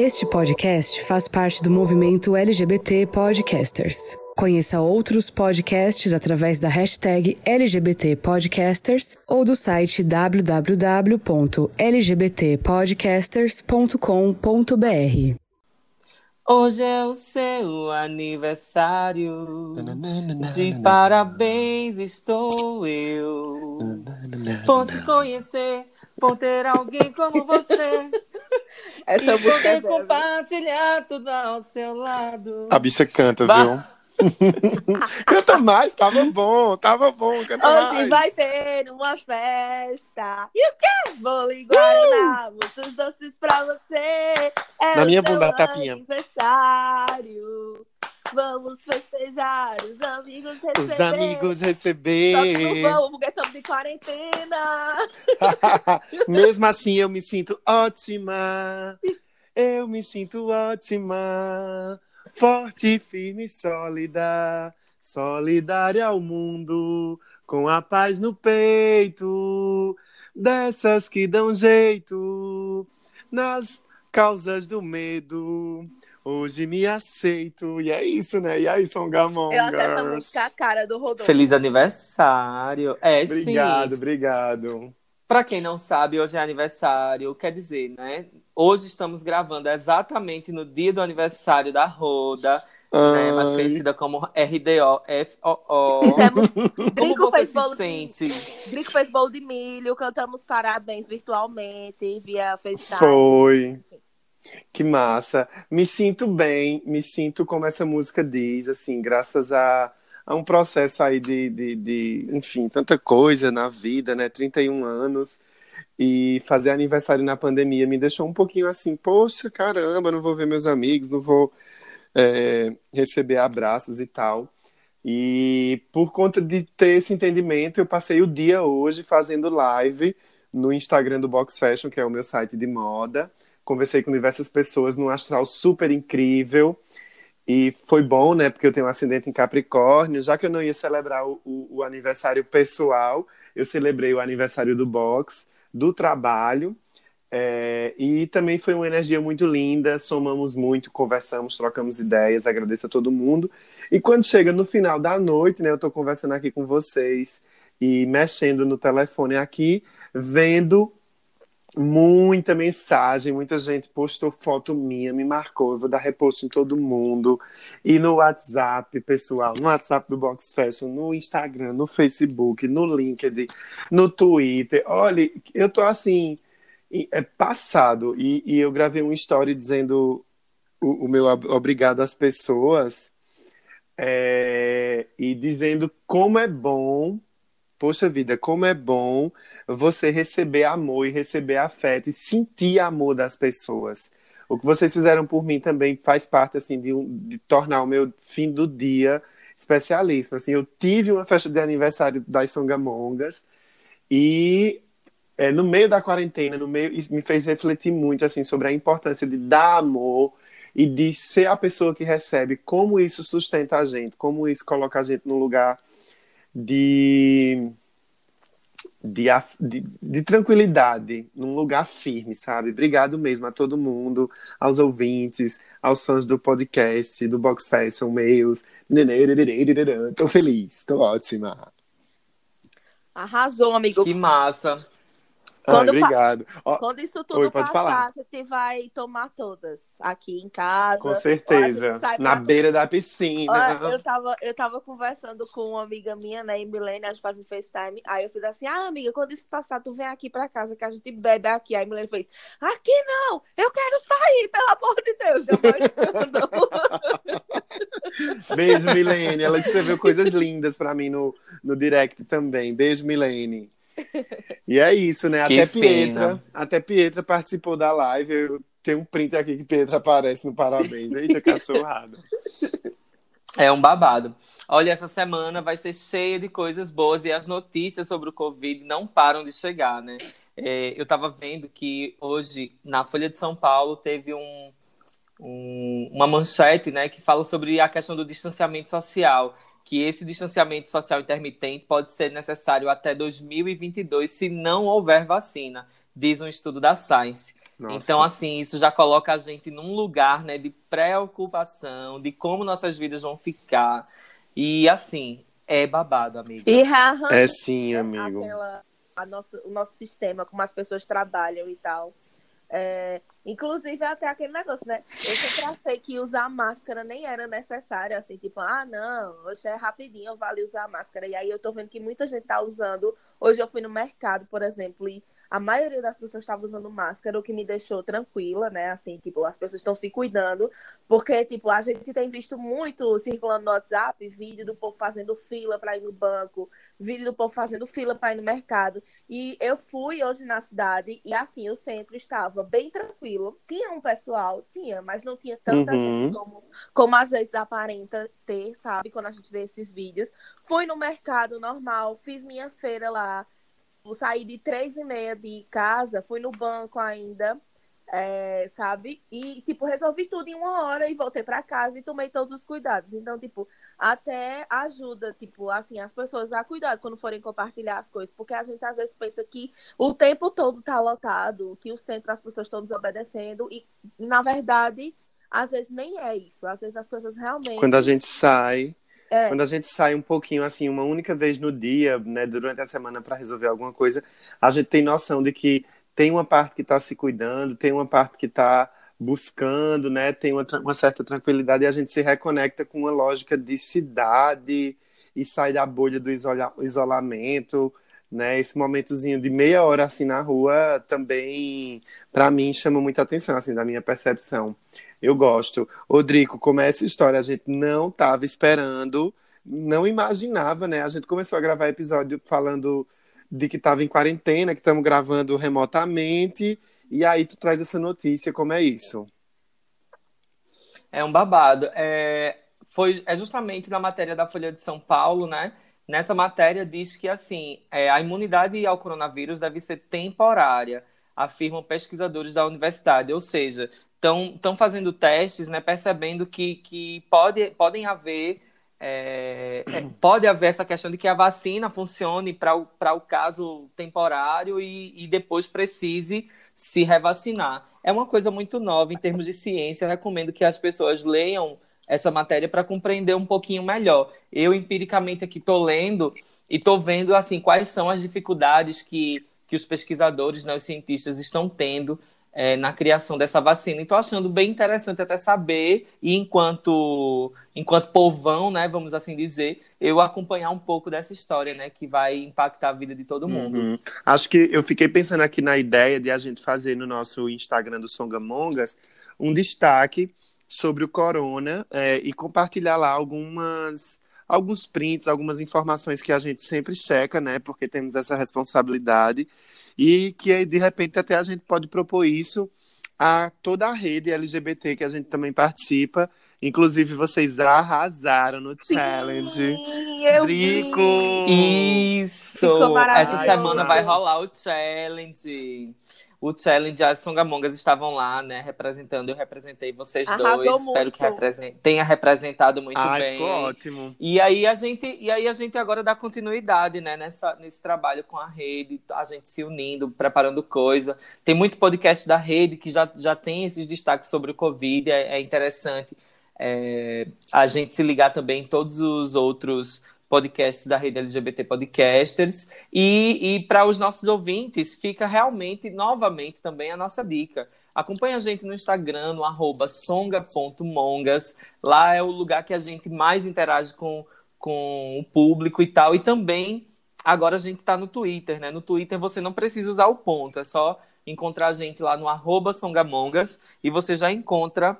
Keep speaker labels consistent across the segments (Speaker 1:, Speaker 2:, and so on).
Speaker 1: Este podcast faz parte do movimento LGBT Podcasters. Conheça outros podcasts através da hashtag LGBT Podcasters ou do site www.lgbtpodcasters.com.br.
Speaker 2: Hoje é o seu aniversário. De parabéns estou eu. Por te conhecer, por ter alguém como você.
Speaker 3: Essa
Speaker 2: e
Speaker 3: é
Speaker 2: poder
Speaker 3: dela.
Speaker 2: compartilhar tudo ao seu lado.
Speaker 4: A bicha canta,
Speaker 2: Bah.
Speaker 4: viu? canta mais, tava bom, tava bom, canta
Speaker 3: Hoje
Speaker 4: mais.
Speaker 3: vai ter uma festa. E o quê? Bolo e Guaraná, muitos doces pra você. É
Speaker 4: Na
Speaker 3: o
Speaker 4: minha bunda, tapinha.
Speaker 3: aniversário. Vamos festejar, os amigos receber.
Speaker 4: Os amigos
Speaker 3: Só que não
Speaker 4: receber.
Speaker 3: vamos, porque estamos de quarentena.
Speaker 4: Mesmo assim, eu me sinto ótima. Eu me sinto ótima. Forte, firme e sólida. Solidária ao mundo. Com a paz no peito. Dessas que dão jeito. Nas causas do medo. Hoje me aceito. E é isso, né? E aí, Songamongers?
Speaker 3: Eu acho essa música a cara do Rodolfo.
Speaker 2: Feliz aniversário. É,
Speaker 4: Obrigado,
Speaker 2: sim.
Speaker 4: obrigado.
Speaker 2: Pra quem não sabe, hoje é aniversário. Quer dizer, né? Hoje estamos gravando exatamente no dia do aniversário da Roda, né? mais
Speaker 4: Ai.
Speaker 2: conhecida como RDO-FOO.
Speaker 3: Fizemos.
Speaker 2: Como
Speaker 3: Drico
Speaker 2: você
Speaker 3: fez
Speaker 2: se
Speaker 3: bolo
Speaker 2: sente?
Speaker 3: de Drico fez bolo de milho, cantamos parabéns virtualmente via FaceTime.
Speaker 4: Foi. Que massa. Me sinto bem, me sinto como essa música diz, assim, graças a, a um processo aí de, de, de, enfim, tanta coisa na vida, né? 31 anos. E fazer aniversário na pandemia me deixou um pouquinho assim, poxa, caramba, não vou ver meus amigos, não vou é, receber abraços e tal. E por conta de ter esse entendimento, eu passei o dia hoje fazendo live no Instagram do Box Fashion, que é o meu site de moda. Conversei com diversas pessoas num astral super incrível. E foi bom, né? Porque eu tenho um ascendente em Capricórnio. Já que eu não ia celebrar o, o- o aniversário pessoal, eu celebrei o aniversário do box, do trabalho. É, e também foi uma energia muito linda. Somamos muito, conversamos, trocamos ideias. Agradeço a todo mundo. E quando chega no final da noite, né? Eu tô conversando aqui com vocês e mexendo no telefone aqui, vendo muita mensagem, muita gente postou foto minha, me marcou, eu vou dar reposto em todo mundo. E no WhatsApp, pessoal, no WhatsApp do Box Fashion, no Instagram, no Facebook, no LinkedIn, no Twitter. Olha, eu tô assim, é passado. E, e eu gravei uma story dizendo o, o meu ob- obrigado às pessoas é, e dizendo como é bom, poxa vida, como é bom você receber amor e receber afeto e sentir amor das pessoas. O que vocês fizeram por mim também faz parte assim de, um- de tornar o meu fim do dia especialíssimo. Assim, eu tive uma festa de aniversário das Songamongas e é, no meio da quarentena, no meio, me fez refletir muito assim sobre a importância de dar amor e de ser a pessoa que recebe, como isso sustenta a gente, como isso coloca a gente num lugar de de, de, de tranquilidade, num lugar firme, sabe? Obrigado mesmo a todo mundo, aos ouvintes, aos fãs do podcast, do Box Fashion, meus. Tô feliz, tô ótima.
Speaker 3: Arrasou, amigo.
Speaker 2: Que massa.
Speaker 4: Ai,
Speaker 3: Quando fa-
Speaker 4: obrigado. Ó,
Speaker 3: Quando isso tudo
Speaker 4: Oi,
Speaker 3: passar,
Speaker 4: falar.
Speaker 3: você vai tomar todas aqui em casa.
Speaker 4: com
Speaker 3: a
Speaker 4: certeza. Na beira da
Speaker 3: Olha,
Speaker 4: piscina.
Speaker 3: eu tava, eu tava conversando com uma amiga minha, né, em Milene, a gente faz um FaceTime. Aí eu fiz assim: ah, amiga, quando isso passar, tu vem aqui pra casa que a gente bebe aqui. Aí Milene fez: aqui não, eu quero sair, pelo amor de Deus.
Speaker 4: Beijo, Milene. Ela escreveu coisas lindas pra mim no, no direct também. Beijo, Milene. E é isso, né?
Speaker 2: Que
Speaker 4: Até
Speaker 2: fina.
Speaker 4: Pietra, até Pietra participou da live. Eu tenho um print aqui que Pietra aparece no parabéns. Eita, cachorrada.
Speaker 2: É um babado. Olha, essa semana vai ser cheia de coisas boas e as notícias sobre o Covid não param de chegar, né? É, eu estava vendo que hoje, na Folha de São Paulo, teve um, um- uma manchete, né, que fala sobre a questão do distanciamento social, que esse distanciamento social intermitente pode ser necessário até 2022 se não houver vacina, diz um estudo da Science.
Speaker 4: Nossa.
Speaker 2: Então, assim, isso já coloca a gente num lugar, né, de preocupação, de como nossas vidas vão ficar. E, assim, é babado, amigo.
Speaker 3: E
Speaker 4: É sim, amigo.
Speaker 3: aquela, a nossa, o nosso sistema, como as pessoas trabalham e tal. É, inclusive, até aquele negócio, né? Eu sempre achei que usar máscara nem era necessário, assim, tipo, ah, não, hoje é rapidinho, vale usar máscara. E aí eu tô vendo que muita gente tá usando. Hoje eu fui no mercado, por exemplo, e a maioria das pessoas estava usando máscara, o que me deixou tranquila, né? Assim, tipo, as pessoas estão se cuidando, porque, tipo, a gente tem visto muito circulando no WhatsApp vídeo do povo fazendo fila para ir no banco, vídeo do povo fazendo fila para ir no mercado. E eu fui hoje na cidade e, assim, o centro estava bem tranquilo. Tinha um pessoal, tinha, mas não tinha tanta
Speaker 4: Uhum.
Speaker 3: gente como, como às vezes aparenta ter, sabe? Quando a gente vê esses vídeos. Fui no mercado normal, fiz minha feira lá. Saí de três e meia de casa, fui no banco ainda, é, sabe? E, tipo, resolvi tudo em uma hora e voltei para casa e tomei todos os cuidados. Então, tipo, até ajuda, tipo, assim, as pessoas a cuidar quando forem compartilhar as coisas, porque a gente às vezes pensa que o tempo todo tá lotado, que o centro as pessoas estão desobedecendo e, na verdade, às vezes nem é isso. Às vezes as pessoas realmente.
Speaker 4: Quando a gente sai,
Speaker 3: É.
Speaker 4: quando a gente sai um pouquinho assim, uma única vez no dia, né, durante a semana para resolver alguma coisa, a gente tem noção de que tem uma parte que está se cuidando, tem uma parte que está buscando, né, tem uma, uma certa tranquilidade e a gente se reconecta com uma lógica de cidade e sai da bolha do isola- isolamento, né? Esse momentozinho de meia hora assim na rua também, para mim, chama muita atenção, assim, da minha percepção. Eu gosto. Rodrigo, como é essa história? A gente não estava esperando, não imaginava, né? A gente começou a gravar episódio falando de que estava em quarentena, que estamos gravando remotamente, e aí tu traz essa notícia, como é isso?
Speaker 2: É um babado. É, foi, é justamente na matéria da Folha de São Paulo, né? Nessa matéria diz que assim, é, a imunidade ao coronavírus deve ser temporária, afirmam pesquisadores da universidade. Ou seja, estão fazendo testes, né? Percebendo que, que pode, podem haver. é, é, pode haver essa questão de que a vacina funcione para o, o caso temporário e, e depois precise se revacinar. É uma coisa muito nova em termos de ciência. Eu recomendo que as pessoas leiam essa matéria para compreender um pouquinho melhor. Eu, empiricamente, aqui estou lendo e estou vendo assim, quais são as dificuldades que, que os pesquisadores, né, os cientistas estão tendo é, na criação dessa vacina. Estou achando bem interessante até saber, e enquanto, enquanto povão, né, vamos assim dizer, eu acompanhar um pouco dessa história, né, que vai impactar a vida de todo mundo.
Speaker 4: Uhum. Acho que eu fiquei pensando aqui na ideia de a gente fazer no nosso Instagram do Songamongas um destaque sobre o corona é, e compartilhar lá algumas alguns prints, algumas informações que a gente sempre checa, né? Porque temos essa responsabilidade e que aí, de repente até a gente pode propor isso a toda a rede LGBT que a gente também participa. Inclusive vocês arrasaram no challenge.
Speaker 3: Sim, eu vi.
Speaker 4: Drico!
Speaker 2: Isso!
Speaker 3: Ficou maravilhoso.
Speaker 2: Essa semana vai rolar o challenge. O challenge, as Songamongas estavam lá, né, representando. Eu representei vocês
Speaker 3: Arrasou
Speaker 2: dois. Espero
Speaker 3: muito.
Speaker 2: que represen- tenha representado muito
Speaker 4: Ai,
Speaker 2: bem.
Speaker 4: ficou ótimo.
Speaker 2: E aí a gente, e aí a gente agora dá continuidade, né, nessa, nesse trabalho com a rede, a gente se unindo, preparando coisa. Tem muito podcast da rede que já, já tem esses destaques sobre o Covid, é, é interessante é, a gente se ligar também em todos os outros podcasts da rede LGBT Podcasters. E, e para os nossos ouvintes, fica realmente, novamente, também a nossa dica. Acompanhe a gente no Instagram, no arroba songa.mongas. Lá é o lugar que a gente mais interage com, com o público e tal. E também, agora a gente está no Twitter, né? No Twitter você não precisa usar o ponto, é só encontrar a gente lá no arroba songamongas e você já encontra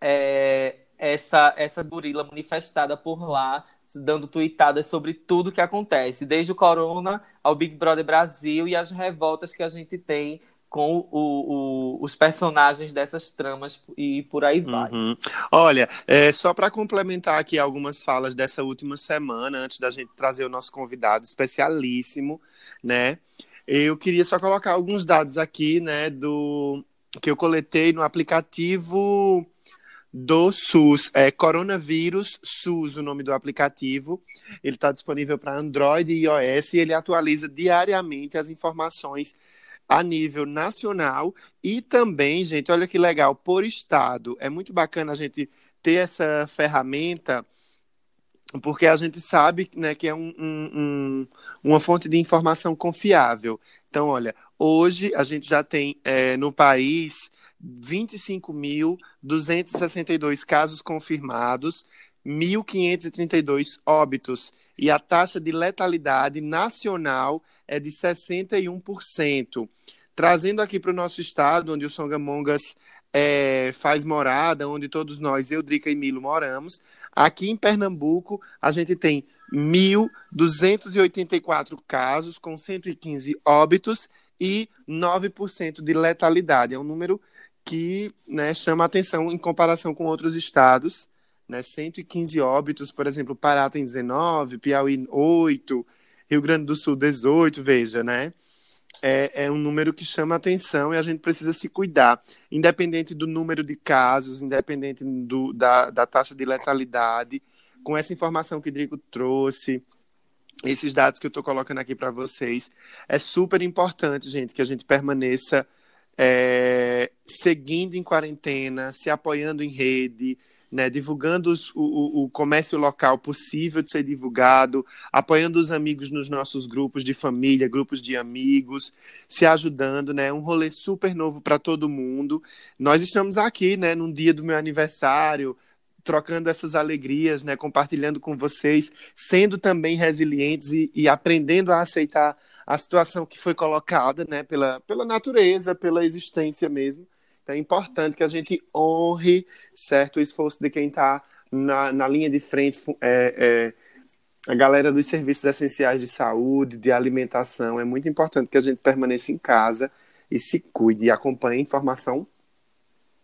Speaker 2: é, essa, essa gorila manifestada por lá, dando tweetadas sobre tudo que acontece, desde o Corona ao Big Brother Brasil e as revoltas que a gente tem com o- o- os personagens dessas tramas e por aí vai.
Speaker 4: Uhum. Olha, é, só para complementar aqui algumas falas dessa última semana, antes da gente trazer o nosso convidado especialíssimo, né? Eu queria só colocar alguns dados aqui, né, do que eu coletei no aplicativo do SUS, é Coronavírus SUS, o nome do aplicativo. Ele está disponível para Android e iOS e ele atualiza diariamente as informações a nível nacional e também, gente, olha que legal, por estado. É muito bacana a gente ter essa ferramenta porque a gente sabe né, que é um, um, um, uma fonte de informação confiável. Então, olha, hoje a gente já tem é, no país 25.262 casos confirmados, 1.532 óbitos, e a taxa de letalidade nacional é de 61%. Trazendo aqui para o nosso estado, onde o Songamongas é, faz morada, onde todos nós, eu, Drica e Milo, moramos, aqui em Pernambuco, a gente tem 1.284 casos, com 115 óbitos e 9% de letalidade. É um número que né, chama atenção em comparação com outros estados. Né, 115 óbitos, por exemplo, Pará tem 19, Piauí 8, Rio Grande do Sul 18, veja, né? É, é um número que chama atenção e a gente precisa se cuidar, independente do número de casos, independente do, da, da taxa de letalidade. Com essa informação que Drico trouxe, esses dados que eu estou colocando aqui para vocês, é super importante, gente, que a gente permaneça é, seguindo em quarentena, se apoiando em rede, né, divulgando os, o, o, comércio local possível de ser divulgado, apoiando os amigos nos nossos grupos de família, grupos de amigos, se ajudando, né, um rolê super novo para todo mundo. Nós estamos aqui, né, num dia do meu aniversário, trocando essas alegrias, né, compartilhando com vocês, sendo também resilientes e, e aprendendo a aceitar a situação que foi colocada, né, pela, pela natureza, pela existência mesmo. Então é importante que a gente honre, certo, o esforço de quem está na, na linha de frente, é, é, a galera dos serviços essenciais de saúde, de alimentação. É muito importante que a gente permaneça em casa e se cuide e acompanhe a informação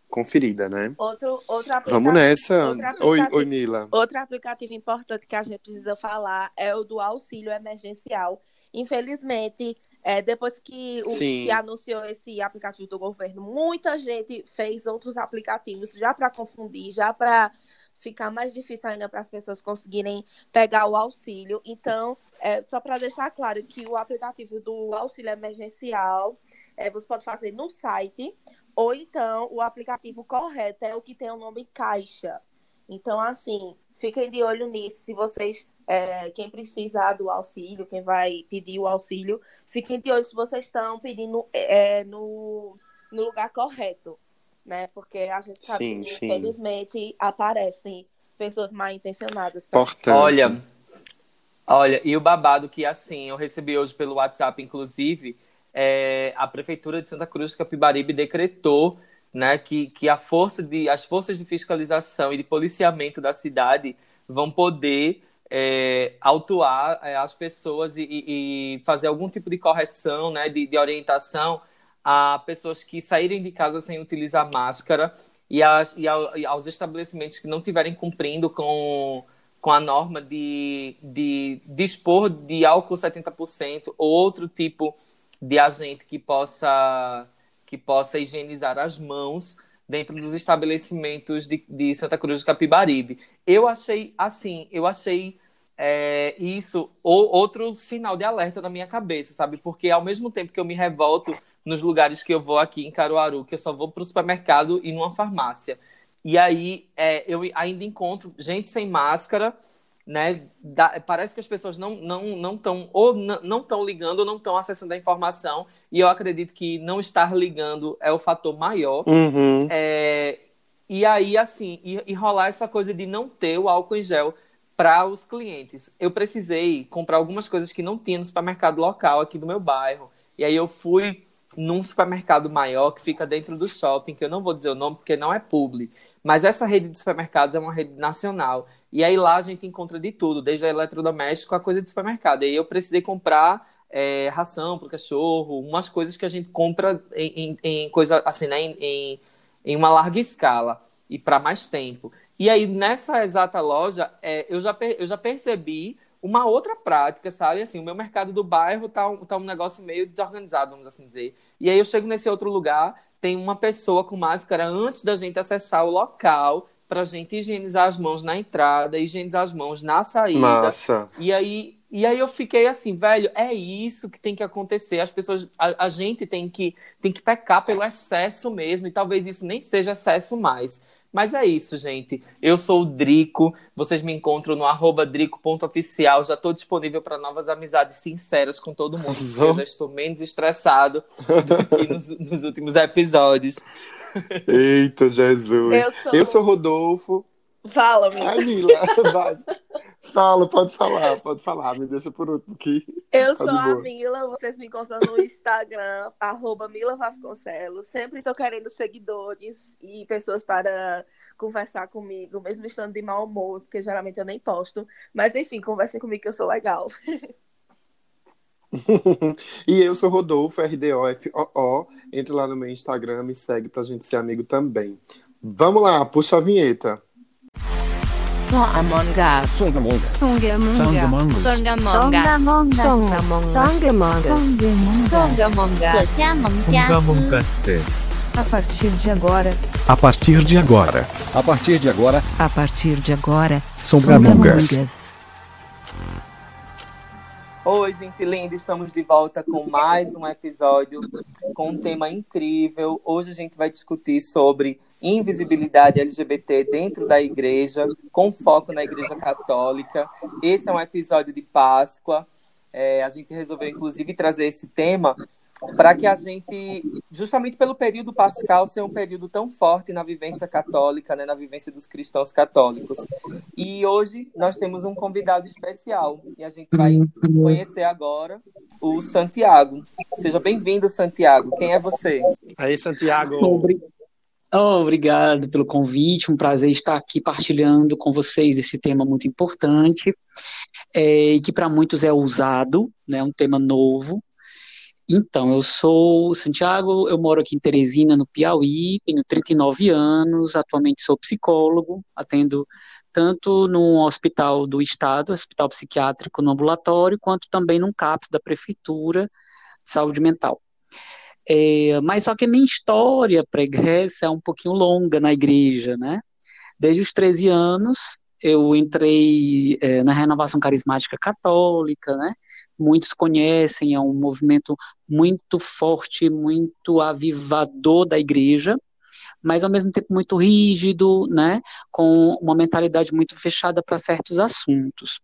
Speaker 4: conferida, né?
Speaker 3: Outro, outro
Speaker 4: Vamos nessa. Oi, oi, Mila.
Speaker 3: Outro aplicativo importante que a gente precisa falar é o do auxílio emergencial Infelizmente, é, depois que, o, que anunciou esse aplicativo do governo, muita gente fez outros aplicativos já para confundir, já para ficar mais difícil ainda para as pessoas conseguirem pegar o auxílio. Então, é, só para deixar claro que o aplicativo do auxílio emergencial é, você pode fazer no site, ou então o aplicativo correto é o que tem o nome Caixa. Então, assim, fiquem de olho nisso. Se vocês é, quem precisa do auxílio, quem vai pedir o auxílio, fiquem de olho se vocês estão pedindo é, no, no lugar correto, né? Porque a gente sabe sim, que, sim. infelizmente, aparecem pessoas mal intencionadas.
Speaker 2: Tá? Olha, olha, e o babado que, assim, eu recebi hoje pelo WhatsApp, inclusive, é, a Prefeitura de Santa Cruz de Capibaribe decretou né, que, que a força de, as forças de fiscalização e de policiamento da cidade vão poder é, autuar é, as pessoas e, e, fazer algum tipo de correção, né, de, de, orientação a pessoas que saírem de casa sem utilizar máscara e, e, e aos estabelecimentos que não estiverem cumprindo com, com a norma de, de dispor de álcool 70% ou outro tipo de agente que possa, que possa higienizar as mãos dentro dos estabelecimentos de, de Santa Cruz de Capibaribe. Eu achei assim, eu achei é, isso ou, outro sinal de alerta na minha cabeça, sabe? Porque ao mesmo tempo que eu me revolto nos lugares que eu vou aqui em Caruaru, que eu só vou para o supermercado e numa farmácia. E aí é, eu ainda encontro gente sem máscara, né? Da, parece que as pessoas não não não estão ou não estão ligando ou não estão acessando a informação. E eu acredito que não estar ligando é o fator maior.
Speaker 4: Uhum.
Speaker 2: É, e aí, assim, e, e rolar essa coisa de não ter o álcool em gel para os clientes. Eu precisei comprar algumas coisas que não tinha no supermercado local aqui do meu bairro. E aí eu fui num supermercado maior que fica dentro do shopping, que eu não vou dizer o nome porque não é publi. Mas essa rede de supermercados é uma rede nacional. E aí lá a gente encontra de tudo, desde eletrodoméstico a coisa de supermercado. E aí eu precisei comprar é, ração para o cachorro, umas coisas que a gente compra em, em, em coisa assim, né, em, em uma larga escala e para mais tempo. E aí, nessa exata loja, é, eu, já, eu já percebi uma outra prática, sabe? Assim, o meu mercado do bairro tá um, tá um negócio meio desorganizado, vamos assim dizer. E aí eu chego nesse outro lugar, tem uma pessoa com máscara antes da gente acessar o local pra gente higienizar as mãos na entrada, higienizar as mãos na saída.
Speaker 4: Massa.
Speaker 2: E aí, e aí eu fiquei assim, velho, é isso que tem que acontecer. As pessoas, a, a gente tem que, tem que pecar pelo excesso mesmo, e talvez isso nem seja excesso mais. Mas é isso, gente. Eu sou o Drico. Vocês me encontram no arroba drico.oficial. Já estou disponível para novas amizades sinceras com todo mundo. Eu já estou menos estressado do que nos, nos últimos episódios.
Speaker 4: Eita, Jesus.
Speaker 3: Eu sou-
Speaker 4: Eu sou Rodolfo.
Speaker 3: Fala, amiga.
Speaker 4: Ai, Mila, vai. Fala, pode falar, pode falar. Me deixa por último aqui.
Speaker 3: Eu
Speaker 4: Tá
Speaker 3: sou a. Mila, vocês me encontram no Instagram, arroba Mila Vasconcelos. Sempre estou querendo seguidores e pessoas para conversar comigo, mesmo estando de mau humor, porque geralmente eu nem posto. Mas enfim, conversem comigo que eu sou legal.
Speaker 4: E eu sou Rodolfo, R-D-O-F-O-O. Entre lá no meu Instagram, me segue pra gente ser amigo também. Vamos lá, puxa a vinheta.
Speaker 5: Song
Speaker 6: Songamongas.
Speaker 5: Songamongas.
Speaker 6: Songamongas.
Speaker 5: Songamongas. Songamongas. Songamongas.
Speaker 7: Songamongas.
Speaker 6: Songamongas.
Speaker 8: A partir de agora.
Speaker 6: A partir de agora. A partir de agora.
Speaker 5: A partir de agora.
Speaker 6: Songamongas.
Speaker 2: Oi, gente linda, estamos de volta com mais um episódio com um tema incrível. Hoje a gente vai discutir sobre invisibilidade LGBT dentro da igreja, com foco na igreja católica. Esse é um episódio de Páscoa. É, a gente resolveu, inclusive, trazer esse tema para que a gente, justamente pelo período pascal, ser um período tão forte na vivência católica, né, na vivência dos cristãos católicos. E hoje nós temos um convidado especial e a gente vai conhecer agora o Santiago. Seja bem-vindo, Santiago. Quem é você?
Speaker 4: Aí, Santiago.
Speaker 9: Obri- Oh, obrigado pelo convite, um prazer estar aqui partilhando com vocês esse tema muito importante, é, que para muitos é ousado, né, um tema novo. Então, eu sou Santiago, eu moro aqui em Teresina, no Piauí, tenho 39 anos, atualmente sou psicólogo, atendo tanto num hospital do estado, hospital psiquiátrico no ambulatório, quanto também num CAPS da prefeitura de saúde mental. É, mas só que a minha história pregressa é um pouquinho longa na igreja, né? Desde os 13 anos, eu entrei é, na renovação carismática católica, né? Muitos conhecem, é um movimento muito forte, muito avivador da igreja, mas ao mesmo tempo muito rígido, né? Com uma mentalidade muito fechada para certos assuntos.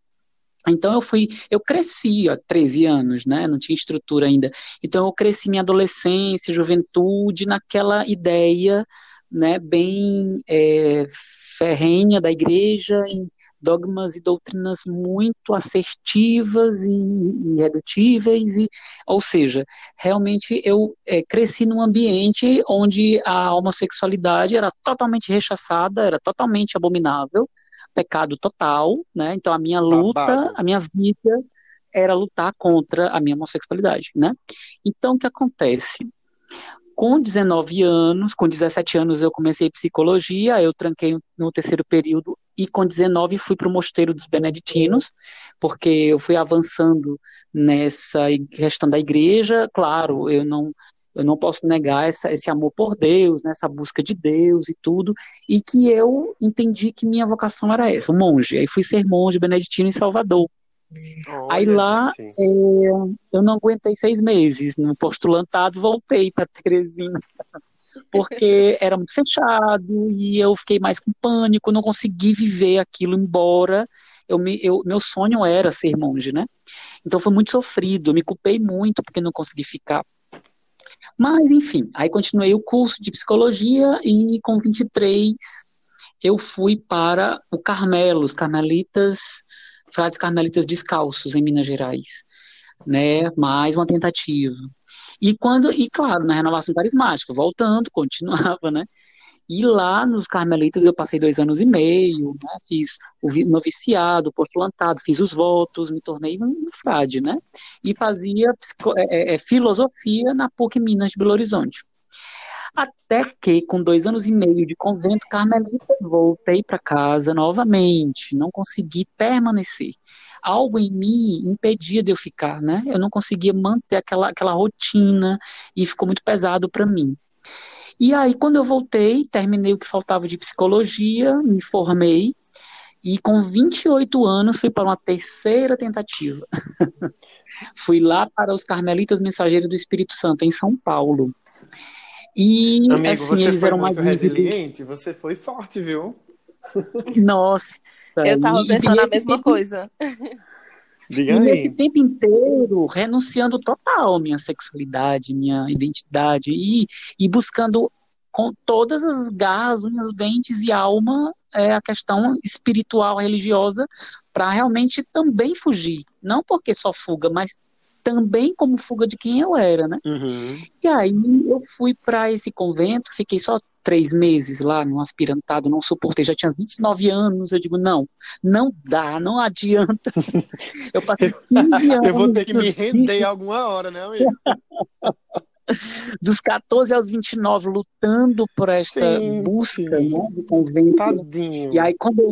Speaker 9: Então eu fui, eu cresci há 13 anos, né? Não tinha estrutura ainda. Então eu cresci minha adolescência, juventude naquela ideia, né? Bem é, ferrenha da igreja, em dogmas e doutrinas muito assertivas e irredutíveis, e, ou seja, realmente eu é, cresci num ambiente onde a homossexualidade era totalmente rechaçada, era totalmente abominável, pecado total, né? Então a minha luta,
Speaker 4: Babado.
Speaker 9: a minha vida era lutar contra a minha homossexualidade, né? Então o que acontece? Com 19 anos, com 17 anos eu comecei psicologia, eu tranquei no terceiro período e com 19 fui para o mosteiro dos beneditinos, porque eu fui avançando nessa questão da igreja, claro, eu não eu não posso negar essa, esse amor por Deus, né, essa busca de Deus e tudo, e que eu entendi que minha vocação era essa, o monge. Aí fui ser monge beneditino em Salvador. Aí
Speaker 4: Olha,
Speaker 9: lá,
Speaker 4: gente.
Speaker 9: eu não aguentei seis meses no postulantado, voltei para Teresina, porque era muito fechado e eu fiquei mais com pânico, não consegui viver aquilo, embora eu me, eu, meu sonho era ser monge, né? Então foi muito sofrido, eu me culpei muito porque não consegui ficar. Mas, enfim, aí continuei o curso de psicologia e com 23 eu fui para o Carmelo, os carmelitas, frades carmelitas descalços em Minas Gerais, né? Mais uma tentativa. E quando, e claro, na renovação carismática, voltando, continuava, né? E lá nos Carmelitas eu passei dois anos e meio, né? Fiz o vi- noviciado, postulantado, fiz os votos, me tornei um frade, né? E fazia psico- é, é, filosofia na PUC Minas de Belo Horizonte. Até que, com dois anos e meio de convento carmelita, voltei para casa novamente, não consegui permanecer. Algo em mim impedia de eu ficar, né? Eu não conseguia manter aquela, aquela rotina e ficou muito pesado para mim. E aí, quando eu voltei, terminei o que faltava de psicologia, me formei, e com 28 anos fui para uma terceira tentativa. fui lá para os Carmelitas Mensageiros do Espírito Santo, em São Paulo. E
Speaker 4: Amigo,
Speaker 9: assim,
Speaker 4: você
Speaker 9: eles
Speaker 4: foi
Speaker 9: eram
Speaker 4: muito
Speaker 9: mais
Speaker 4: resiliente, você foi forte, viu?
Speaker 9: Nossa.
Speaker 3: Eu tava pensando
Speaker 9: e
Speaker 3: a mesma coisa.
Speaker 4: Diga
Speaker 9: E nesse
Speaker 4: aí.
Speaker 9: tempo inteiro, renunciando total minha sexualidade, minha identidade e, e buscando com todas as garras, unhas, dentes e alma é, a questão espiritual, religiosa, para realmente também fugir. Não porque só fuga, mas também como fuga de quem eu era, né?
Speaker 4: Uhum.
Speaker 9: E aí eu fui para esse convento, fiquei só três meses lá no aspirantado, não suportei, já tinha 29 anos, eu digo, não, não dá, não adianta. Eu passei 15 anos
Speaker 4: Eu vou ter que me render alguma hora, né, amigo?
Speaker 9: dos 14 aos 29 lutando por esta
Speaker 4: Sim,
Speaker 9: busca
Speaker 4: sim.
Speaker 9: né, do convento.
Speaker 4: Tadinho.
Speaker 9: E aí quando, eu,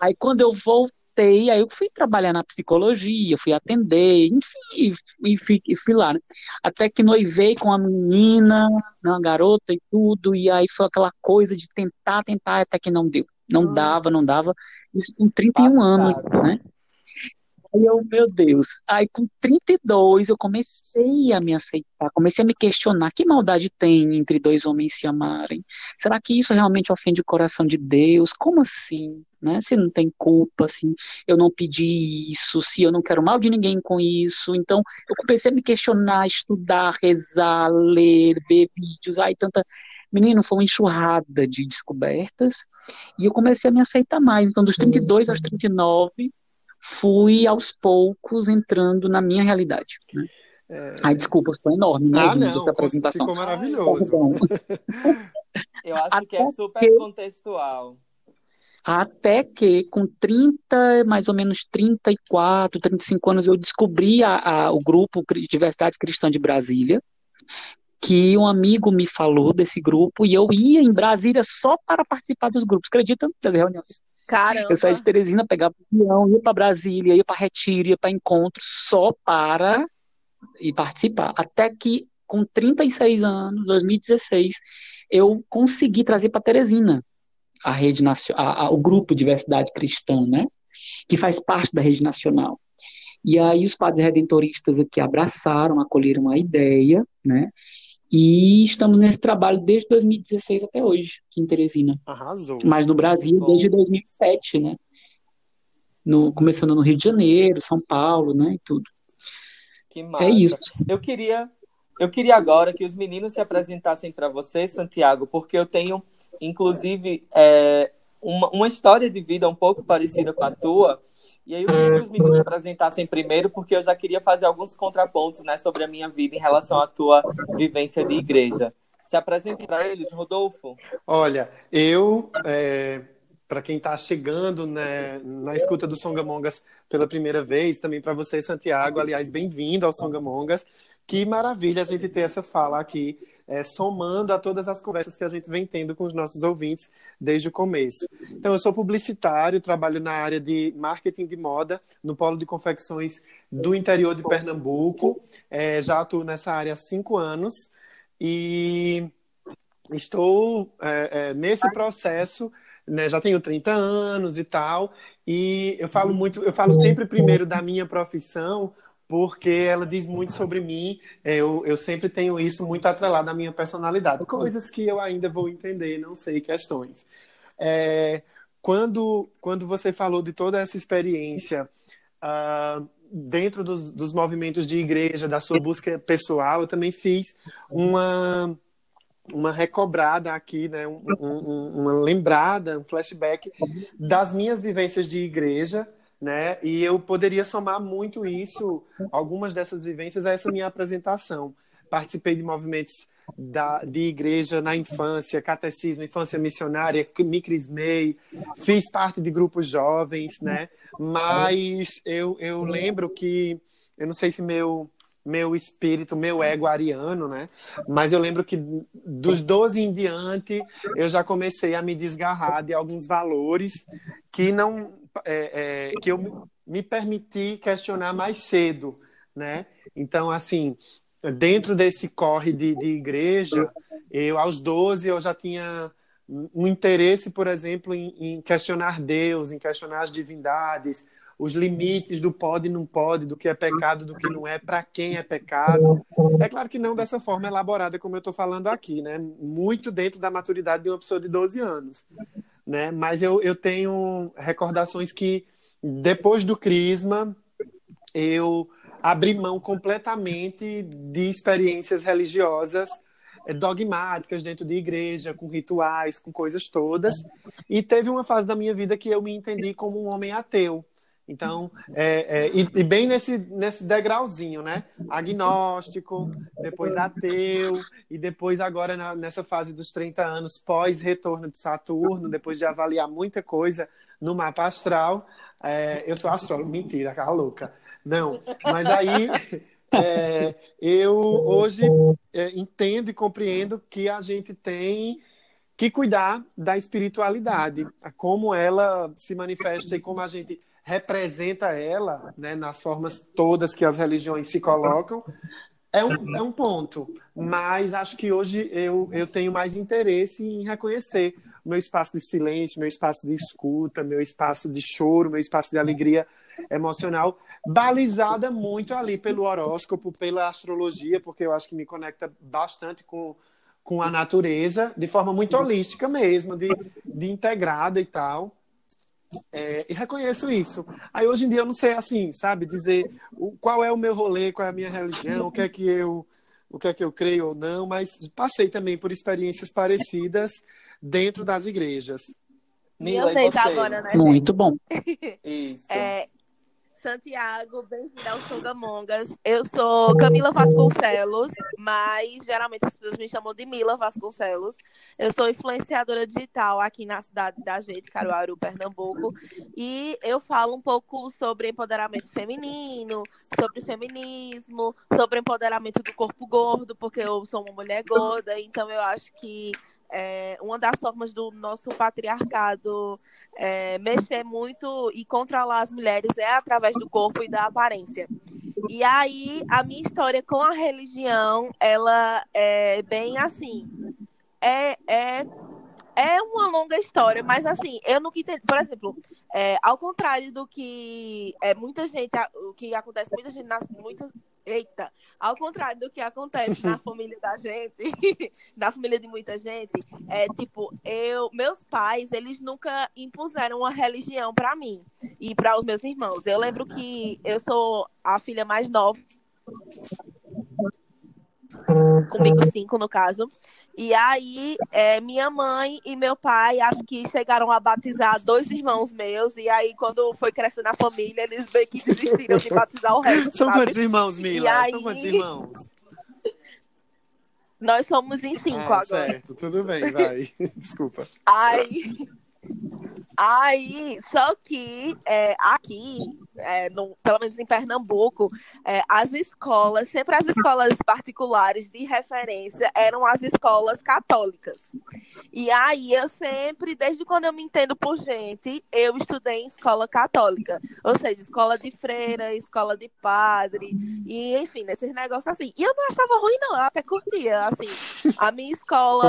Speaker 9: aí quando eu voltei, aí eu fui trabalhar na psicologia, fui atender, enfim, e, fui, fui lá. né? Até que noivei com a menina, uma garota e tudo, e aí foi aquela coisa de tentar, tentar, até que não deu. Não dava, não dava. Isso com 31 anos,
Speaker 2: Passado.
Speaker 9: né? Aí eu, meu Deus. Aí com 32 eu comecei a me aceitar, comecei a me questionar que maldade tem entre dois homens se amarem. Será que isso realmente ofende o coração de Deus? Como assim? Né? Se não tem culpa, assim, eu não pedi isso, se eu não quero mal de ninguém com isso. Então eu comecei a me questionar, estudar, rezar, ler, ver vídeos, ai tanta Menino, foi uma enxurrada de descobertas e eu comecei a me aceitar mais. Então, dos 32 aos 39, fui aos poucos entrando na minha realidade. Né? Ai, desculpa, foi enorme, né,
Speaker 4: Ah, não,
Speaker 9: essa apresentação.
Speaker 4: ficou maravilhoso.
Speaker 9: Perdão.
Speaker 2: Eu acho que é
Speaker 9: Até
Speaker 2: super
Speaker 9: que-
Speaker 2: contextual.
Speaker 9: Até que, com 30, mais ou menos 34, 35 anos, eu descobri a, a- o grupo Diversidade Cristã de Brasília, que um amigo me falou desse grupo, e eu ia em Brasília só para participar dos grupos. Acredita? Das reuniões.
Speaker 3: Caramba.
Speaker 9: Eu saía de Teresina, pegava o avião, ia para Brasília, ia para Retiro, ia para Encontro, só para ir participar. Até que, com 36 anos, 2016, eu consegui trazer para Teresina a rede nacional, o grupo Diversidade Cristã, né? Que faz parte da rede nacional. E aí os padres redentoristas aqui abraçaram, acolheram a ideia, né? E estamos nesse trabalho desde 2016 até hoje, aqui em Teresina.
Speaker 4: Arrasou.
Speaker 9: Mas no Brasil desde 2007, né? No, começando no Rio de Janeiro, São Paulo, né? E tudo.
Speaker 2: Que massa.
Speaker 9: É isso.
Speaker 2: Eu queria, eu queria agora que os meninos se apresentassem para você, Santiago, porque eu tenho, inclusive, é, uma, uma história de vida um pouco parecida com a tua. E aí eu queria que os meninos se apresentassem primeiro, porque eu já queria fazer alguns contrapontos né, sobre a minha vida em relação à tua vivência de igreja. Se apresente para eles, Rodolfo.
Speaker 4: Olha, eu, para quem está chegando né, na escuta do Songamongas pela primeira vez, também para você, Santiago, aliás, bem-vindo ao Songamongas. Que maravilha a gente ter essa fala aqui, é, somando a todas as conversas que a gente vem tendo com os nossos ouvintes desde o começo. Então, eu sou publicitário, trabalho na área de marketing de moda, no polo de confecções do interior de Pernambuco. É, já atuo nessa área há cinco anos e estou é, é, nesse processo, né, já tenho 30 anos e tal, e eu falo muito, eu falo sempre primeiro da minha profissão, porque ela diz muito sobre mim, é, eu, eu sempre tenho isso muito atrelado à minha personalidade, coisas que eu ainda vou entender, não sei, questões. É, quando, quando você falou de toda essa experiência uh, dentro dos, dos movimentos de igreja, da sua busca pessoal, eu também fiz uma uma recobrada aqui, né, um, um, uma lembrada, um flashback das minhas vivências de igreja, né, e eu poderia somar muito isso, algumas dessas vivências a essa minha apresentação. Participei de movimentos da, de igreja na infância, catecismo, infância missionária, me crismei, fiz parte de grupos jovens, né, mas eu, eu lembro que, eu não sei se meu meu espírito, meu ego ariano, né? Mas eu lembro que dos 12 em diante eu já comecei a me desgarrar de alguns valores que não é, é, que eu me permiti questionar mais cedo, né? Então, assim, dentro desse corre de, de igreja, eu aos 12 eu já tinha um interesse, por exemplo, em, em, questionar Deus, em questionar as divindades, os limites do pode e não pode, do que é pecado, do que não é, para quem é pecado. É claro que não dessa forma elaborada como eu estou falando aqui, né? Muito dentro da maturidade de uma pessoa de 12 anos, né? Mas eu, eu tenho recordações que depois do crisma eu abri mão completamente de experiências religiosas é, dogmáticas dentro de igreja, com rituais, com coisas todas. E teve uma fase da minha vida que eu me entendi como um homem ateu. Então, é, é, e, e, bem nesse, nesse degrauzinho, né? Agnóstico, depois ateu, e depois agora na, nessa fase dos 30 anos, pós-retorno de Saturno, depois de avaliar muita coisa no mapa astral. É, eu sou astrólogo, mentira, cara louca. Não, mas aí é, eu hoje é, entendo e compreendo que a gente tem que cuidar da espiritualidade, como ela se manifesta e como a gente representa ela, né, nas formas todas que as religiões se colocam, é um, é um ponto. Mas acho que hoje eu, eu tenho mais interesse em reconhecer meu espaço de silêncio, meu espaço de escuta, meu espaço de choro, meu espaço de alegria emocional balizada muito ali pelo horóscopo, pela astrologia, porque eu acho que me conecta bastante com, com a natureza, de forma muito holística mesmo, de, de integrada e tal. É, e reconheço isso. Aí hoje em dia eu não sei assim, sabe, dizer o, qual é o meu rolê, qual é a minha religião, o que é que eu o que é que eu creio ou não, mas passei também por experiências parecidas dentro das igrejas.
Speaker 3: Minha vez agora, né?
Speaker 9: Muito bom.
Speaker 2: Isso.
Speaker 3: É, Santiago, bem-vindo ao Songamongas. Eu sou Camila Vasconcelos, mas geralmente as pessoas me chamam de Mila Vasconcelos. Eu sou influenciadora digital aqui na cidade da gente, Caruaru, Pernambuco, e eu falo um pouco sobre empoderamento feminino, sobre feminismo, sobre empoderamento do corpo gordo, porque eu sou uma mulher gorda, então eu acho que é, uma das formas do nosso patriarcado é, mexer muito e controlar as mulheres é através do corpo e da aparência. E aí, a minha história com a religião, ela é bem assim. É, é, é uma longa história, mas assim, eu nunca entendi. Por exemplo, é, ao contrário do que é, muita gente, o que acontece, muita gente, nas, muitas Eita, ao contrário do que acontece na família da gente, na família de muita gente, é tipo, eu, meus pais, eles nunca impuseram uma religião para mim e para os meus irmãos. Eu lembro que eu sou a filha mais nova, comigo cinco no caso, e aí, é, minha mãe e meu pai, acho que chegaram a batizar dois irmãos meus. E aí, quando foi crescendo a família, eles meio que desistiram de batizar o resto.
Speaker 4: São
Speaker 3: sabe?
Speaker 4: quantos irmãos, Mila? Aí... São quantos irmãos?
Speaker 3: Nós somos em cinco ah, agora.
Speaker 4: Certo, tudo bem, vai. Desculpa.
Speaker 3: Aí, Aí, só que é, aqui, é, no, pelo menos em Pernambuco, é, as escolas, sempre as escolas particulares de referência eram as escolas católicas. E aí eu sempre, desde quando eu me entendo por gente, eu estudei em escola católica. Ou seja, escola de freira, escola de padre, e enfim, nesses negócios assim. E eu não achava ruim, não, eu até curtia, assim. A minha escola.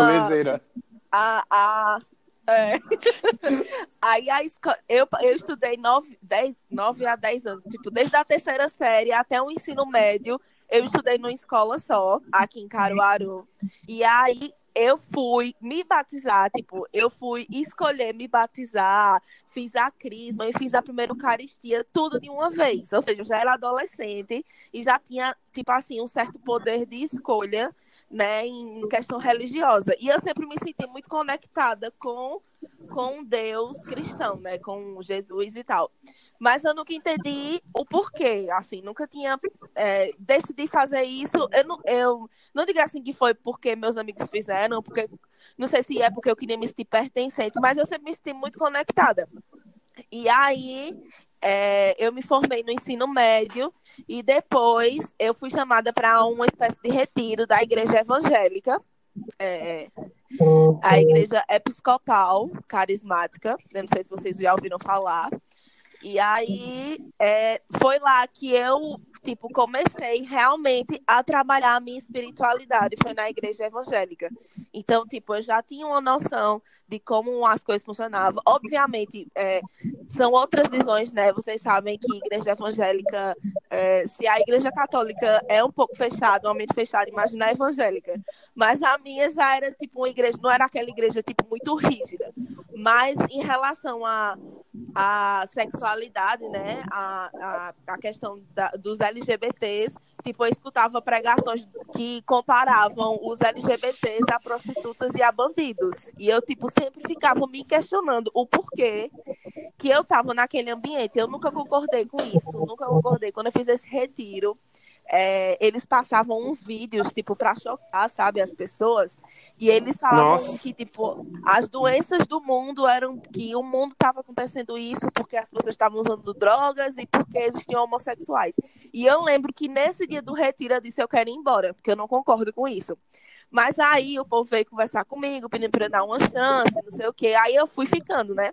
Speaker 3: A, a, é. Aí a escola, eu, eu estudei 9, 10, 9 a 10 anos, tipo, desde a terceira série até o ensino médio, eu estudei numa escola só, aqui em Caruaru. E aí eu fui me batizar, tipo, eu fui escolher me batizar, fiz a crisma e fiz a primeira Eucaristia, tudo de uma vez. Ou seja, eu já era adolescente e já tinha, tipo assim, um certo poder de escolha né, em questão religiosa. E eu sempre me senti muito conectada com com Deus cristão, né, com Jesus e tal. Mas eu nunca entendi o porquê, assim, nunca tinha é, decidi fazer isso. Eu não, eu não digo assim que foi porque meus amigos fizeram, porque não sei se é porque eu queria me sentir pertencente, mas eu sempre me senti muito conectada. E aí é, eu me formei no ensino médio e depois eu fui chamada para uma espécie de retiro da igreja evangélica, é, a igreja episcopal carismática. Eu não sei se vocês já ouviram falar. E aí é, foi lá que eu tipo, comecei realmente a trabalhar a minha espiritualidade, foi na igreja evangélica. Então, tipo, eu já tinha uma noção de como as coisas funcionavam. Obviamente, é, são outras visões, né? Vocês sabem que igreja evangélica, é, se a igreja católica é um pouco fechada, um ambiente fechado, imagina a evangélica. Mas a minha já era, tipo, uma igreja, não era aquela igreja, tipo, muito rígida. Mas em relação a a sexualidade, né? A, a, a questão da, dos LGBTs. Tipo, eu escutava pregações que comparavam os LGBTs a prostitutas e a bandidos. E eu, tipo, sempre ficava me questionando o porquê que eu tava naquele ambiente. Eu nunca concordei com isso, nunca concordei. Quando eu fiz esse retiro, é, eles passavam uns vídeos, tipo, para chocar, sabe, as pessoas. E eles falavam Nossa. que, tipo, as doenças do mundo eram que o mundo estava acontecendo isso porque as pessoas estavam usando drogas e porque existiam homossexuais. E eu lembro que nesse dia do retiro eu disse, eu quero ir embora, porque eu não concordo com isso. Mas aí o povo veio conversar comigo, pedindo para eu dar uma chance, não sei o quê. Aí eu fui ficando, né?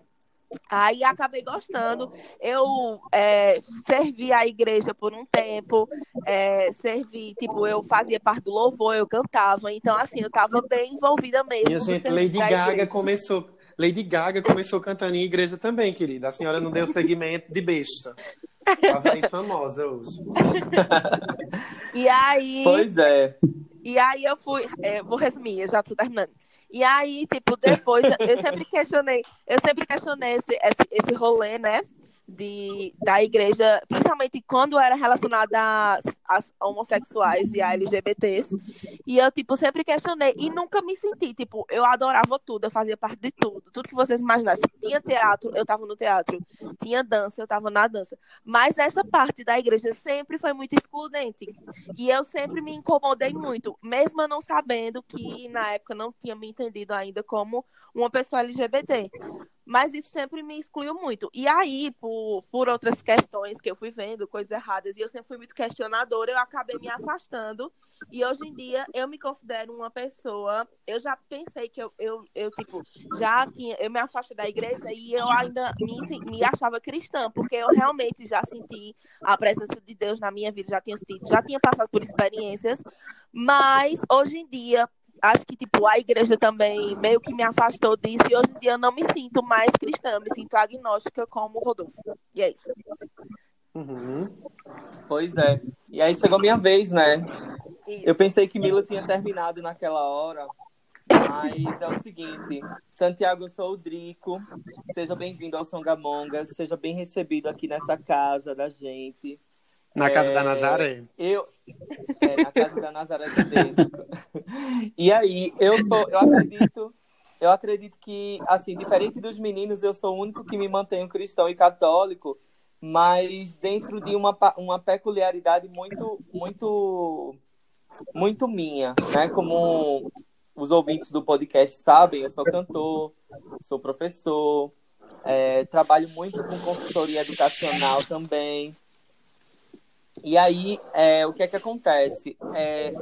Speaker 3: Aí acabei gostando. Eu é, servi a igreja por um tempo, é, servi, tipo, eu fazia parte do louvor, eu cantava. Então, assim, eu estava bem envolvida mesmo.
Speaker 4: E a gente, Lady Gaga começou. Lady Gaga começou cantando em igreja também, querida. A senhora não deu segmento de besta. Tava aí famosa hoje.
Speaker 3: e aí.
Speaker 2: Pois é.
Speaker 3: E aí eu fui. É, vou resumir, eu já tô terminando. E aí, tipo, depois, eu sempre questionei, eu sempre questionei esse, esse, esse rolê, né? De, da igreja, principalmente quando era relacionada às, homossexuais e a LGBTs. E eu, tipo, sempre questionei e nunca me senti, tipo, eu adorava tudo, eu fazia parte de tudo, tudo que vocês imaginassem. Tinha teatro, eu tava no teatro. Tinha dança, eu tava na dança. Mas essa parte da igreja sempre foi muito excludente. E eu sempre me incomodei muito, mesmo não sabendo que na época não tinha me entendido ainda como uma pessoa LGBT. Mas isso sempre me excluiu muito. E aí, por, por outras questões que eu fui vendo, coisas erradas, e eu sempre fui muito questionadora, eu acabei me afastando. E hoje em dia eu me considero uma pessoa. Eu já pensei que eu, eu, eu tipo, já tinha. Eu me afastei da igreja e eu ainda me, me achava cristã, porque eu realmente já senti a presença de Deus na minha vida, já tinha sentido, já tinha passado por experiências. Mas hoje em dia, acho que tipo a igreja também meio que me afastou disso e hoje em dia eu não me sinto mais cristã, me sinto agnóstica como Rodolfo. E é isso.
Speaker 2: Uhum. Pois é. E aí chegou a minha vez, né? Isso. Eu pensei que Mila tinha terminado naquela hora, mas é o seguinte, Santiago, eu sou o Drico. Seja bem-vindo ao Songamongas, seja bem recebido aqui nessa casa da gente.
Speaker 4: Na casa é, da Nazaré?
Speaker 2: Eu, é, na casa da Nazaré Tedesco. E aí, eu sou, eu acredito, eu acredito que, assim, diferente dos meninos, eu sou o único que me mantenho cristão e católico, mas dentro de uma, uma peculiaridade muito, muito, muito minha, né? Como os ouvintes do podcast sabem, eu sou cantor, sou professor, é, trabalho muito com consultoria educacional também. E aí, é, o que é que acontece? É,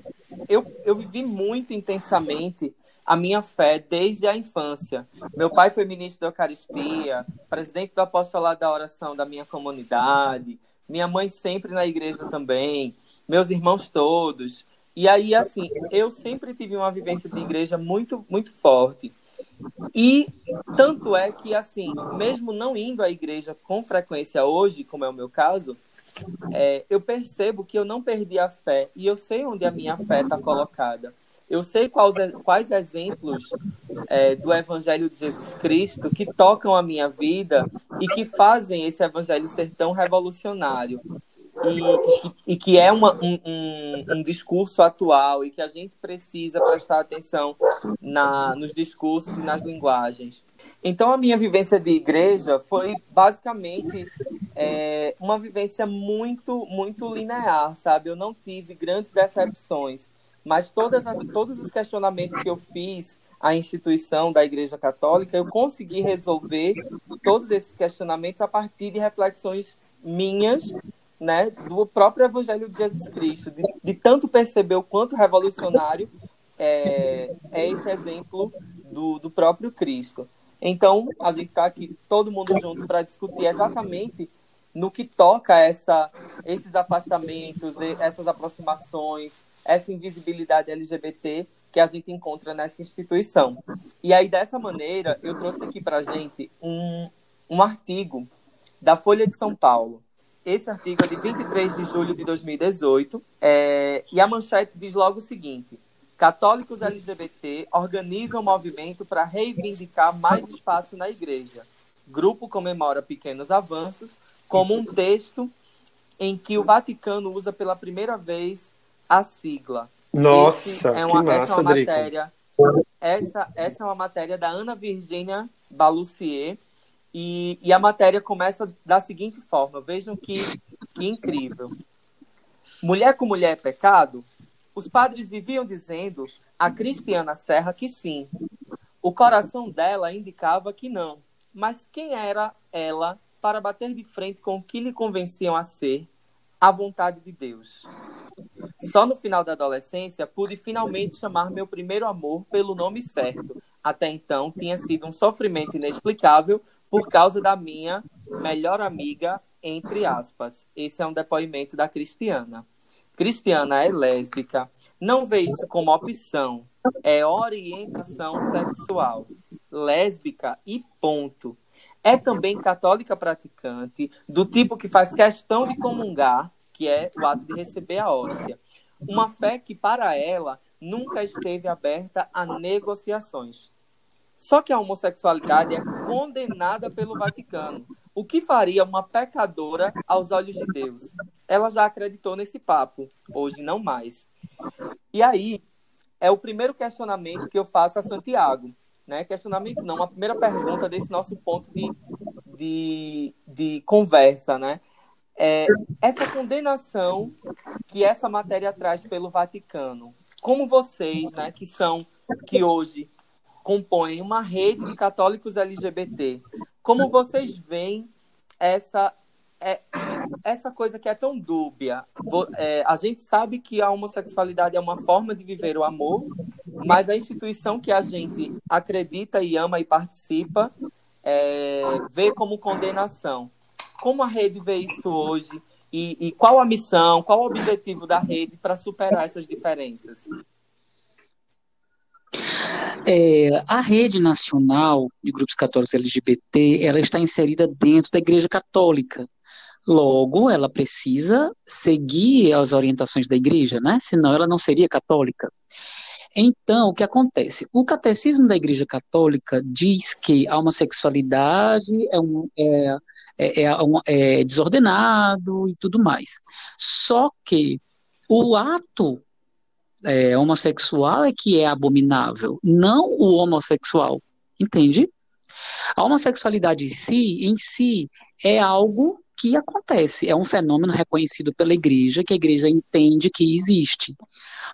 Speaker 2: eu, eu vivi muito intensamente a minha fé desde a infância. Meu pai foi ministro da Eucaristia, presidente do apostolado da oração da minha comunidade, minha mãe sempre na igreja também, meus irmãos todos. E aí, assim, eu sempre tive uma vivência de igreja muito, muito forte. E tanto é que, assim, mesmo não indo à igreja com frequência hoje, como é o meu caso, é, eu percebo que eu não perdi a fé e eu sei onde a minha fé está colocada. Eu sei quais, quais exemplos é, do Evangelho de Jesus Cristo que tocam a minha vida e que fazem esse Evangelho ser tão revolucionário. E, e, que, é uma, um, um, um, discurso atual e que a gente precisa prestar atenção na, nos discursos e nas linguagens. Então, a minha vivência de igreja foi basicamente é, uma vivência muito, muito linear, sabe? Eu não tive grandes decepções, mas todas as, todos os questionamentos que eu fiz à instituição da Igreja Católica, eu consegui resolver todos esses questionamentos a partir de reflexões minhas, né, do próprio Evangelho de Jesus Cristo, de, de tanto perceber o quanto revolucionário é, é esse exemplo do, do próprio Cristo. Então, a gente está aqui todo mundo junto para discutir exatamente no que toca essa, esses afastamentos, essas aproximações, essa invisibilidade LGBT que a gente encontra nessa instituição. E aí, dessa maneira, eu trouxe aqui para a gente um, um artigo da Folha de São Paulo. Esse artigo é de 23 de julho de 2018, é, e a manchete diz logo o seguinte: Católicos LGBT organizam um movimento para reivindicar mais espaço na igreja. Grupo comemora pequenos avanços, como um texto em que o Vaticano usa pela primeira vez a sigla
Speaker 4: nossa, é uma, que massa,
Speaker 2: essa é uma matéria. Essa, essa é uma matéria da Ana Virginia Balucier. E, e a matéria começa da seguinte forma: vejam que, que incrível. Mulher com mulher é pecado? Os padres viviam dizendo a Cristiana Serra que sim. O coração dela indicava que não. Mas quem era ela para bater de frente com o que lhe convenciam a ser a vontade de Deus? Só no final da adolescência pude finalmente chamar meu primeiro amor pelo nome certo. Até então tinha sido um sofrimento inexplicável por causa da minha melhor amiga, entre aspas. Esse é um depoimento da Cristiana. Cristiana é lésbica, não vê isso como opção, é orientação sexual. Lésbica e ponto. É também católica praticante, do tipo que faz questão de comungar que é o ato de receber a hóstia. Uma fé que, para ela, nunca esteve aberta a negociações. Só que a homossexualidade é condenada pelo Vaticano. O que faria uma pecadora aos olhos de Deus? Ela já acreditou nesse papo, hoje não mais. E aí é o primeiro questionamento que eu faço a Santiago. Né? Questionamento não, a primeira pergunta desse nosso ponto de, de, de conversa, né? é, essa condenação que essa matéria traz pelo Vaticano. Como vocês, né, que são, que hoje compõem uma rede de católicos LGBT, como vocês veem essa é, essa coisa que é tão dúbia. É, a gente sabe que a homossexualidade é uma forma de viver o amor, mas a instituição que a gente acredita e ama e participa é, vê como condenação. Como a rede vê isso hoje? E, e qual a missão, qual o objetivo da rede para superar essas diferenças?
Speaker 9: É, a rede nacional de grupos católicos LGBT, ela está inserida dentro da Igreja Católica. Logo, ela precisa seguir as orientações da Igreja, né? Senão, ela não seria católica. Então, o que acontece? O catecismo da Igreja Católica diz que a homossexualidade é, um, é é, é, é desordenado e tudo mais. Só que o ato é, homossexual é que é abominável, não o homossexual, entende? A homossexualidade em si, em si é algo que acontece, é um fenômeno reconhecido pela igreja, que a igreja entende que existe,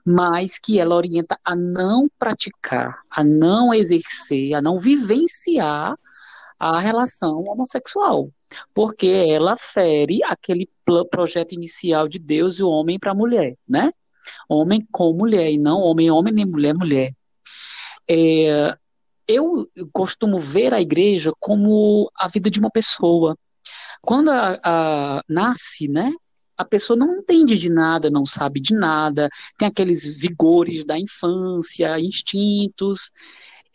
Speaker 9: mas que ela orienta a não praticar, a não exercer, a não vivenciar a relação homossexual, porque ela fere aquele projeto inicial de Deus e o homem para a mulher, né? Homem com mulher, e não homem, homem, nem mulher, mulher. É, eu costumo ver a igreja como a vida de uma pessoa. Quando a, a, nasce, né, a pessoa não entende de nada, não sabe de nada, tem aqueles vigores da infância, instintos,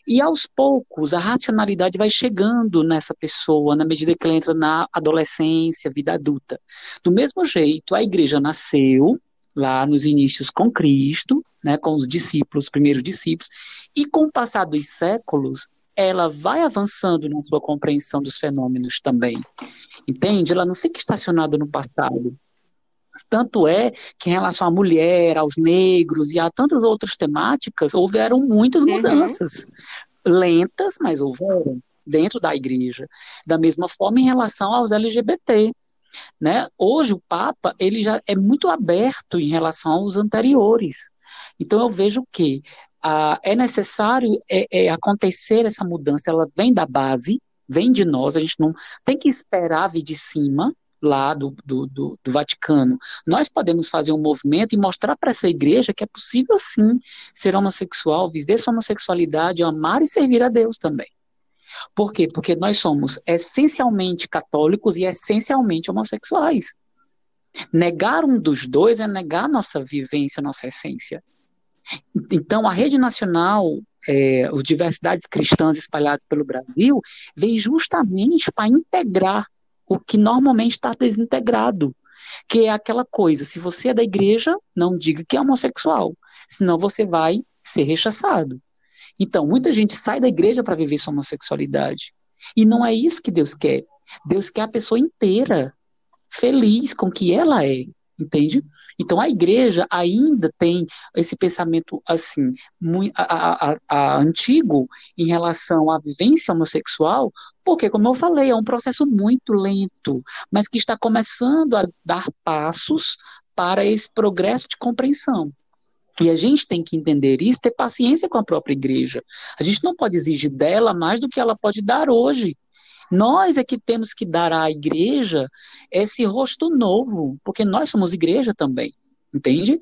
Speaker 9: e aos poucos a racionalidade vai chegando nessa pessoa na medida que ela entra na adolescência, vida adulta. Do mesmo jeito, a igreja nasceu lá nos inícios com Cristo, né, com os discípulos, os primeiros discípulos, e com o passar dos séculos, ela vai avançando na sua compreensão dos fenômenos também. Entende? Ela não fica estacionada no passado. Tanto é que em relação à mulher, aos negros e a tantas outras temáticas, houveram muitas uhum. mudanças. Uhum. Lentas, mas houveram dentro da igreja. Da mesma forma em relação aos LGBT. Né? Hoje o Papa ele já é muito aberto em relação aos anteriores. Então eu vejo que ah, é necessário é, é acontecer essa mudança, ela vem da base, vem de nós, a gente não tem que esperar vir de cima, lá do, do, do, do Vaticano. Nós podemos fazer um movimento e mostrar para essa igreja que é possível sim ser homossexual, viver sua homossexualidade, amar e servir a Deus também. Por quê? Porque nós somos essencialmente católicos e essencialmente homossexuais. Negar um dos dois é negar nossa vivência, nossa essência. Então, a rede nacional, é, as diversidades cristãs espalhadas pelo Brasil, vem justamente para integrar o que normalmente está desintegrado, que é aquela coisa: se você é da igreja, não diga que é homossexual, senão você vai ser rechaçado. Então, muita gente sai da igreja para viver sua homossexualidade. E não é isso que Deus quer. Deus quer a pessoa inteira, feliz com o que ela é, entende? Então a igreja ainda tem esse pensamento assim, muito, a, a, a, antigo em relação à vivência homossexual, porque, como eu falei, é um processo muito lento, mas que está começando a dar passos para esse progresso de compreensão. E a gente tem que entender isso, ter paciência com a própria igreja. A gente não pode exigir dela mais do que ela pode dar hoje. Nós é que temos que dar à igreja esse rosto novo, porque nós somos igreja também, entende?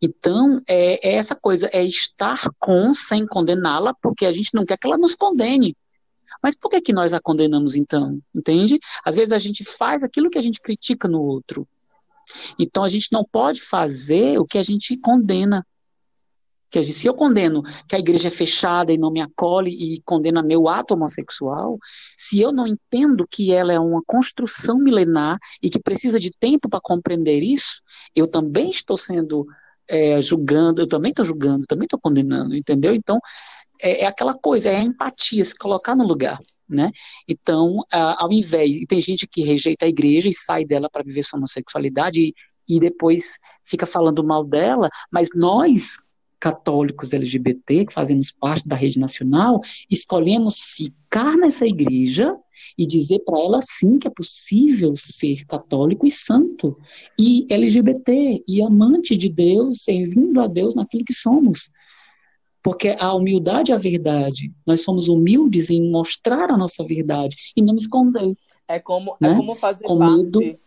Speaker 9: Então, é, é essa coisa, é estar com sem condená-la, porque a gente não quer que ela nos condene. Mas por que, que nós a condenamos então? Entende? Às vezes a gente faz aquilo que a gente critica no outro. Então a gente não pode fazer o que a gente condena. Que gente, se eu condeno que a igreja é fechada e não me acolhe e condena meu ato homossexual, se eu não entendo que ela é uma construção milenar e que precisa de tempo para compreender isso, eu também estou sendo é, julgando, eu também estou julgando, também estou condenando, entendeu? Então, é, é, aquela coisa, é a empatia, se colocar no lugar. Né? Então, ao invés, e tem gente que rejeita a igreja e sai dela para viver sua homossexualidade e, e depois fica falando mal dela, mas nós, católicos LGBT, que fazemos parte da rede nacional, escolhemos ficar nessa igreja e dizer para ela sim que é possível ser católico e santo, e LGBT, e amante de Deus, servindo a Deus naquilo que somos. Porque a humildade é a verdade. Nós somos humildes em mostrar a nossa verdade e não esconder.
Speaker 2: É como, é né? é como fazer Com parte.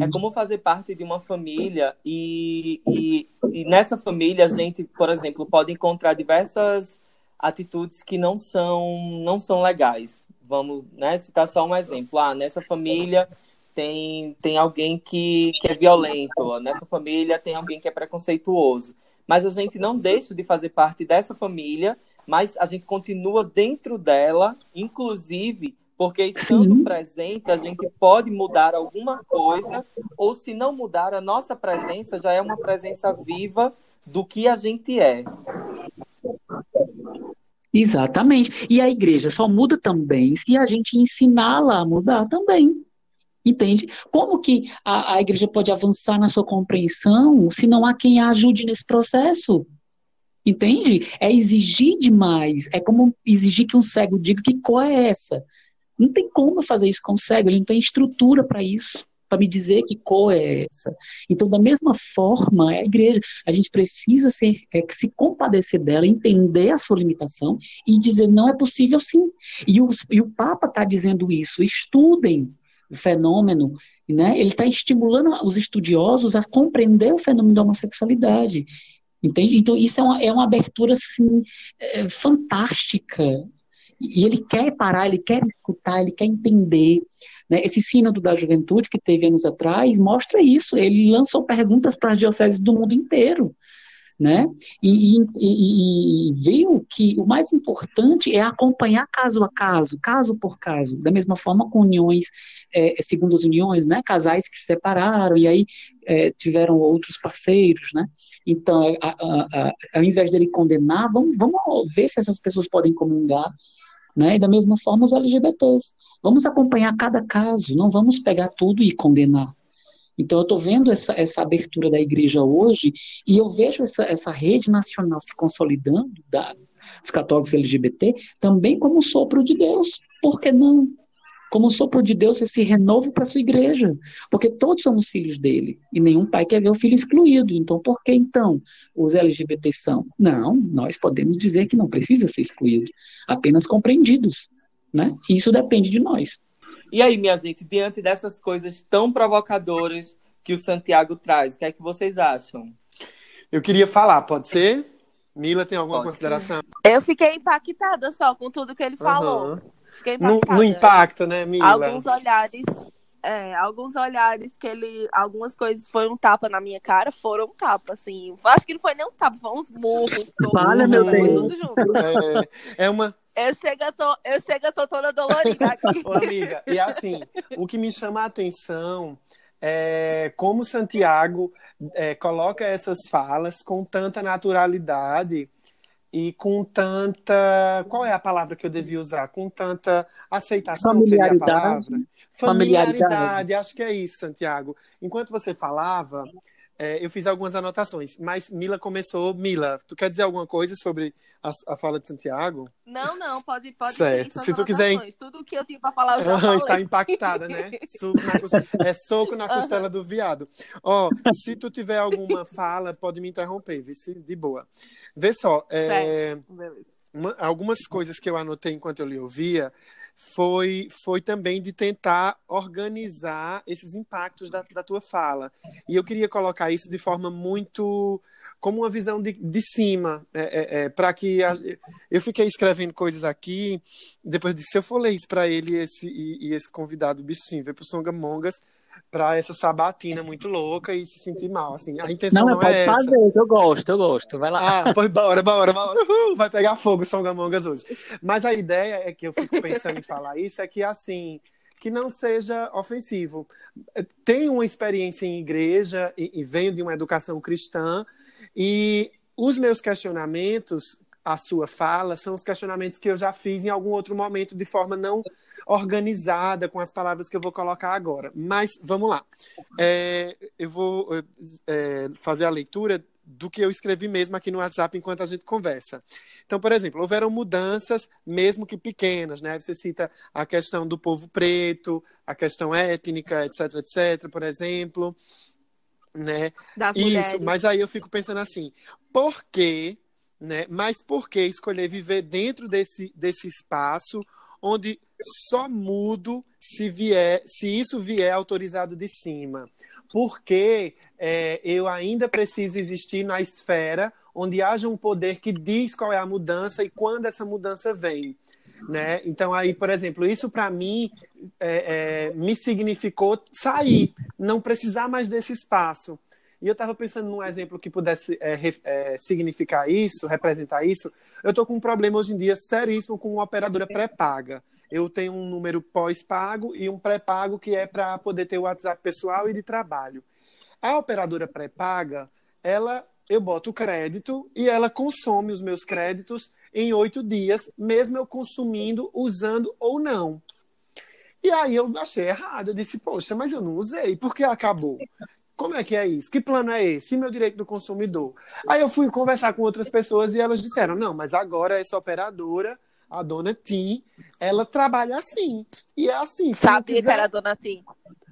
Speaker 2: É como fazer parte de uma família e, e, e nessa família a gente, por exemplo, pode encontrar diversas atitudes que não são não são legais. Vamos, né, citar só um exemplo. Ah, nessa família tem, tem alguém que, que é violento, nessa família tem alguém que é preconceituoso mas a gente não deixa de fazer parte dessa família, mas a gente continua dentro dela, inclusive porque estando Sim. presente a gente pode mudar alguma coisa, ou se não mudar, a nossa presença já é uma presença viva do que a gente é.
Speaker 9: Exatamente. E a igreja só muda também se a gente ensiná-la a mudar também. Entende? Como que a, a igreja pode avançar na sua compreensão se não há quem a ajude nesse processo? Entende? É exigir demais. É como exigir que um cego diga que cor é essa. Não tem como fazer isso com o cego, ele não tem estrutura para isso, para me dizer que cor é essa. Então, da mesma forma, a igreja, a gente precisa ser, é, se compadecer dela, entender a sua limitação e dizer, não é possível sim. E, os, e o Papa está dizendo isso, estudem, fenômeno, né, ele está estimulando os estudiosos a compreender o fenômeno da homossexualidade. Entende? Então, isso é uma, é uma abertura assim, é, fantástica. E ele quer parar, ele quer escutar, ele quer entender. Né? Esse sínodo da juventude que teve anos atrás mostra isso. Ele lançou perguntas para as dioceses do mundo inteiro né? E, e, e, viu que o mais importante é acompanhar caso a caso, caso por caso, da mesma forma com uniões, é, segundo as uniões, né? Casais que se separaram e aí é, tiveram outros parceiros, né? Então, a, a, a, ao invés dele condenar, vamos, vamos ver se essas pessoas podem comungar, né? E da mesma forma os LGBTs. Vamos acompanhar cada caso, não vamos pegar tudo e condenar. Então, eu estou vendo essa, essa abertura da igreja hoje e eu vejo essa, essa rede nacional se consolidando, da, dos católicos LGBT, também como sopro de Deus. Por que não? Como sopro de Deus, esse renovo para a sua igreja. Porque todos somos filhos dele. E nenhum pai quer ver o filho excluído. Então, por que então os LGBT são? Não, nós podemos dizer que não precisa ser excluído, apenas compreendidos. Né? Isso depende de nós.
Speaker 2: E aí, minha gente, diante dessas coisas tão provocadoras que o Santiago traz, o que é que vocês acham?
Speaker 4: Eu queria falar, pode ser? Mila, tem alguma pode consideração?
Speaker 3: Ser. Eu fiquei impactada só com tudo que ele falou. Uhum. Fiquei
Speaker 4: Não,
Speaker 3: impactada.
Speaker 4: não impacta, né, Mila?
Speaker 3: Alguns olhares, é, alguns olhares que ele, algumas coisas foi um tapa na minha cara, foram um tapa, assim. Acho que não foi nem um tapa, foi uns murros.
Speaker 9: Fala, meu
Speaker 3: foi
Speaker 9: Deus.
Speaker 3: tudo junto.
Speaker 4: É, é uma.
Speaker 3: Eu chego, eu tô, eu chego, eu tô toda dolorida aqui.
Speaker 4: Ô, amiga, e assim, o que me chama a atenção é como Santiago é, coloca essas falas com tanta naturalidade e com tanta. Qual é a palavra que eu devia usar? Com tanta aceitação seria a palavra?
Speaker 9: Familiaridade.
Speaker 4: Familiaridade, acho que é isso, Santiago. Enquanto você falava, é, eu fiz algumas anotações, mas Mila começou. Mila, tu quer dizer alguma coisa sobre a, a fala de Santiago?
Speaker 3: Não, não, pode, pode
Speaker 4: Certo. Se tu quiser-.
Speaker 3: Tudo que eu tinha pra falar, eu já falei.
Speaker 4: está impactada, né? Soco na cos- É soco na costela do viado. Ó, se tu tiver alguma fala, pode me interromper, vê se de boa. Vê só, é, uma- algumas coisas que eu anotei enquanto eu lhe ouvia foi, foi também de tentar organizar esses impactos da, da tua fala. E eu queria colocar isso de forma muito como uma visão de, de cima, para que a- eu fiquei escrevendo coisas aqui, depois disse, se eu for ler isso para ele esse, e, e esse convidado, bicho sim, veio pro Songamongas para essa sabatina muito louca e se sentir mal, assim, a intenção
Speaker 9: Não,
Speaker 4: não,
Speaker 9: pode
Speaker 4: é essa.
Speaker 9: fazer, eu gosto, eu gosto. Vai lá.
Speaker 4: Ah, foi bora, bora, bora. Uhul, vai pegar fogo Songamongas hoje. Mas a ideia é que eu fico pensando em falar isso, é que assim, que não seja ofensivo. Tenho uma experiência em igreja e, e venho de uma educação cristã, e os meus questionamentos, a sua fala, são os questionamentos que eu já fiz em algum outro momento de forma não organizada com as palavras que eu vou colocar agora. Mas vamos lá. É, eu vou é, fazer a leitura do que eu escrevi mesmo aqui no WhatsApp enquanto a gente conversa. Então, por exemplo, houveram mudanças, mesmo que pequenas, né? Você cita a questão do povo preto, a questão étnica, etc, etc, por exemplo, né?
Speaker 3: Das
Speaker 4: Isso,
Speaker 3: mulheres.
Speaker 4: mas aí eu fico pensando assim, por que, né? Mas por que escolher viver dentro desse, desse espaço onde só mudo se vier, se isso vier autorizado de cima? Porque é, eu ainda preciso existir na esfera onde haja um poder que diz qual é a mudança e quando essa mudança vem. Né? Então, aí, por exemplo, isso para mim é, é, me significou sair, não precisar mais desse espaço. E eu estava pensando num exemplo que pudesse é, é, significar isso, representar isso. Eu estou com um problema hoje em dia seríssimo com uma operadora pré-paga. Eu tenho um número pós-pago e um pré-pago que é para poder ter o WhatsApp pessoal e de trabalho. A operadora pré-paga, ela, eu boto crédito e ela consome os meus créditos em oito dias, mesmo eu consumindo, usando ou não. E aí eu achei errado. Eu disse, poxa, mas eu não usei, por que acabou? Como é que é isso? Que plano é esse? E meu direito do consumidor? Aí eu fui conversar com outras pessoas e elas disseram: não, mas agora essa operadora, a dona Tim, ela trabalha assim. E é assim.
Speaker 3: Sabia que
Speaker 4: quiser-
Speaker 3: era a dona Tim.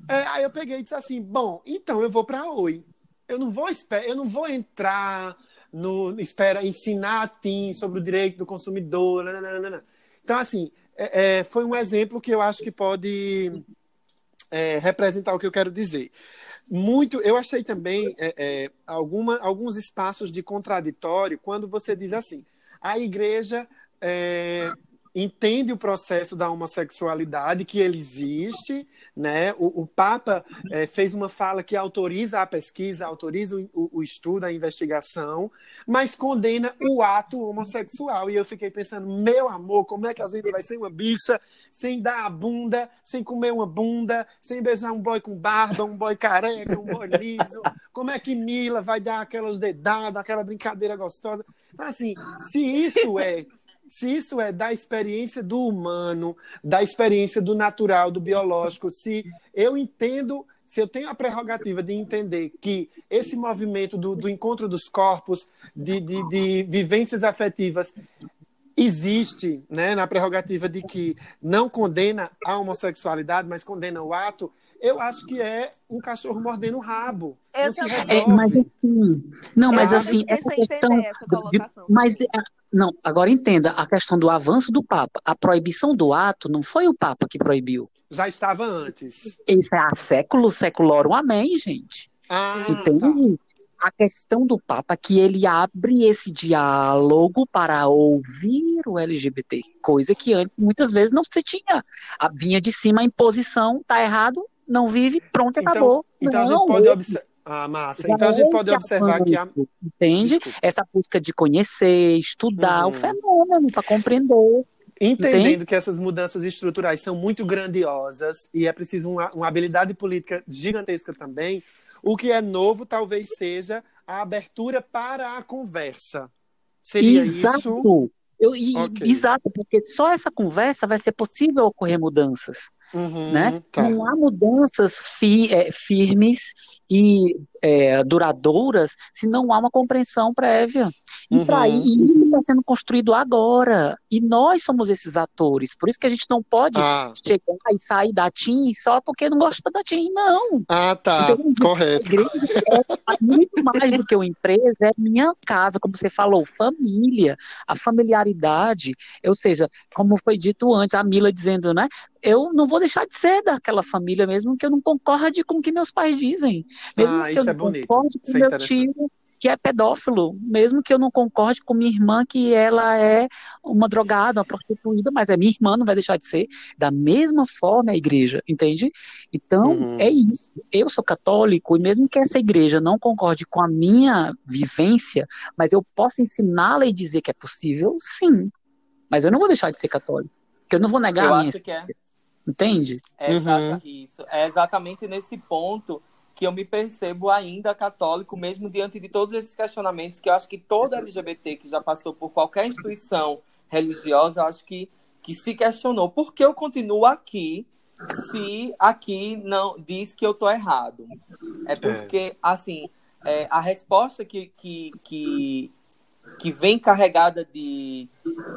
Speaker 4: é, aí eu peguei e disse assim: bom, então eu vou para Oi. Eu não vou eu não vou entrar no espera ensinar a TIM sobre o direito do consumidor. nananana. Então, assim, é, é, foi um exemplo que eu acho que pode é, representar o que eu quero dizer. Muito, eu achei também é, é, alguma, alguns espaços de contraditório quando você diz assim: a igreja é, entende o processo da homossexualidade, que ele existe, né? O, o Papa é, fez uma fala que autoriza a pesquisa, autoriza o, o- o estudo, a investigação, mas condena o ato homossexual. E eu fiquei pensando, meu amor, como é que a gente vai ser uma bicha sem dar a bunda, sem comer uma bunda, sem beijar um boy com barba, um boy careca, um boy liso? Como é que Mila vai dar aquelas dedadas, aquela brincadeira gostosa? Então, assim, se isso é se isso é da experiência do humano, da experiência do natural, do biológico, se eu entendo, se eu tenho a prerrogativa de entender que esse movimento do, do encontro dos corpos, de, de, de vivências afetivas, existe né, na prerrogativa de que não condena a homossexualidade, mas condena o ato, eu acho que é um cachorro mordendo o rabo.
Speaker 3: Eu
Speaker 4: não se
Speaker 3: também.
Speaker 4: resolve.
Speaker 9: É, mas assim, não, mas assim, essa
Speaker 3: sem
Speaker 9: questão
Speaker 3: essa
Speaker 9: de- mas é, não, agora entenda a questão do avanço do Papa. A proibição do ato não foi o Papa que proibiu.
Speaker 4: Já estava antes.
Speaker 9: Isso é há séculos, seculorum, amém, gente.
Speaker 4: Ah,
Speaker 9: Entende?
Speaker 4: tá.
Speaker 9: a questão do Papa é que ele abre esse diálogo para ouvir o LGBT, coisa que antes muitas vezes não se tinha. Vinha de cima a imposição, tá errado, não vive, pronto,
Speaker 4: Então,
Speaker 9: acabou.
Speaker 4: então a
Speaker 9: não,
Speaker 4: gente pode
Speaker 9: ouve.
Speaker 4: observar. Ah, massa.
Speaker 9: Já
Speaker 4: Então a gente pode observar que a.
Speaker 9: Entende?
Speaker 4: Desculpa.
Speaker 9: Essa busca de conhecer, estudar
Speaker 4: Uhum.
Speaker 9: o fenômeno, para compreender.
Speaker 4: Entendendo
Speaker 9: Entende?
Speaker 4: que essas mudanças estruturais são muito grandiosas e é preciso uma, uma habilidade política gigantesca também, o que é novo talvez seja a abertura para a conversa. Seria isso?
Speaker 9: Exato. Eu, e-
Speaker 4: Ok.
Speaker 9: Exato, porque só essa conversa vai ser possível ocorrer mudanças.
Speaker 4: Uhum,
Speaker 9: né?
Speaker 4: tá.
Speaker 9: Não há mudanças fi- é, firmes e é, duradouras se não há uma compreensão prévia. E,
Speaker 4: Uhum.
Speaker 9: pra, e isso está sendo construído agora. E nós somos esses atores. Por isso que a gente não pode
Speaker 4: Ah,
Speaker 9: chegar e sair da TIM só porque não gosta da TIM. Não.
Speaker 4: ah, tá.
Speaker 9: A
Speaker 4: Correto.
Speaker 9: igreja é muito mais do que uma empresa, é minha casa, como você falou, família, a familiaridade, ou seja, como foi dito antes, a Mila dizendo, né? Eu não vou deixar de ser daquela família, mesmo que eu não concorde com o que meus pais dizem, mesmo
Speaker 4: Ah,
Speaker 9: que
Speaker 4: isso
Speaker 9: eu não
Speaker 4: é bonito.
Speaker 9: concorde com
Speaker 4: Isso é
Speaker 9: meu
Speaker 4: interessante.
Speaker 9: tio que é pedófilo, mesmo que eu não concorde com minha irmã que ela é uma drogada, uma prostituída, mas é minha irmã, não vai deixar de ser. Da mesma forma é a igreja, entende? Então,
Speaker 4: Uhum.
Speaker 9: é isso. Eu sou católico e mesmo que essa igreja não concorde com a minha vivência, mas eu posso ensiná-la e dizer que é possível, sim. Mas eu não vou deixar de ser católico, porque eu não vou negar
Speaker 2: Eu
Speaker 9: a minha,
Speaker 2: acho que é,
Speaker 9: entende?
Speaker 2: é
Speaker 4: Uhum.
Speaker 2: isso. É exatamente nesse ponto que eu me percebo ainda católico, mesmo diante de todos esses questionamentos, que eu acho que todo LGBT que já passou por qualquer instituição religiosa, eu acho que, que se questionou. Por que eu continuo aqui se aqui não diz que eu tô errado? É porque, assim, é, a resposta que, que, que, que vem carregada de,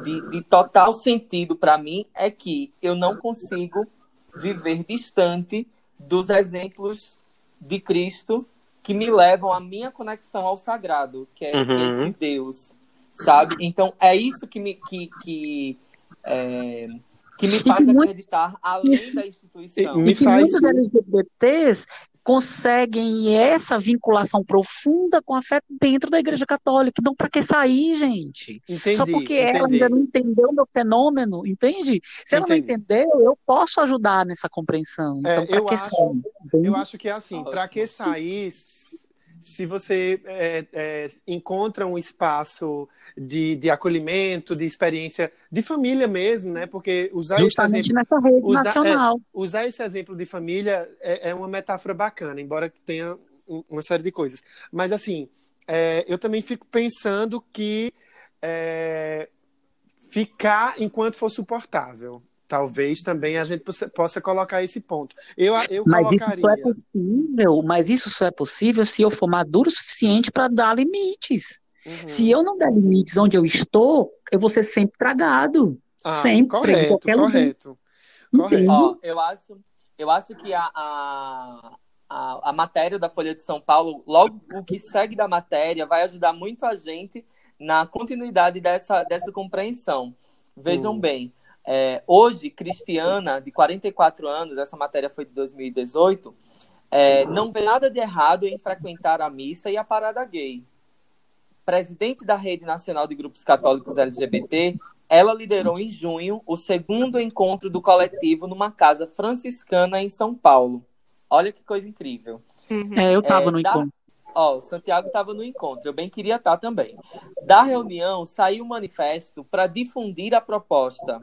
Speaker 2: de, de total sentido para mim é que eu não consigo viver distante dos exemplos de Cristo que me levam à minha conexão ao sagrado, que é, que é
Speaker 4: Uhum.
Speaker 2: esse Deus, sabe? Então é isso que me que, que, é, que me faz acreditar além da instituição.
Speaker 4: Me
Speaker 9: e que
Speaker 4: faz-
Speaker 9: muitos LGBTs conseguem essa vinculação profunda com a fé dentro da Igreja Católica. Então, para que sair, gente?
Speaker 4: Entendi.
Speaker 9: Só porque ela
Speaker 4: entendi.
Speaker 9: ainda não entendeu o meu fenômeno, entende? Se ela não
Speaker 4: Entendi.
Speaker 9: entendeu, eu posso ajudar nessa compreensão.
Speaker 4: É,
Speaker 9: Então, para
Speaker 4: eu
Speaker 9: que
Speaker 4: acho-
Speaker 9: sair? Entende?
Speaker 4: Eu acho que é assim, para que sair, se você é, é, encontra um espaço de, de acolhimento, de experiência, de família mesmo, né? Porque usar esse exemplo,
Speaker 9: nessa rede
Speaker 4: usar-
Speaker 9: nacional.
Speaker 4: usar esse exemplo de família é, é uma metáfora bacana, embora que tenha um- uma série de coisas. Mas assim, é, eu também fico pensando que é, ficar enquanto for suportável. Talvez também a gente possa, colocar esse ponto. Eu, eu
Speaker 9: Mas isso
Speaker 4: colocaria.
Speaker 9: só é possível, mas isso só é possível se eu for maduro o suficiente para dar limites.
Speaker 4: Uhum.
Speaker 9: Se eu não der limites onde eu estou, eu vou ser sempre tragado.
Speaker 4: Ah,
Speaker 9: sempre, em
Speaker 4: correto,
Speaker 9: qualquer lugar.
Speaker 4: correto. Correto.
Speaker 2: Ó, eu acho, eu acho que a, a, a, a matéria da Folha de São Paulo, logo o que segue da matéria, vai ajudar muito a gente na continuidade dessa, dessa compreensão. Vejam
Speaker 4: Hum.
Speaker 2: bem, é, hoje, Cristiana, de 44 anos, essa matéria foi de 2018, é, não vê nada de errado em frequentar a missa e a parada gay. Presidente da Rede Nacional de Grupos Católicos LGBT, ela liderou em junho o segundo encontro do coletivo numa casa franciscana em São Paulo. Olha que coisa incrível.
Speaker 9: É, eu estava
Speaker 2: É,
Speaker 9: no
Speaker 2: dá-
Speaker 9: encontro.
Speaker 2: Ó, o Santiago estava no encontro, eu bem queria estar também. Da reunião saiu um manifesto para difundir a proposta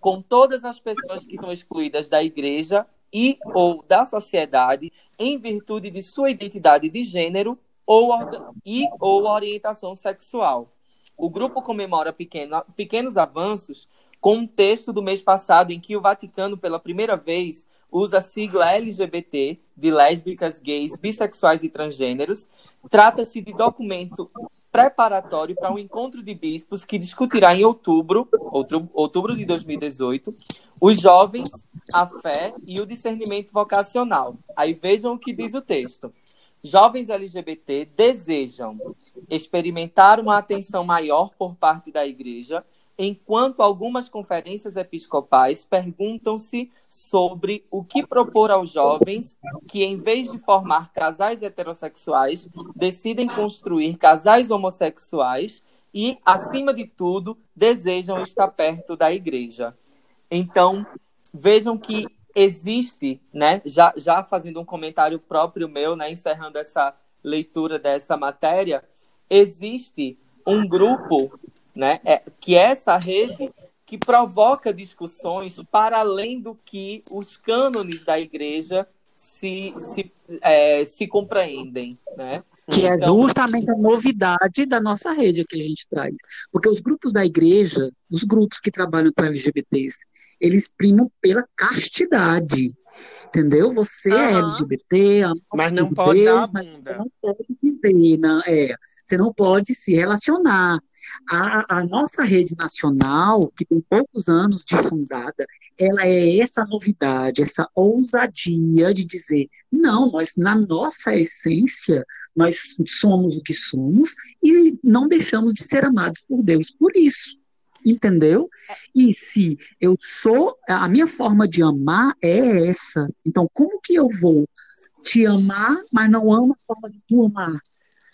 Speaker 2: com todas as pessoas que são excluídas da igreja e ou da sociedade em virtude de sua identidade de gênero ou e ou orientação sexual. O grupo comemora pequeno- pequenos avanços com um texto do mês passado em que o Vaticano, pela primeira vez, usa a sigla LGBT, de lésbicas, gays, bissexuais e transgêneros. Trata-se de documento preparatório para um encontro de bispos que discutirá em outubro, outubro, outubro de 2018, os jovens, a fé e o discernimento vocacional. Aí vejam o que diz o texto. Jovens LGBT desejam experimentar uma atenção maior por parte da igreja, enquanto algumas conferências episcopais perguntam-se sobre o que propor aos jovens que, em vez de formar casais heterossexuais, decidem construir casais homossexuais e, acima de tudo, desejam estar perto da igreja. Então, vejam que existe, né, já, já fazendo um comentário próprio meu, né, encerrando essa leitura dessa matéria, existe um grupo né? É, que é essa rede que provoca discussões para além do que os cânones da igreja se, se, é, se compreendem, né?
Speaker 9: Que é então... é justamente a novidade da nossa rede que a gente traz. Porque os grupos da igreja, os grupos que trabalham com LGBTs, eles primam pela castidade. Entendeu? Você uhum. é LGBT,
Speaker 4: mas não pode Deus, dar a bunda.
Speaker 9: Você não pode viver, não, é, você não pode se relacionar. A, a, nossa rede nacional, que tem poucos anos de fundada, ela é essa novidade, essa ousadia de dizer, não, nós, na nossa essência, nós somos o que somos e não deixamos de ser amados por Deus por isso. Entendeu? E se eu sou, a minha forma de amar é essa. Então, como que eu vou te amar, mas não amo a forma de tu amar?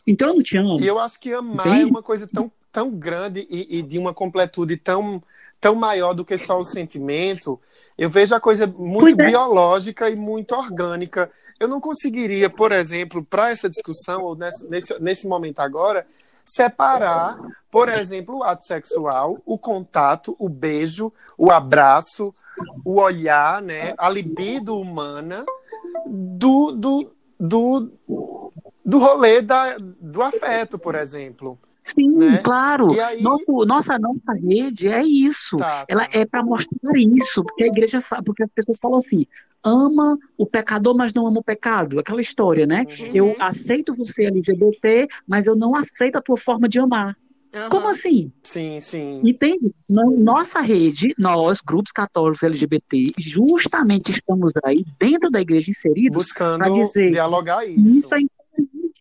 Speaker 9: Então eu não te amo.
Speaker 4: E eu acho que amar é Entende? é uma coisa tão tão grande e, e, de uma completude tão, tão maior do que só o sentimento, eu vejo a coisa muito é. biológica e muito orgânica. Eu não conseguiria, por exemplo, para essa discussão, ou nesse, nesse, nesse momento agora, separar, por exemplo, o ato sexual, o contato, o beijo, o abraço, o olhar, né, a libido humana do, do, do, do rolê da, do afeto, por exemplo.
Speaker 9: Sim, né? claro. Aí... Nosso, nossa, nossa rede é isso. Tá, tá. Ela é para mostrar isso, porque a igreja, porque as pessoas falam assim: ama o pecador, mas não ama o pecado. Aquela história, né? Uhum. Eu aceito você LGBT, mas eu não aceito a tua forma de amar. Uhum. Como assim?
Speaker 4: Sim, sim.
Speaker 9: Entende? Nossa rede, nós, grupos católicos LGBT, justamente estamos aí dentro da igreja inseridos
Speaker 4: buscando
Speaker 9: dizer,
Speaker 4: dialogar isso.
Speaker 9: Isso é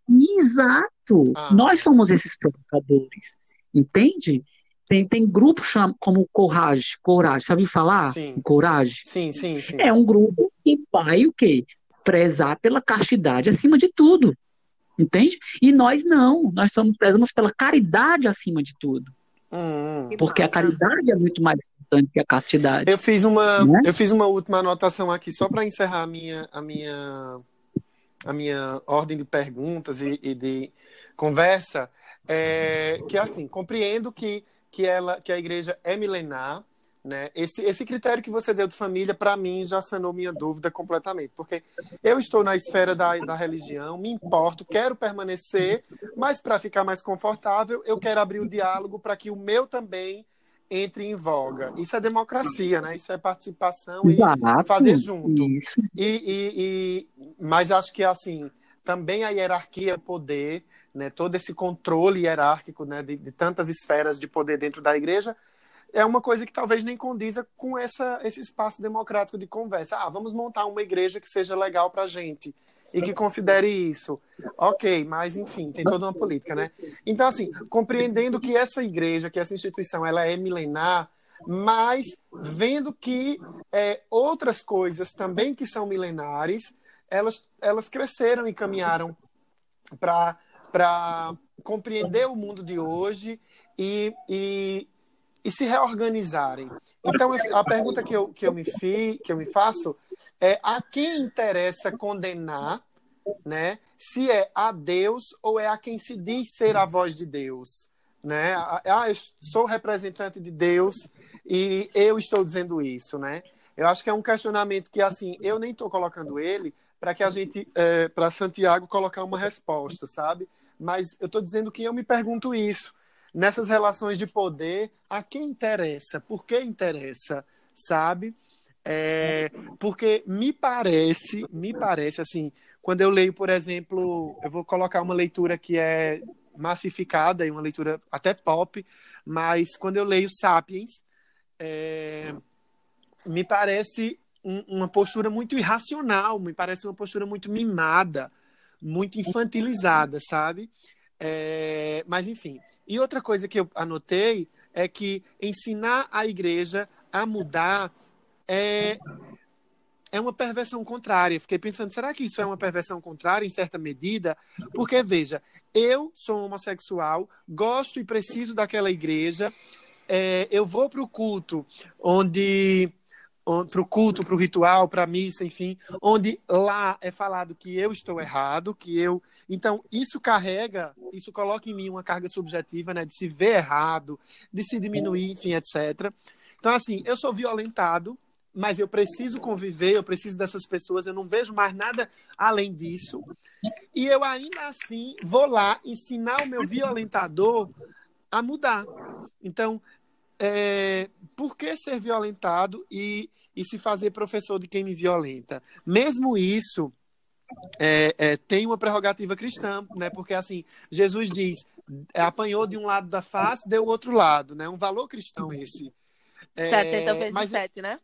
Speaker 9: Exato. Ah. Nós somos esses provocadores. Entende? Tem, tem grupo chama, como Coragem. Coragem. Sabe falar?
Speaker 4: Sim.
Speaker 9: Coragem?
Speaker 4: Sim, sim, sim.
Speaker 9: É um grupo que vai o quê? Prezar pela castidade acima de tudo. Entende? E nós não. Nós somos prezamos pela caridade acima de tudo.
Speaker 4: Hum,
Speaker 9: porque a caridade é muito mais importante que a castidade.
Speaker 4: Eu fiz uma, né? eu fiz uma última anotação aqui só para encerrar a minha, a minha a minha ordem de perguntas e, e de conversa, é, que é assim, compreendo que, que, ela, que a igreja é milenar, né? Esse, esse critério que você deu de família, para mim, já sanou minha dúvida completamente, porque eu estou na esfera da, da religião, me importo, quero permanecer, mas para ficar mais confortável, eu quero abrir o diálogo para que o meu também entre em voga. Isso é democracia, né? Isso é participação Exato. e fazer junto. E, e, e, mas acho que assim também a hierarquia poder, né? Todo esse controle hierárquico, né? De, de, tantas esferas de poder dentro da igreja é uma coisa que talvez nem condiza com essa, esse espaço democrático de conversa. Ah, vamos montar uma igreja que seja legal para gente e que considere isso. Ok, mas enfim, tem toda uma política, né? Então, assim, compreendendo que essa igreja, que essa instituição, ela é milenar, mas vendo que é, outras coisas também que são milenares, elas, elas cresceram e caminharam para compreender o mundo de hoje e, e, e se reorganizarem. Então, a pergunta que eu, que eu, me, fi, que eu me faço é a quem interessa condenar, né? Se é a Deus ou é a quem se diz ser a voz de Deus, né? Ah, eu sou representante de Deus e eu estou dizendo isso, né? Eu acho que é um questionamento que assim eu nem estou colocando ele para que a gente, é, para Santiago colocar uma resposta, sabe? Mas eu estou dizendo que eu me pergunto isso nessas relações de poder, a quem interessa? Por que interessa? Sabe? É, porque me parece, me parece assim, quando eu leio, por exemplo, eu vou colocar uma leitura que é massificada e uma leitura até pop, mas quando eu leio Sapiens, é, me parece um, uma postura muito irracional, me parece uma postura muito mimada, muito infantilizada, sabe? É, mas enfim. E outra coisa que eu anotei é que ensinar a igreja a mudar é, é uma perversão contrária. Fiquei pensando, será que isso é uma perversão contrária em certa medida? Porque, veja, eu sou homossexual, gosto e preciso daquela igreja, é, eu vou para o culto onde para o culto, para o ritual, para a missa, enfim, onde lá é falado que eu estou errado, que eu. Então, isso carrega, isso coloca em mim uma carga subjetiva, né, de se ver errado, de se diminuir, enfim, etc. Então, assim, eu sou violentado, mas eu preciso conviver, eu preciso dessas pessoas, eu não vejo mais nada além disso. E eu ainda assim vou lá ensinar o meu violentador a mudar. Então, é, por que ser violentado e, e se fazer professor de quem me violenta? Mesmo isso é, é, tem uma prerrogativa cristã, né? Porque assim, Jesus diz, apanhou de um lado da face, deu o outro lado, né? Um valor cristão esse.
Speaker 3: É, 70 vezes mas, 7, né?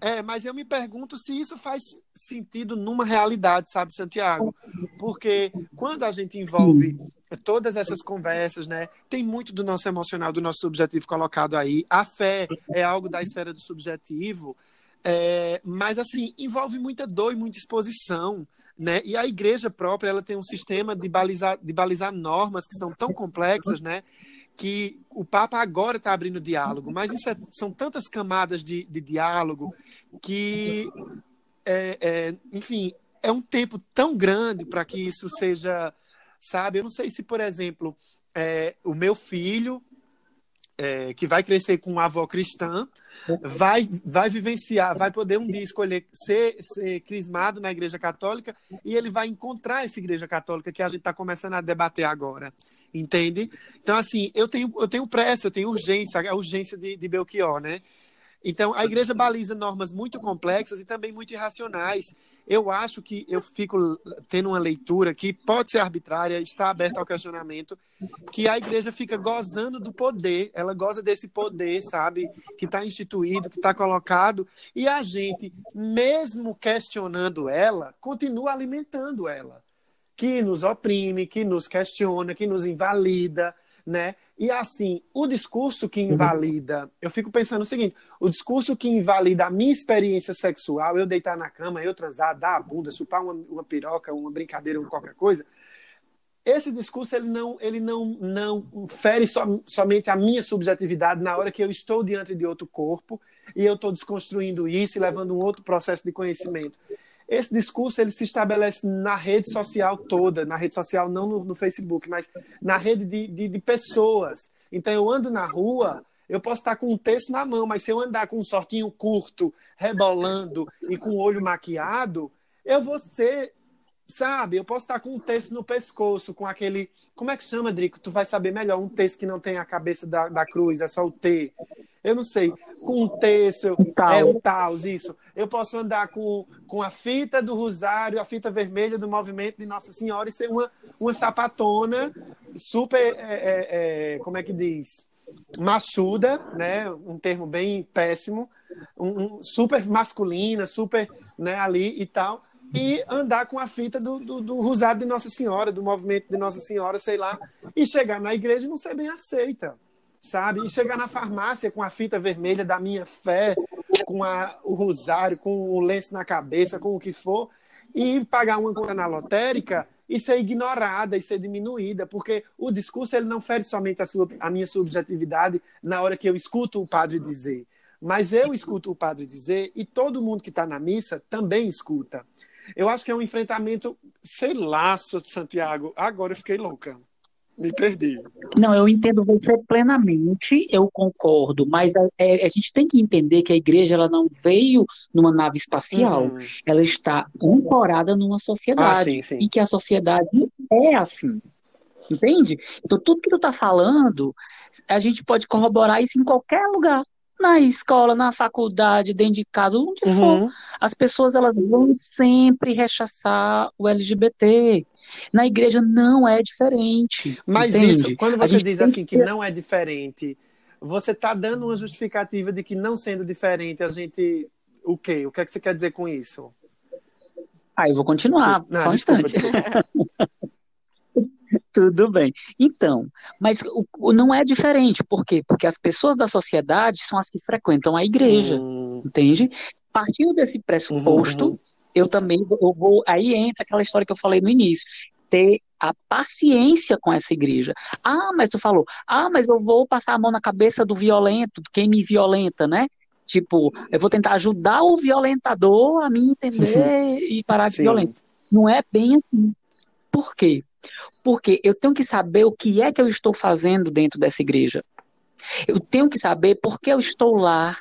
Speaker 4: É, mas eu me pergunto se isso faz sentido numa realidade, sabe, Santiago? Porque quando a gente envolve todas essas conversas, né, tem muito do nosso emocional, do nosso subjetivo colocado aí. A fé é algo da esfera do subjetivo, é, mas assim envolve muita dor e muita exposição. Né? E a igreja própria ela tem um sistema de balizar, de balizar normas que são tão complexas, né? Que o Papa agora está abrindo diálogo, mas é, são tantas camadas de, de diálogo que, é, é, enfim, é um tempo tão grande para que isso seja, sabe? Eu não sei se, por exemplo, é, o meu filho é, que vai crescer com uma avó cristã, vai, vai vivenciar, vai poder um dia escolher ser, ser crismado na Igreja Católica e ele vai encontrar essa Igreja Católica que a gente está começando a debater agora, entende? Então, assim, eu tenho, eu tenho pressa, eu tenho urgência, a urgência de, de Belchior, né? Então, a igreja baliza normas muito complexas e também muito irracionais eu acho que eu fico tendo uma leitura que pode ser arbitrária, está aberta ao questionamento, que a igreja fica gozando do poder, ela goza desse poder, sabe, que está instituído, que está colocado, e a gente, mesmo questionando ela, continua alimentando ela, que nos oprime, que nos questiona, que nos invalida, né? E assim, o discurso que invalida, eu fico pensando o seguinte: o discurso que invalida a minha experiência sexual, eu deitar na cama, eu transar, dar a bunda, chupar uma, uma piroca, uma brincadeira ou qualquer coisa, esse discurso ele não, ele não, não fere so, somente a minha subjetividade na hora que eu estou diante de outro corpo e eu estou desconstruindo isso e levando um outro processo de conhecimento. Esse discurso ele se estabelece na rede social toda, na rede social não no, no Facebook, mas na rede de, de, de, pessoas. Então eu ando na rua, eu posso estar com um texto na mão, mas se eu andar com um sortinho curto, rebolando e com o olho maquiado, eu vou ser, sabe? Eu posso estar com um texto no pescoço, com aquele, como é que chama, Drico? Tu vai saber melhor um texto que não tem a cabeça da, da cruz, é só o T eu não sei, com um terço, tal. é um tal, isso. Eu posso andar com, com a fita do rosário, a fita vermelha do movimento de Nossa Senhora e ser uma, uma sapatona super, é, é, é, como é que diz? Machuda, né? Um termo bem péssimo, um, um, super masculina, super né, ali e tal e andar com a fita do, do, do, Rosário de Nossa Senhora, do movimento de Nossa Senhora, sei lá, e chegar na igreja e não ser bem aceita sabe? E chegar na farmácia com a fita vermelha da minha fé, com a, o rosário, com o lenço na cabeça, com o que for, e pagar uma conta na lotérica e ser ignorada e ser diminuída, porque o discurso ele não fere somente a, sua, a minha subjetividade na hora que eu escuto o padre dizer, mas eu escuto o padre dizer e todo mundo que está na missa também escuta. Eu acho que é um enfrentamento, sei lá, Santiago, agora eu fiquei louca. Me perdi.
Speaker 9: Não, eu entendo você plenamente, eu concordo, mas a, é, a, gente tem que entender que a igreja ela não veio numa nave espacial, uhum. ela está ancorada numa sociedade ah, sim, sim. e que a sociedade é assim, entende? Então tudo que tu está falando, a gente pode corroborar isso em qualquer lugar na escola, na faculdade, dentro de casa, onde uhum. for, as pessoas elas vão sempre rechaçar o LGBT. Na igreja não é diferente.
Speaker 4: Mas entende? isso, quando você diz assim que... que não é diferente, você está dando uma justificativa de que não sendo diferente, a gente. O quê? O que é que você quer dizer com isso?
Speaker 9: Ah, eu vou continuar. Desculpa. Não, só um desculpa, instante. Desculpa. Tudo bem. Então, mas o, o, não é diferente. Por quê? Porque as pessoas da sociedade são as que frequentam a igreja.
Speaker 4: Hum.
Speaker 9: Entende? Partindo desse pressuposto,
Speaker 4: Uhum.
Speaker 9: eu também eu vou. Aí entra aquela história que eu falei no início. Ter a paciência com essa igreja. Ah, mas tu falou, ah, mas eu vou passar a mão na cabeça do violento, de quem me violenta, né? Tipo, eu vou tentar ajudar o violentador a me entender e parar de
Speaker 4: Sim.
Speaker 9: violento. Não é bem assim. Por quê? Porque eu tenho que saber o que é que eu estou fazendo dentro dessa igreja. Eu tenho que saber por que eu estou lá,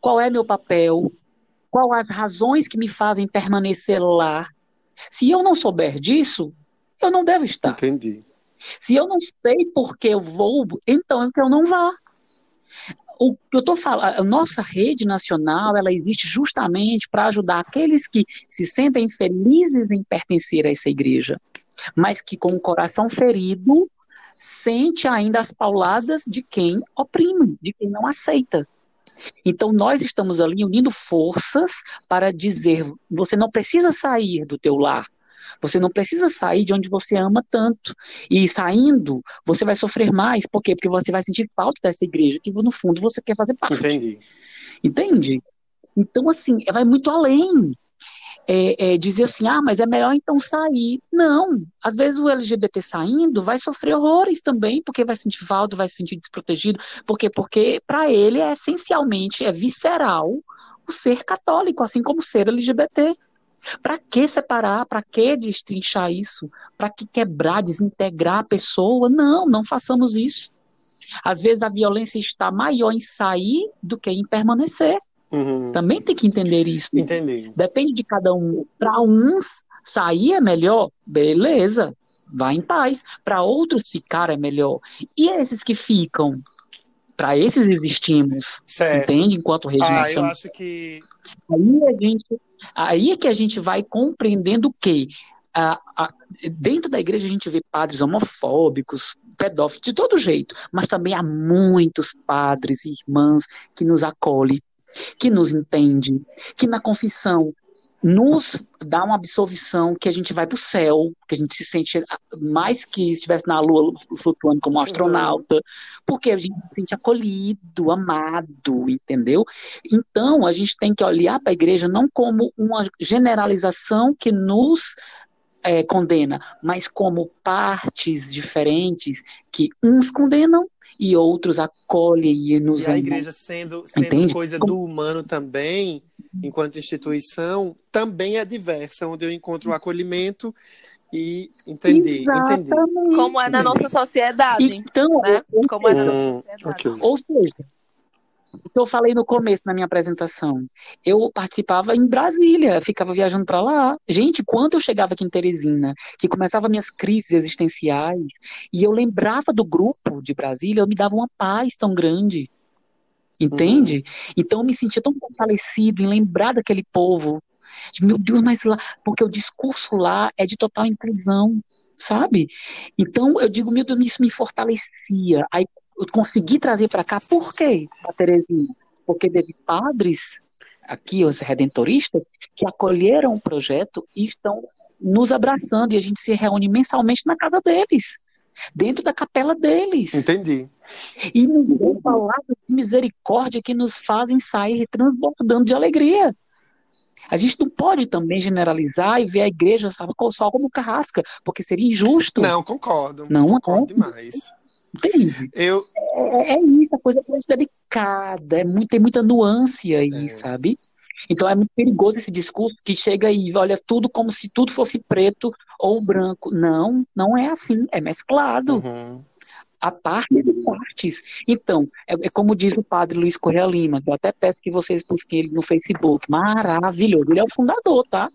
Speaker 9: qual é meu papel, qual as razões que me fazem permanecer lá. Se eu não souber disso, eu não devo estar.
Speaker 4: Entendi.
Speaker 9: Se eu não sei por que eu vou, então é que eu não vá. O que eu estou falando, a nossa rede nacional, ela existe justamente para ajudar aqueles que se sentem felizes em pertencer a essa igreja, mas que com o coração ferido sente ainda as pauladas de quem oprime, de quem não aceita. Então nós estamos ali unindo forças para dizer, você não precisa sair do teu lar. Você não precisa sair de onde você ama tanto. E saindo, você vai sofrer mais. Por quê? Porque você vai sentir falta dessa igreja, que no fundo você quer fazer parte.
Speaker 4: Entendi.
Speaker 9: Entende? Então, assim, vai muito além. É, é, dizer assim, ah, mas é melhor então sair. Não. Às vezes o LGBT saindo vai sofrer horrores também, porque vai sentir falta, vai se sentir desprotegido. Por quê? Porque para ele é essencialmente, é visceral o ser católico, assim como ser LGBT. Para que separar? Para que destrinchar isso? Para que quebrar, desintegrar a pessoa? Não, não façamos isso. Às vezes a violência está maior em sair do que em permanecer.
Speaker 4: Uhum.
Speaker 9: Também tem que entender isso.
Speaker 4: Entendi.
Speaker 9: Depende de cada um. Para uns, sair é melhor, beleza, vá em paz. Para outros, ficar é melhor. E esses que ficam? Para esses existimos,
Speaker 4: Certo.
Speaker 9: entende? Enquanto rede
Speaker 4: Ah, eu acho que.
Speaker 9: Aí, a gente, aí é que a gente vai compreendendo que a, a, dentro da igreja a gente vê padres homofóbicos, pedófilos, de todo jeito, mas também há muitos padres e irmãs que nos acolhem, que nos entendem, que na confissão nos dá uma absolvição que a gente vai para o céu, que a gente se sente mais que estivesse na lua flutuando como um astronauta, porque a gente se sente acolhido, amado, entendeu? Então a gente tem que olhar para a igreja não como uma generalização que nos é, condena, mas como partes diferentes que uns condenam e outros acolhem e nos
Speaker 4: E a igreja sendo, sendo
Speaker 9: Entende?
Speaker 4: coisa do humano também, enquanto instituição, também é diversa, onde eu encontro o acolhimento e entendi, entendi.
Speaker 9: Exatamente.
Speaker 3: Como é na nossa sociedade.
Speaker 9: Então,
Speaker 3: né? Como é na nossa sociedade.
Speaker 4: ok.
Speaker 9: Ou seja, o que eu falei no começo na minha apresentação, eu participava em Brasília, ficava viajando para lá. Gente, quando eu chegava aqui em Teresina, que começava minhas crises existenciais, e eu lembrava do grupo de Brasília, eu me dava uma paz tão grande. Entende? Então eu me sentia tão fortalecido em lembrar daquele povo. De, Meu Deus, mas lá, porque o discurso lá é de total inclusão, sabe? Então eu digo, meu Deus, isso me fortalecia. Aí eu consegui trazer para cá, por quê, para Teresina? Porque teve padres, aqui, os redentoristas, que acolheram o projeto e estão nos abraçando, e a gente se reúne mensalmente na casa deles, dentro da capela deles.
Speaker 4: Entendi.
Speaker 9: E nos dão palavras de misericórdia que nos fazem sair transbordando de alegria. A gente não pode também generalizar e ver a igreja só como carrasca, porque seria injusto.
Speaker 4: Não, concordo.
Speaker 9: Não,
Speaker 4: concordo
Speaker 9: é.
Speaker 4: demais.
Speaker 9: Entende?
Speaker 4: Eu,
Speaker 9: É, é isso, a coisa é muito delicada, é muito, tem muita nuance aí,
Speaker 4: É.
Speaker 9: sabe? Então é muito perigoso esse discurso que chega e olha tudo como se tudo fosse preto ou branco. Não, não é assim, é mesclado.
Speaker 4: Uhum.
Speaker 9: a partes e partes. Então, é, é como diz o padre Luiz Correia Lima, que eu até peço que vocês busquem ele no Facebook. Maravilhoso. Ele é o fundador, tá?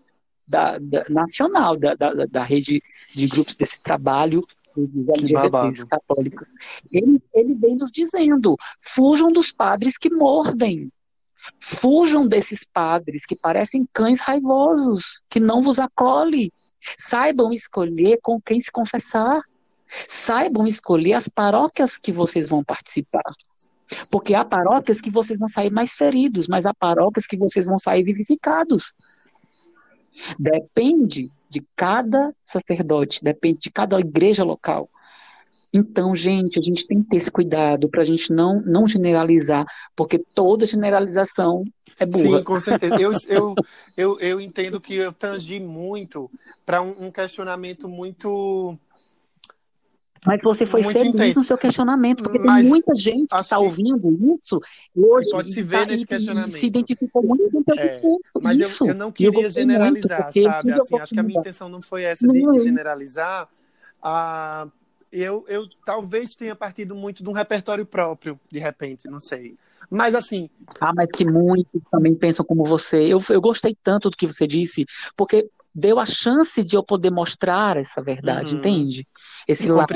Speaker 9: Da, da- nacional, da, da, da rede de grupos desse trabalho dos LGBTs católicos. Ele, ele vem nos dizendo: fujam dos padres que mordem. Fujam desses padres que parecem cães raivosos, que não vos acolhe. Saibam escolher com quem se confessar. Saibam escolher as paróquias que vocês vão participar. Porque há paróquias que vocês vão sair mais feridos, mas há paróquias que vocês vão sair vivificados. Depende de cada sacerdote, depende de cada igreja local. Então, gente, a gente tem que ter esse cuidado para a gente não, não generalizar, porque toda generalização é burra.
Speaker 4: Sim, com certeza. Eu, eu, eu, eu entendo que eu tangi muito para um, um questionamento muito
Speaker 9: mas você foi
Speaker 4: Muito
Speaker 9: feliz
Speaker 4: intenso.
Speaker 9: no seu questionamento, porque
Speaker 4: Mas
Speaker 9: tem muita gente que está ouvindo isso hoje
Speaker 4: Pode se
Speaker 9: e
Speaker 4: ver
Speaker 9: tá-
Speaker 4: nesse questionamento.
Speaker 9: Se identificou muito com o teu
Speaker 4: É,
Speaker 9: discurso.
Speaker 4: Mas
Speaker 9: isso.
Speaker 4: eu, eu não
Speaker 9: eu
Speaker 4: queria
Speaker 9: muito,
Speaker 4: generalizar,
Speaker 9: eu
Speaker 4: sabe? Assim, acho que a minha intenção não foi essa de,
Speaker 9: Não.
Speaker 4: de generalizar. Ah, eu, eu talvez tenha partido muito de um repertório próprio, de repente, não sei. Mas assim,
Speaker 9: Ah, mas que muitos também pensam como você. Eu, eu gostei tanto do que você disse, porque deu a chance de eu poder mostrar essa verdade,
Speaker 4: Uhum.
Speaker 9: entende? Esse lado.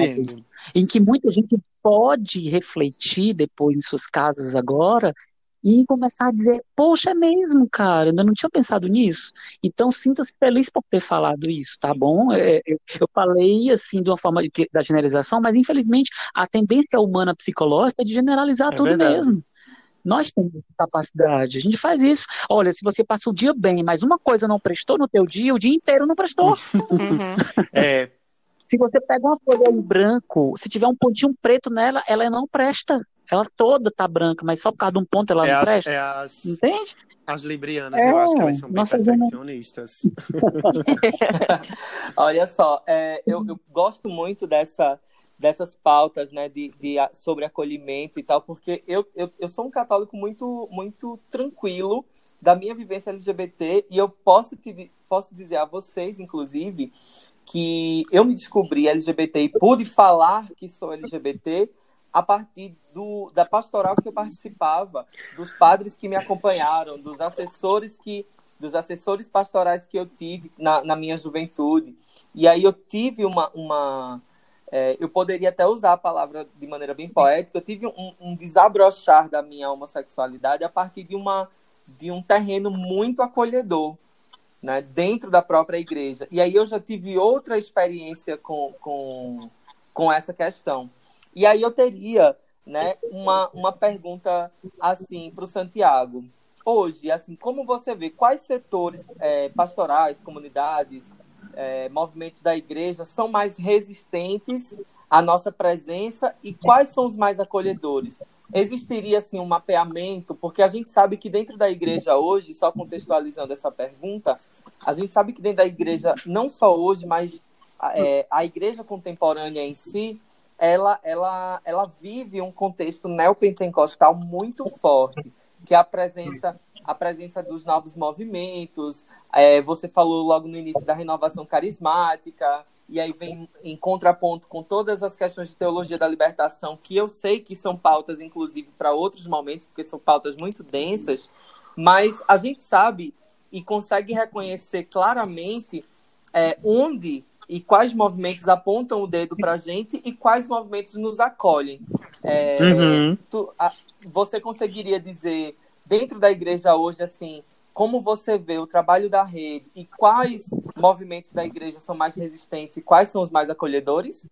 Speaker 9: em que muita gente pode refletir depois em suas casas agora e começar a dizer, poxa, é mesmo, cara, ainda não tinha pensado nisso. Então, sinta-se feliz por ter falado isso, tá bom? É, eu, eu falei, assim, de uma forma de da generalização, mas, infelizmente, a tendência humana psicológica é de generalizar
Speaker 4: É
Speaker 9: tudo
Speaker 4: verdade.
Speaker 9: mesmo. Nós temos essa capacidade, a gente faz isso. Olha, se você passa o dia bem, mas uma coisa não prestou no teu dia, o dia inteiro não prestou.
Speaker 3: Uhum.
Speaker 4: É,
Speaker 9: Se você pega uma folha em branco, se tiver um pontinho preto nela, ela não presta. Ela toda tá branca, mas só por causa de um ponto ela
Speaker 4: é
Speaker 9: não
Speaker 4: as,
Speaker 9: presta.
Speaker 4: é as,
Speaker 9: Entende?
Speaker 4: as librianas,
Speaker 9: É,
Speaker 4: eu acho que elas são bem perfeccionistas.
Speaker 2: Olha só, é, eu, eu gosto muito dessa, dessas pautas, né, de, de, sobre acolhimento e tal, porque eu, eu, eu sou um católico muito, muito tranquilo da minha vivência LGBT e eu posso, te, posso dizer a vocês, inclusive, que eu me descobri LGBT e pude falar que sou LGBT a partir do, da pastoral que eu participava, dos padres que me acompanharam, dos assessores que dos assessores pastorais que eu tive na, na minha juventude. E aí eu tive uma. uma é, eu poderia até usar a palavra de maneira bem poética, eu tive um, um desabrochar da minha homossexualidade a partir de, uma, de um terreno muito acolhedor. Né, dentro da própria igreja. E aí eu já tive outra experiência com, com, com essa questão. E aí eu teria né, uma, uma pergunta assim para o Santiago hoje, assim, como você vê quais setores é, pastorais, comunidades, é, movimentos da igreja são mais resistentes à nossa presença e quais são os mais acolhedores? Existiria assim um mapeamento, porque a gente sabe que dentro da igreja hoje, só contextualizando essa pergunta, a gente sabe que dentro da igreja, não só hoje, mas é, a igreja contemporânea em si, ela, ela, ela vive um contexto neopentecostal muito forte que é a presença, a presença dos novos movimentos. É, você falou logo no início da renovação carismática, e aí vem em contraponto com todas as questões de teologia da libertação, que eu sei que são pautas, inclusive, para outros momentos, porque são pautas muito densas, mas a gente sabe e consegue reconhecer claramente é, onde e quais movimentos apontam o dedo para a gente e quais movimentos nos acolhem. É,
Speaker 4: Uhum.
Speaker 2: tu- a- você conseguiria dizer, dentro da igreja hoje, assim, como você vê o trabalho da rede e quais movimentos da igreja são mais resistentes e quais são os mais acolhedores?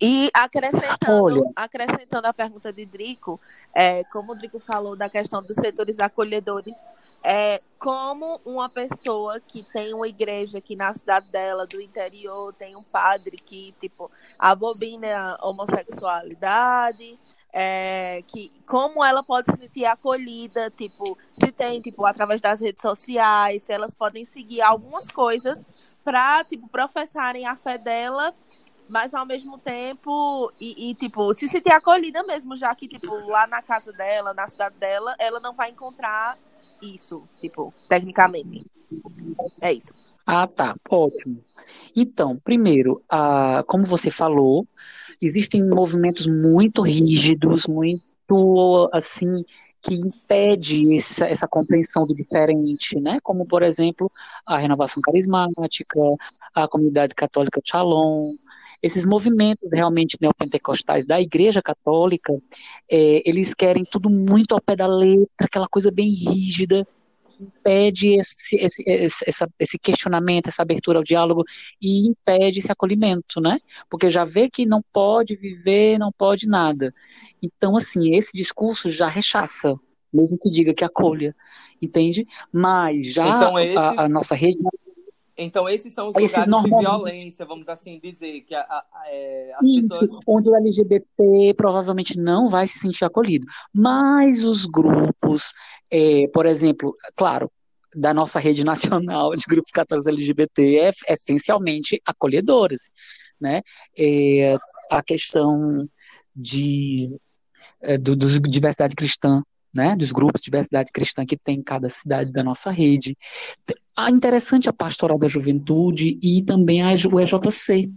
Speaker 3: E acrescentando,
Speaker 9: Olha.
Speaker 3: acrescentando a pergunta de Drico, é, como o Drico falou da questão dos setores acolhedores, é, como uma pessoa que tem uma igreja aqui na cidade dela, do interior, tem um padre que, tipo, abobina a homossexualidade, é, que como ela pode se sentir acolhida, tipo, se tem, tipo, através das redes sociais, se elas podem seguir algumas coisas para, tipo, professarem a fé dela mas ao mesmo tempo, e, e, tipo, se sentir acolhida mesmo, já que, tipo, lá na casa dela, na cidade dela, ela não vai encontrar isso, tipo, tecnicamente. É isso.
Speaker 9: Ah, tá, ótimo. Então, primeiro, ah, como você falou, existem movimentos muito rígidos, muito assim, que impede essa, essa compreensão do diferente, né? Como, por exemplo, a renovação carismática, a comunidade católica Shalom, esses movimentos realmente neopentecostais da Igreja Católica, é, eles querem tudo muito ao pé da letra, aquela coisa bem rígida, que impede esse, esse, esse, essa, esse questionamento, essa abertura ao diálogo e impede esse acolhimento, né? Porque já vê que não pode viver, não pode nada. Então, assim, esse discurso já rechaça, mesmo que diga que acolha, entende? Mas já
Speaker 2: Então,
Speaker 9: a,
Speaker 2: esses-
Speaker 9: a nossa rede
Speaker 2: Então, esses são os
Speaker 9: Esses
Speaker 2: lugares de violência, vamos assim dizer, que a- a- é, as
Speaker 9: Isso,
Speaker 2: pessoas.
Speaker 9: onde o LGBT provavelmente não vai se sentir acolhido. Mas os grupos, é, por exemplo, claro, da nossa rede nacional de grupos católicos LGBT é essencialmente acolhedores, né? É, a questão de, é, do, dos diversidade cristã, né? Dos grupos de diversidade cristã que tem em cada cidade da nossa rede. Ah, interessante a pastoral da juventude e também a, o EJC.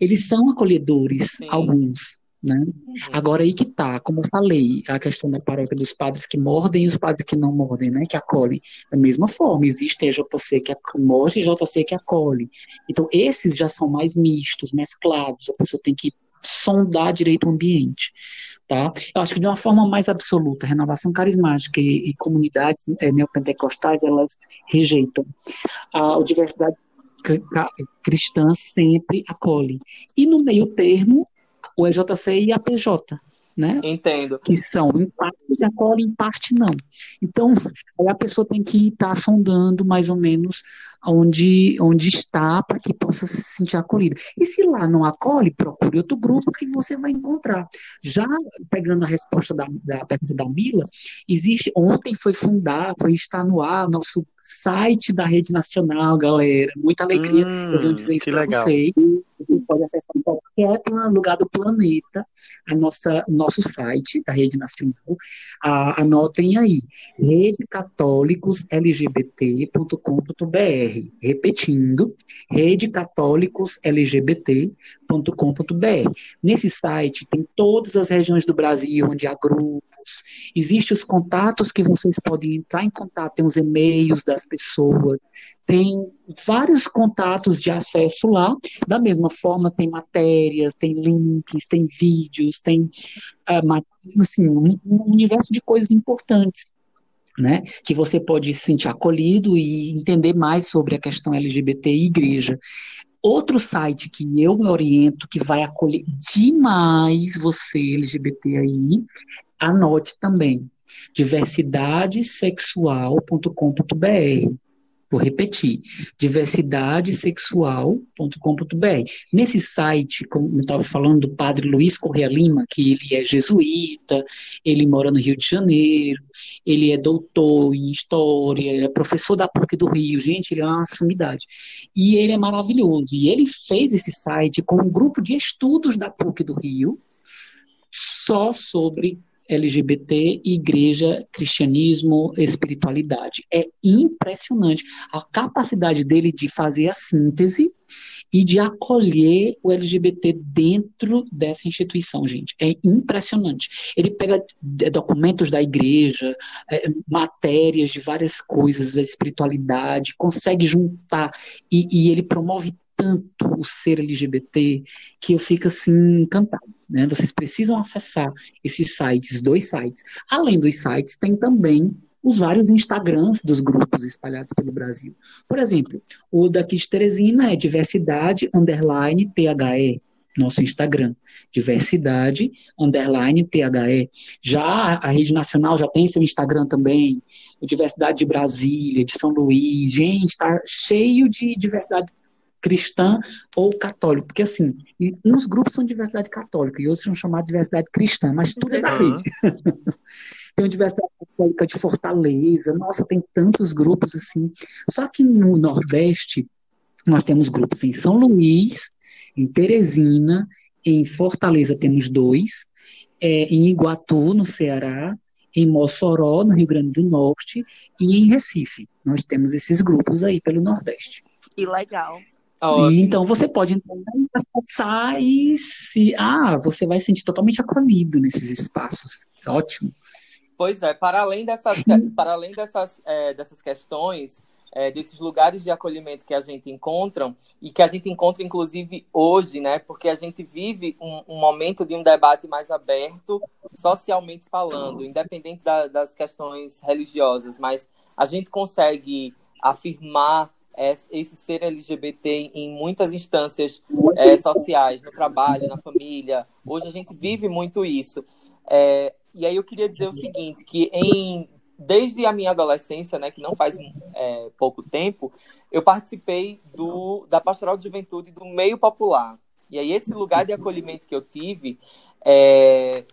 Speaker 9: Eles são acolhedores,
Speaker 2: Sim.
Speaker 9: alguns, né?
Speaker 2: Uhum.
Speaker 9: Agora aí que tá, como eu falei, a questão da paróquia dos padres que mordem e os padres que não mordem, né? Que acolhem. Da mesma forma, existe EJC que ac- morde e JC que acolhe. Então, esses já são mais mistos, mesclados, a pessoa tem que sondar direito o ambiente, tá? Eu acho que de uma forma mais absoluta, renovação carismática e, e comunidades eh, neopentecostais, elas rejeitam. A diversidade c- ca- cristã sempre acolhe. E no meio termo, o EJC e a PJ, né?
Speaker 2: Entendo.
Speaker 9: que são em parte acolhe, em parte não. Então, aí a pessoa tem que estar sondando mais ou menos onde, onde está para que possa se sentir acolhida. E se lá não acolhe, procure outro grupo que você vai encontrar. Já pegando a resposta da, da pergunta da Mila, existe, ontem foi fundar, foi estar no ar o nosso site da Rede Nacional, galera. Muita alegria.
Speaker 4: Hum,
Speaker 9: Eu venho dizer isso para vocês. Você pode acessar em qualquer lugar do planeta a nossa, nosso site da Rede Nacional. Ah, anotem aí, Repetindo, redecatolicoslgbt.com.br. Nesse site tem todas as regiões do Brasil onde há grupos, existem os contatos que vocês podem entrar em contato, tem os e-mails das pessoas, tem vários contatos de acesso lá. Da mesma forma, tem matérias, tem links, tem vídeos, tem ah, assim, um universo de coisas importantes. Né, que você pode se sentir acolhido e entender mais sobre a questão LGBT e igreja. Outro site que eu me oriento, que vai acolher demais você, LGBT aí, anote também, diversidadesexual.com.br. Vou repetir, diversidadesexual.com.br. Nesse site, como eu estava falando do padre Luiz Correa Lima, que ele é jesuíta, ele mora no Rio de Janeiro, ele é doutor em História, ele é professor da PUC do Rio, gente, ele é uma sumidade. E ele é maravilhoso. E ele fez esse site com um grupo de estudos da PUC do Rio, só sobre LGBT, igreja, cristianismo, espiritualidade. É impressionante a capacidade dele de fazer a síntese e de acolher o LGBT dentro dessa instituição, gente. É impressionante. Ele pega é, documentos da igreja, é, matérias de várias coisas, da espiritualidade, consegue juntar e, e ele promove tanto o ser LGBT que eu fico assim encantado. Né? Vocês precisam acessar esses sites, dois sites. Além dos sites, tem também os vários Instagrams dos grupos espalhados pelo Brasil. Por exemplo, o daqui de Teresina é diversidade underline THE, nosso Instagram, diversidade underline THE. Já a rede nacional já tem seu Instagram também, o Diversidade de Brasília, de São Luís, gente, tá cheio de diversidade cristã ou católico, porque assim, uns grupos são diversidade católica e outros são chamados de diversidade cristã, mas tudo é da
Speaker 4: Uhum.
Speaker 9: rede. tem a diversidade católica de Fortaleza, nossa, tem tantos grupos assim. Só que no Nordeste, nós temos grupos em São Luís, em Teresina, em Fortaleza temos dois, é, em Iguatu, no Ceará, em Mossoró, no Rio Grande do Norte, e em Recife. Nós temos esses grupos aí pelo Nordeste.
Speaker 3: Que legal.
Speaker 2: Ótimo.
Speaker 9: E, então você pode entrar acessar e se. Ah, você vai se sentir totalmente acolhido nesses espaços. Ótimo.
Speaker 2: Pois é, para além dessas, para além dessas, é, dessas questões, é, desses lugares de acolhimento que a gente encontra, e que a gente encontra, inclusive, hoje, né? Porque a gente vive um, um momento de um debate mais aberto, socialmente falando, independente da, das questões religiosas, mas a gente consegue afirmar esse ser LGBT em muitas instâncias é, sociais, no trabalho, na família. Hoje a gente vive muito isso. É, e aí eu queria dizer o seguinte, que em desde a minha adolescência, né, que não faz é, pouco tempo, eu participei do, da Pastoral de Juventude do meio popular. E aí esse lugar de acolhimento que eu tive, é,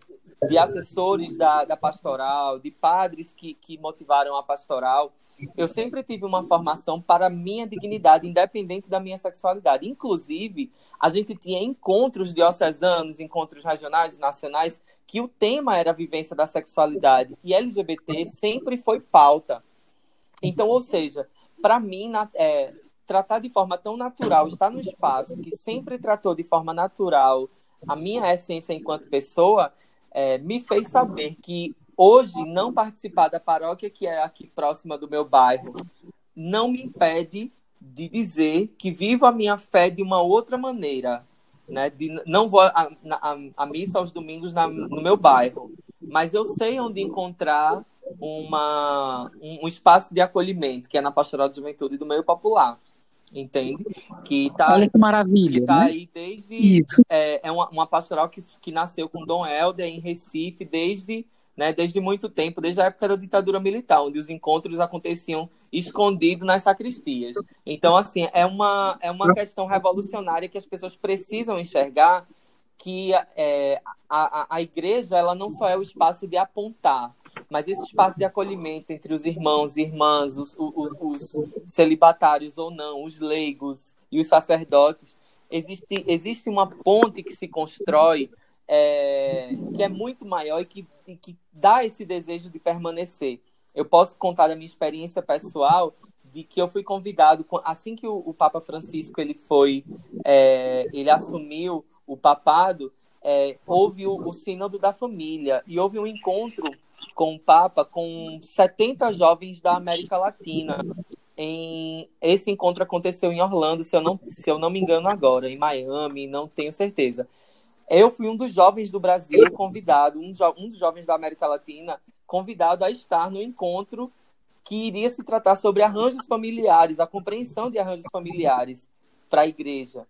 Speaker 2: de assessores da, da pastoral, de padres que, que motivaram a pastoral, eu sempre tive uma formação para minha dignidade, independente da minha sexualidade. Inclusive, a gente tinha encontros diocesanos, encontros regionais e nacionais, que o tema era a vivência da sexualidade. E LGBT sempre foi pauta. Então, ou seja, para mim, na, é, tratar de forma tão natural, estar no espaço que sempre tratou de forma natural a minha essência enquanto pessoa, é, me fez saber que hoje não participar da paróquia que é aqui próxima do meu bairro não me impede de dizer que vivo a minha fé de uma outra maneira, né? De, não vou a missa aos domingos na, no meu bairro, mas eu sei onde encontrar uma, um, um, espaço de acolhimento, que é na Pastoral de Juventude do Meio Popular. Entende? Que tá,
Speaker 9: Olha que maravilha.
Speaker 2: Que tá
Speaker 9: né?
Speaker 2: aí desde. Isso. É, é uma, uma pastoral que, que nasceu com Dom Helder em Recife desde né, desde muito tempo, desde a época da ditadura militar, onde os encontros aconteciam escondidos nas sacristias. Então, assim, é uma, é uma questão revolucionária que as pessoas precisam enxergar que é, a, a, a igreja ela não só é o espaço de apontar, mas esse espaço de acolhimento entre os irmãos e irmãs, os, os, os celibatários ou não, os leigos e os sacerdotes, existe, existe uma ponte que se constrói é, que é muito maior e que, e que dá esse desejo de permanecer. Eu posso contar da minha experiência pessoal de que eu fui convidado assim que o, Papa Francisco ele foi é, ele assumiu o papado é, houve o, o sínodo da família e houve um encontro com o Papa com 70 jovens da América Latina em esse encontro aconteceu em Orlando se eu não se eu não me engano agora em Miami não tenho certeza eu fui um dos jovens do Brasil convidado, um, jo um dos jovens da América Latina convidado a estar no encontro que iria se tratar sobre arranjos familiares, a compreensão de arranjos familiares para a igreja.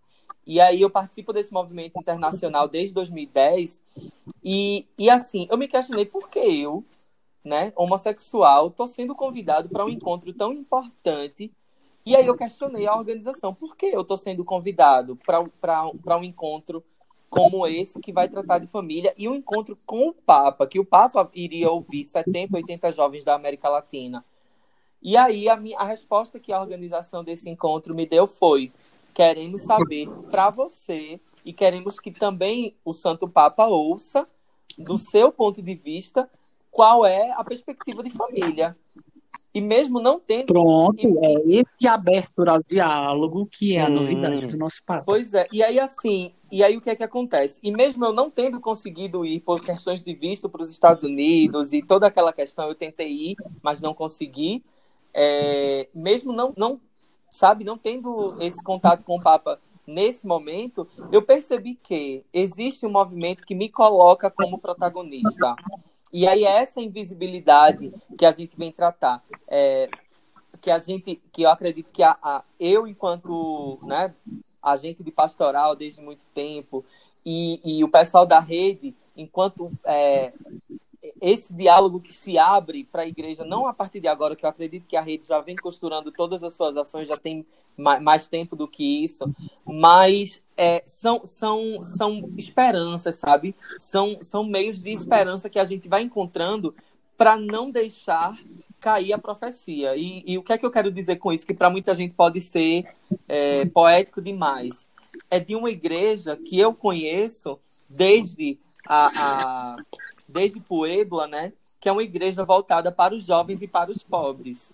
Speaker 2: E aí eu participo desse movimento internacional desde 2010 e, e assim, eu me questionei por que eu, né, homossexual, estou sendo convidado para um encontro tão importante. E aí eu questionei a organização, por que eu estou sendo convidado para um encontro como esse que vai tratar de família e um encontro com o Papa, que o Papa iria ouvir 70, 80 jovens da América Latina. E aí a, minha, a resposta que a organização desse encontro me deu foi: queremos saber para você e queremos que também o Santo Papa ouça do seu ponto de vista qual é a perspectiva de família. E mesmo não tendo.
Speaker 9: Pronto, é esse abertura ao diálogo que é a hum. novidade do nosso Papa.
Speaker 2: Pois é, e aí assim, e aí o que é que acontece? E mesmo eu não tendo conseguido ir por questões de visto para os Estados Unidos e toda aquela questão, eu tentei ir, mas não consegui. É, mesmo não, não, sabe, não tendo esse contato com o Papa nesse momento, eu percebi que existe um movimento que me coloca como protagonista. E aí é essa invisibilidade que a gente vem tratar. É, que a gente, que eu acredito que a, a, eu, enquanto né, agente de pastoral desde muito tempo, e, e o pessoal da rede, enquanto é, esse diálogo que se abre para a igreja, não a partir de agora, que eu acredito que a rede já vem costurando todas as suas ações, já tem mais, tempo do que isso, mas é, são, são, são esperanças, sabe? São, são meios de esperança que a gente vai encontrando para não deixar cair a profecia. E, e, o que é que eu quero dizer com isso? Que para muita gente pode ser é, poético demais. É de uma igreja que eu conheço desde a, a desde Puebla, né? Que é uma igreja voltada para os jovens e para os pobres,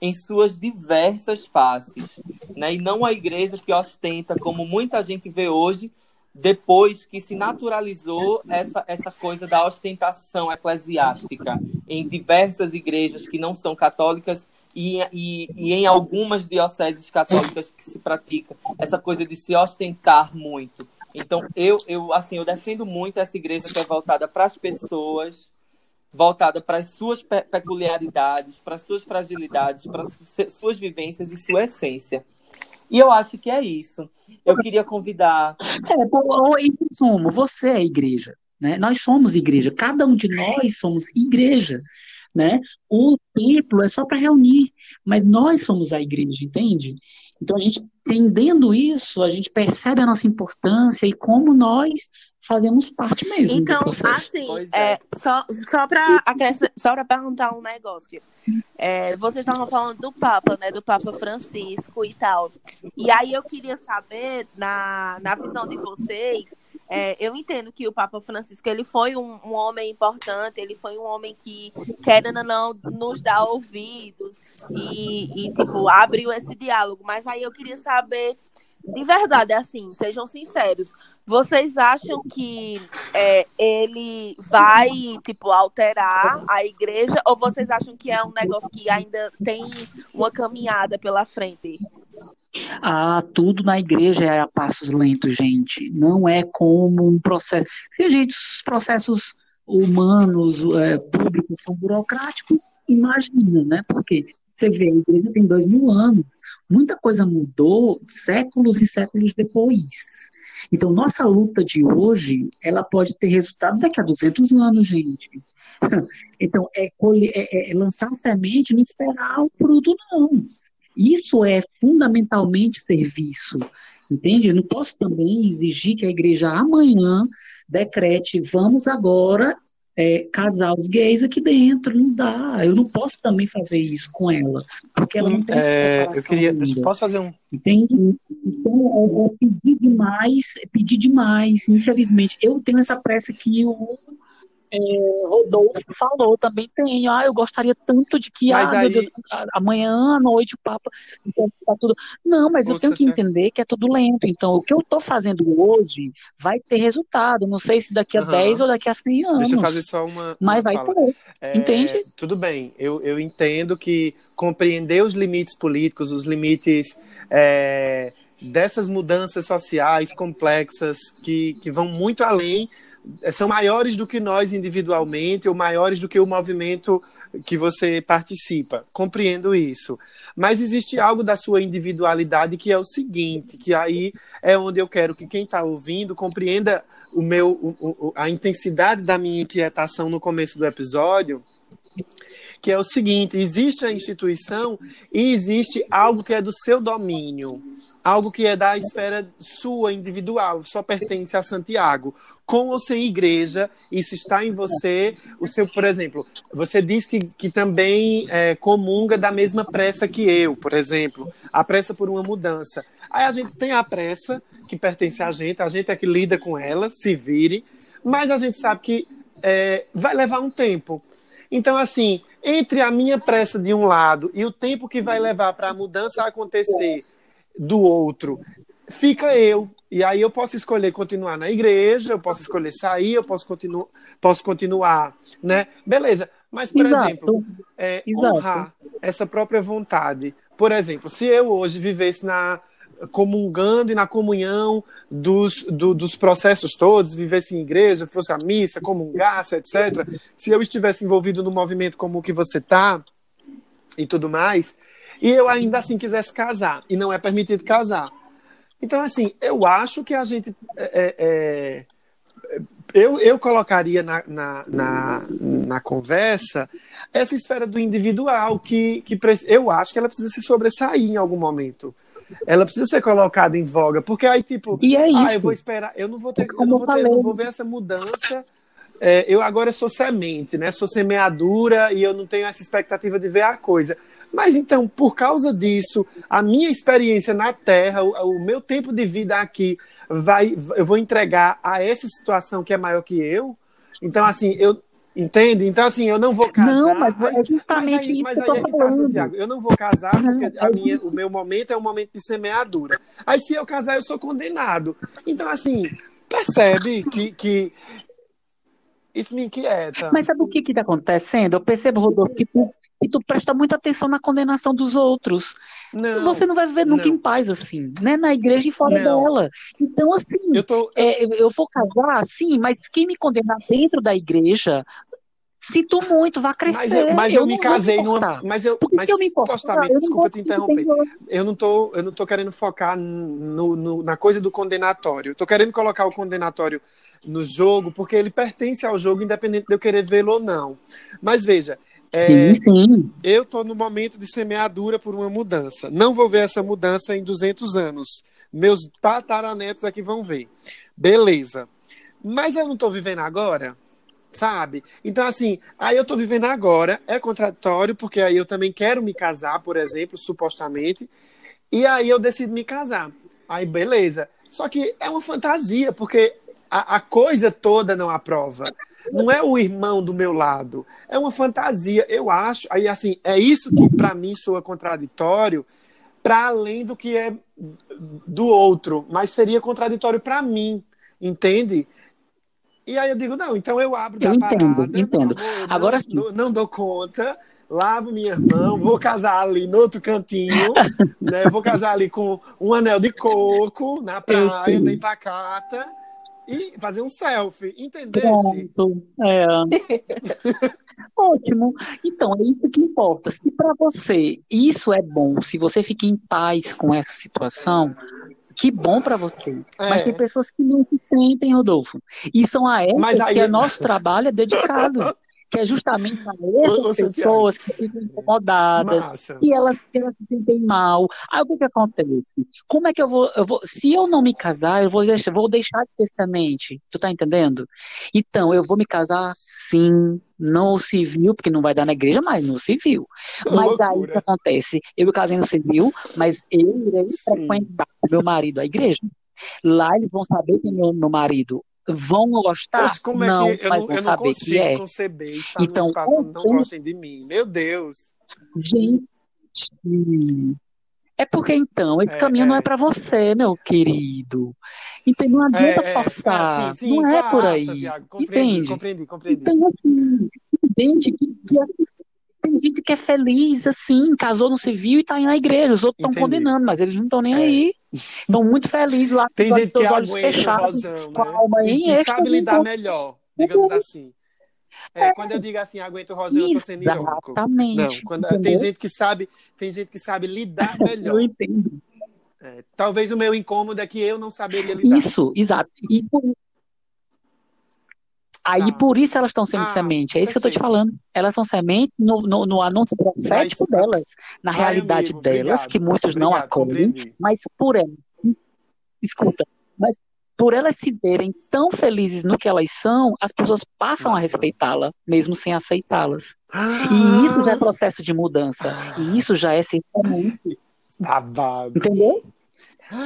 Speaker 2: em suas diversas faces, né? E não a igreja que ostenta, como muita gente vê hoje, depois que se naturalizou essa, essa coisa da ostentação eclesiástica em diversas igrejas que não são católicas e, e, e em algumas dioceses católicas que se pratica essa coisa de se ostentar muito. Então, eu, eu, assim, eu defendo muito essa igreja que é voltada para as pessoas, voltada para as suas peculiaridades, para as suas fragilidades, para as suas vivências e sua essência. E eu acho que é isso. Eu queria convidar.
Speaker 9: É, em resumo, você é igreja. Né? Nós somos igreja. Cada um de nós somos igreja. né? O templo é só para reunir, mas nós somos a igreja, entende? Então a gente entendendo isso, a gente percebe a nossa importância e como nós fazemos parte mesmo
Speaker 3: Então,
Speaker 9: do processo.
Speaker 3: assim, é,
Speaker 2: é.
Speaker 3: só, só para só para perguntar um negócio. É, vocês estavam falando do Papa, né? Do Papa Francisco e tal. E aí eu queria saber, na, na visão de vocês, é, eu entendo que o Papa Francisco ele foi um, um homem importante, ele foi um homem que, querendo ou não, nos dá ouvidos e, e, tipo, abriu esse diálogo. Mas aí eu queria saber, de verdade, assim, sejam sinceros, vocês acham que é, ele vai, tipo, alterar a igreja ou vocês acham que é um negócio que ainda tem uma caminhada pela frente?
Speaker 9: Ah, tudo na igreja é a passos lentos, gente. Não é como um processo. Se a gente, os processos humanos, é, públicos são burocráticos, imagina, né? Porque você vê, a igreja tem dois mil anos. Muita coisa mudou séculos e séculos depois. Então, nossa luta de hoje, ela pode ter resultado daqui a 200 anos, gente. Então, é, colher, é, é lançar semente não esperar o fruto, não. Isso é fundamentalmente serviço, entende? Eu não posso também exigir que a igreja amanhã decrete, vamos agora é, casar os gays aqui dentro, não dá. Eu não posso também fazer isso com ela, porque ela não tem essa
Speaker 4: É, eu queria.
Speaker 9: Ainda.
Speaker 4: posso fazer um.
Speaker 9: Entende? Então, é, é pedir demais, é pedir demais, infelizmente. Eu tenho essa pressa que o é, Rodolfo falou, também tenho. Ah, eu gostaria tanto de que,
Speaker 4: Mas
Speaker 9: ah,
Speaker 4: aí-
Speaker 9: meu Deus, amanhã à noite o Papa. Então, tá tudo... Não, mas eu tenho que entender que é tudo lento. Então, o que eu estou fazendo hoje vai ter resultado. Não sei se daqui a
Speaker 4: Aham.
Speaker 9: 10 ou daqui a 100 anos.
Speaker 4: Deixa eu fazer só uma.
Speaker 9: Mas
Speaker 4: uma
Speaker 9: vai
Speaker 4: fala.
Speaker 9: ter.
Speaker 4: É,
Speaker 9: Entende?
Speaker 4: Tudo bem, eu, eu entendo que compreender os limites políticos, os limites é, dessas mudanças sociais complexas que, que vão muito além, são maiores do que nós individualmente ou maiores do que o movimento que você participa. Compreendo isso. Mas existe algo da sua individualidade que é o seguinte, que aí é onde eu quero que quem está ouvindo compreenda o meu, o- o- a intensidade da minha inquietação no começo do episódio, que é o seguinte: existe a instituição e existe algo que é do seu domínio, algo que é da esfera sua individual, só pertence a Santiago. Com ou sem igreja, isso está em você. O seu, por exemplo, você diz que, que também é, comunga da mesma pressa que eu, por exemplo, a pressa por uma mudança. Aí a gente tem a pressa que pertence a gente, a gente é que lida com ela, se vire, mas a gente sabe que é, vai levar um tempo. Então, assim, entre a minha pressa de um lado e o tempo que vai levar para a mudança acontecer do outro, fica eu. E aí eu posso escolher continuar na igreja, eu posso escolher sair, eu posso, continu posso continuar, né? Beleza. Mas, por
Speaker 9: Exato.
Speaker 4: exemplo, é, honrar essa própria vontade. Por exemplo, se eu hoje vivesse na comungando e na comunhão dos, do- dos processos todos, vivesse em igreja, fosse à missa, comungasse, etc. Se eu estivesse envolvido no movimento como o que você está e tudo mais, e eu ainda assim quisesse casar, e não é permitido casar. Então, assim, eu acho que a gente. é, é, é, eu, eu colocaria na, na, na, na conversa essa esfera do individual, que, que eu acho que ela precisa se sobressair em algum momento. Ela precisa ser colocada em voga, porque aí, tipo,
Speaker 9: E é
Speaker 4: ah,
Speaker 9: isso.
Speaker 4: eu vou esperar, eu não vou ter, eu
Speaker 9: Como
Speaker 4: não
Speaker 9: eu
Speaker 4: vou, ter, não vou ver essa mudança. É, eu agora sou semente, né? Sou semeadura e eu não tenho essa expectativa de ver a coisa. Mas então, por causa disso, a minha experiência na Terra, o, o meu tempo de vida aqui, vai, eu vou entregar a essa situação que é maior que eu. Então, assim, eu entende? Então, assim, eu não vou casar.
Speaker 9: Não, mas é
Speaker 4: Aí-
Speaker 9: justamente
Speaker 4: aí-
Speaker 9: isso
Speaker 4: mas
Speaker 9: que eu
Speaker 4: aí
Speaker 9: tô
Speaker 4: é que tá,
Speaker 9: falando.
Speaker 4: Santiago. Eu não vou casar porque
Speaker 9: Não, é
Speaker 4: minha, o meu momento é um momento de semeadura. Aí, se eu casar, eu sou condenado. Então, assim, percebe que, que isso me inquieta.
Speaker 9: Mas sabe o que está acontecendo? Eu percebo, Rodolfo, que tu, que tu presta muita atenção na condenação dos outros.
Speaker 4: Não,
Speaker 9: Você não vai viver nunca
Speaker 4: não.
Speaker 9: em paz assim, né? Na igreja e fora
Speaker 4: Não.
Speaker 9: dela. Então, assim,
Speaker 4: eu tô.
Speaker 9: é, eu vou casar, sim, mas quem me condenar dentro da igreja, sinto muito, vai crescer.
Speaker 4: Mas eu, mas eu, me
Speaker 9: não vou
Speaker 4: casei numa. Mas eu.
Speaker 9: Por que
Speaker 4: mas
Speaker 9: que eu me importo?
Speaker 4: supostamente,
Speaker 9: Eu
Speaker 4: desculpa te interromper. Eu não tô, eu não tô querendo focar no, no- na coisa do condenatório. Eu tô querendo colocar o condenatório no jogo, porque ele pertence ao jogo, independente de eu querer vê-lo ou não. Mas veja, É,
Speaker 9: Sim, sim.
Speaker 4: eu tô no momento de semeadura por uma mudança. Não vou ver essa mudança em 200 anos. Meus tataranetos aqui vão ver. Beleza. Mas eu não tô vivendo agora, sabe? Então, assim, aí eu tô vivendo agora, é contraditório, porque aí eu também quero me casar, por exemplo, supostamente, e aí eu decido me casar. Aí, beleza. Só que é uma fantasia, porque a, a coisa toda não aprova. Não é o irmão do meu lado, é uma fantasia. Eu acho, aí assim, é isso que para mim soa contraditório, para além do que é do outro, mas seria contraditório para mim, entende? E aí eu digo, não, então eu abro
Speaker 9: Eu
Speaker 4: da
Speaker 9: entendo,
Speaker 4: parada.
Speaker 9: entendo. Agora
Speaker 4: não,
Speaker 9: sim.
Speaker 4: não, não dou conta, lavo minha mão, vou casar ali no outro cantinho, né? Vou casar ali com um anel de coco na praia, bem pacata, e fazer um selfie, entendesse?
Speaker 9: Pronto. É. Ótimo. Então, é isso que importa. Se para você isso é bom, se você fica em paz com essa situação, que bom para você. Mas
Speaker 4: É.
Speaker 9: tem pessoas que não se sentem, Rodolfo. E são a
Speaker 4: Mas
Speaker 9: essas
Speaker 4: aí-
Speaker 9: que o nosso trabalho é dedicado. Que é justamente a
Speaker 4: Ô, ô,
Speaker 9: essas
Speaker 4: Santiago.
Speaker 9: pessoas que ficam incomodadas,
Speaker 4: Massa.
Speaker 9: e elas, elas se sentem mal. Aí o que que acontece? Como é que eu vou, eu vou se eu não me casar, eu vou deixar, vou deixar de ser semente. Tu tá entendendo? Então, eu vou me casar sim, no civil, porque não vai dar na igreja, mas no civil. Mas aí o que
Speaker 4: Loucura.
Speaker 9: acontece? Eu me casei no civil, mas eu irei
Speaker 4: Sim.
Speaker 9: frequentar meu marido a igreja. Lá eles vão saber que é meu marido. Vão gostar?
Speaker 4: Poxa, como
Speaker 9: não,
Speaker 4: é que eu
Speaker 9: mas
Speaker 4: não,
Speaker 9: vão
Speaker 4: eu não
Speaker 9: saber
Speaker 4: consigo
Speaker 9: que é.
Speaker 4: conceber estar
Speaker 9: Então,
Speaker 4: espaço onde não
Speaker 9: ontem-
Speaker 4: gostem de mim. Meu Deus.
Speaker 9: Gente, é porque então, esse
Speaker 4: É,
Speaker 9: caminho não
Speaker 4: é.
Speaker 9: é para você, meu querido. Então não adianta
Speaker 4: É, é,
Speaker 9: forçar.
Speaker 4: ah, sim, sim,
Speaker 9: não é por aí.
Speaker 4: Thiago, compreendi,
Speaker 9: Entende?
Speaker 4: compreendi, compreendi.
Speaker 9: Então, assim, entende que, que tem gente que é feliz, assim, casou no civil e tá na igreja. Os outros estão condenando, mas eles não estão nem
Speaker 4: É.
Speaker 9: aí. Estão muito felizes lá,
Speaker 4: Tem gente que
Speaker 9: seus olhos
Speaker 4: aguenta
Speaker 9: fechados,
Speaker 4: rosão,
Speaker 9: com a
Speaker 4: né?
Speaker 9: alma
Speaker 4: E
Speaker 9: em
Speaker 4: que
Speaker 9: êxtase,
Speaker 4: sabe lidar
Speaker 9: então-
Speaker 4: melhor, digamos assim. É, quando eu digo assim, aguenta o rosão, eu tô sendo irônico.
Speaker 9: Exatamente.
Speaker 4: Não, quando, tem gente que sabe, tem gente que sabe lidar
Speaker 9: Eu
Speaker 4: melhor.
Speaker 9: entendo.
Speaker 4: É, talvez o meu incômodo é que eu não saberia lidar.
Speaker 9: Isso, exato. E Aí
Speaker 4: Tá.
Speaker 9: por isso elas estão sendo
Speaker 4: Ah,
Speaker 9: semente. É isso que eu tô te
Speaker 4: perfeito.
Speaker 9: falando. Elas são sementes no, no, no anúncio profético
Speaker 4: Mas-
Speaker 9: delas, na realidade
Speaker 4: amigo,
Speaker 9: delas,
Speaker 4: obrigado,
Speaker 9: que muitos não
Speaker 4: obrigado,
Speaker 9: acolhem,
Speaker 4: compreendi.
Speaker 9: mas por elas, escuta, mas por elas se verem tão felizes no que elas são, as pessoas passam a respeitá-la, mesmo sem aceitá-las.
Speaker 4: Ah,
Speaker 9: E isso já é processo de mudança. E isso já é ser semente,
Speaker 4: babado.
Speaker 9: entendeu?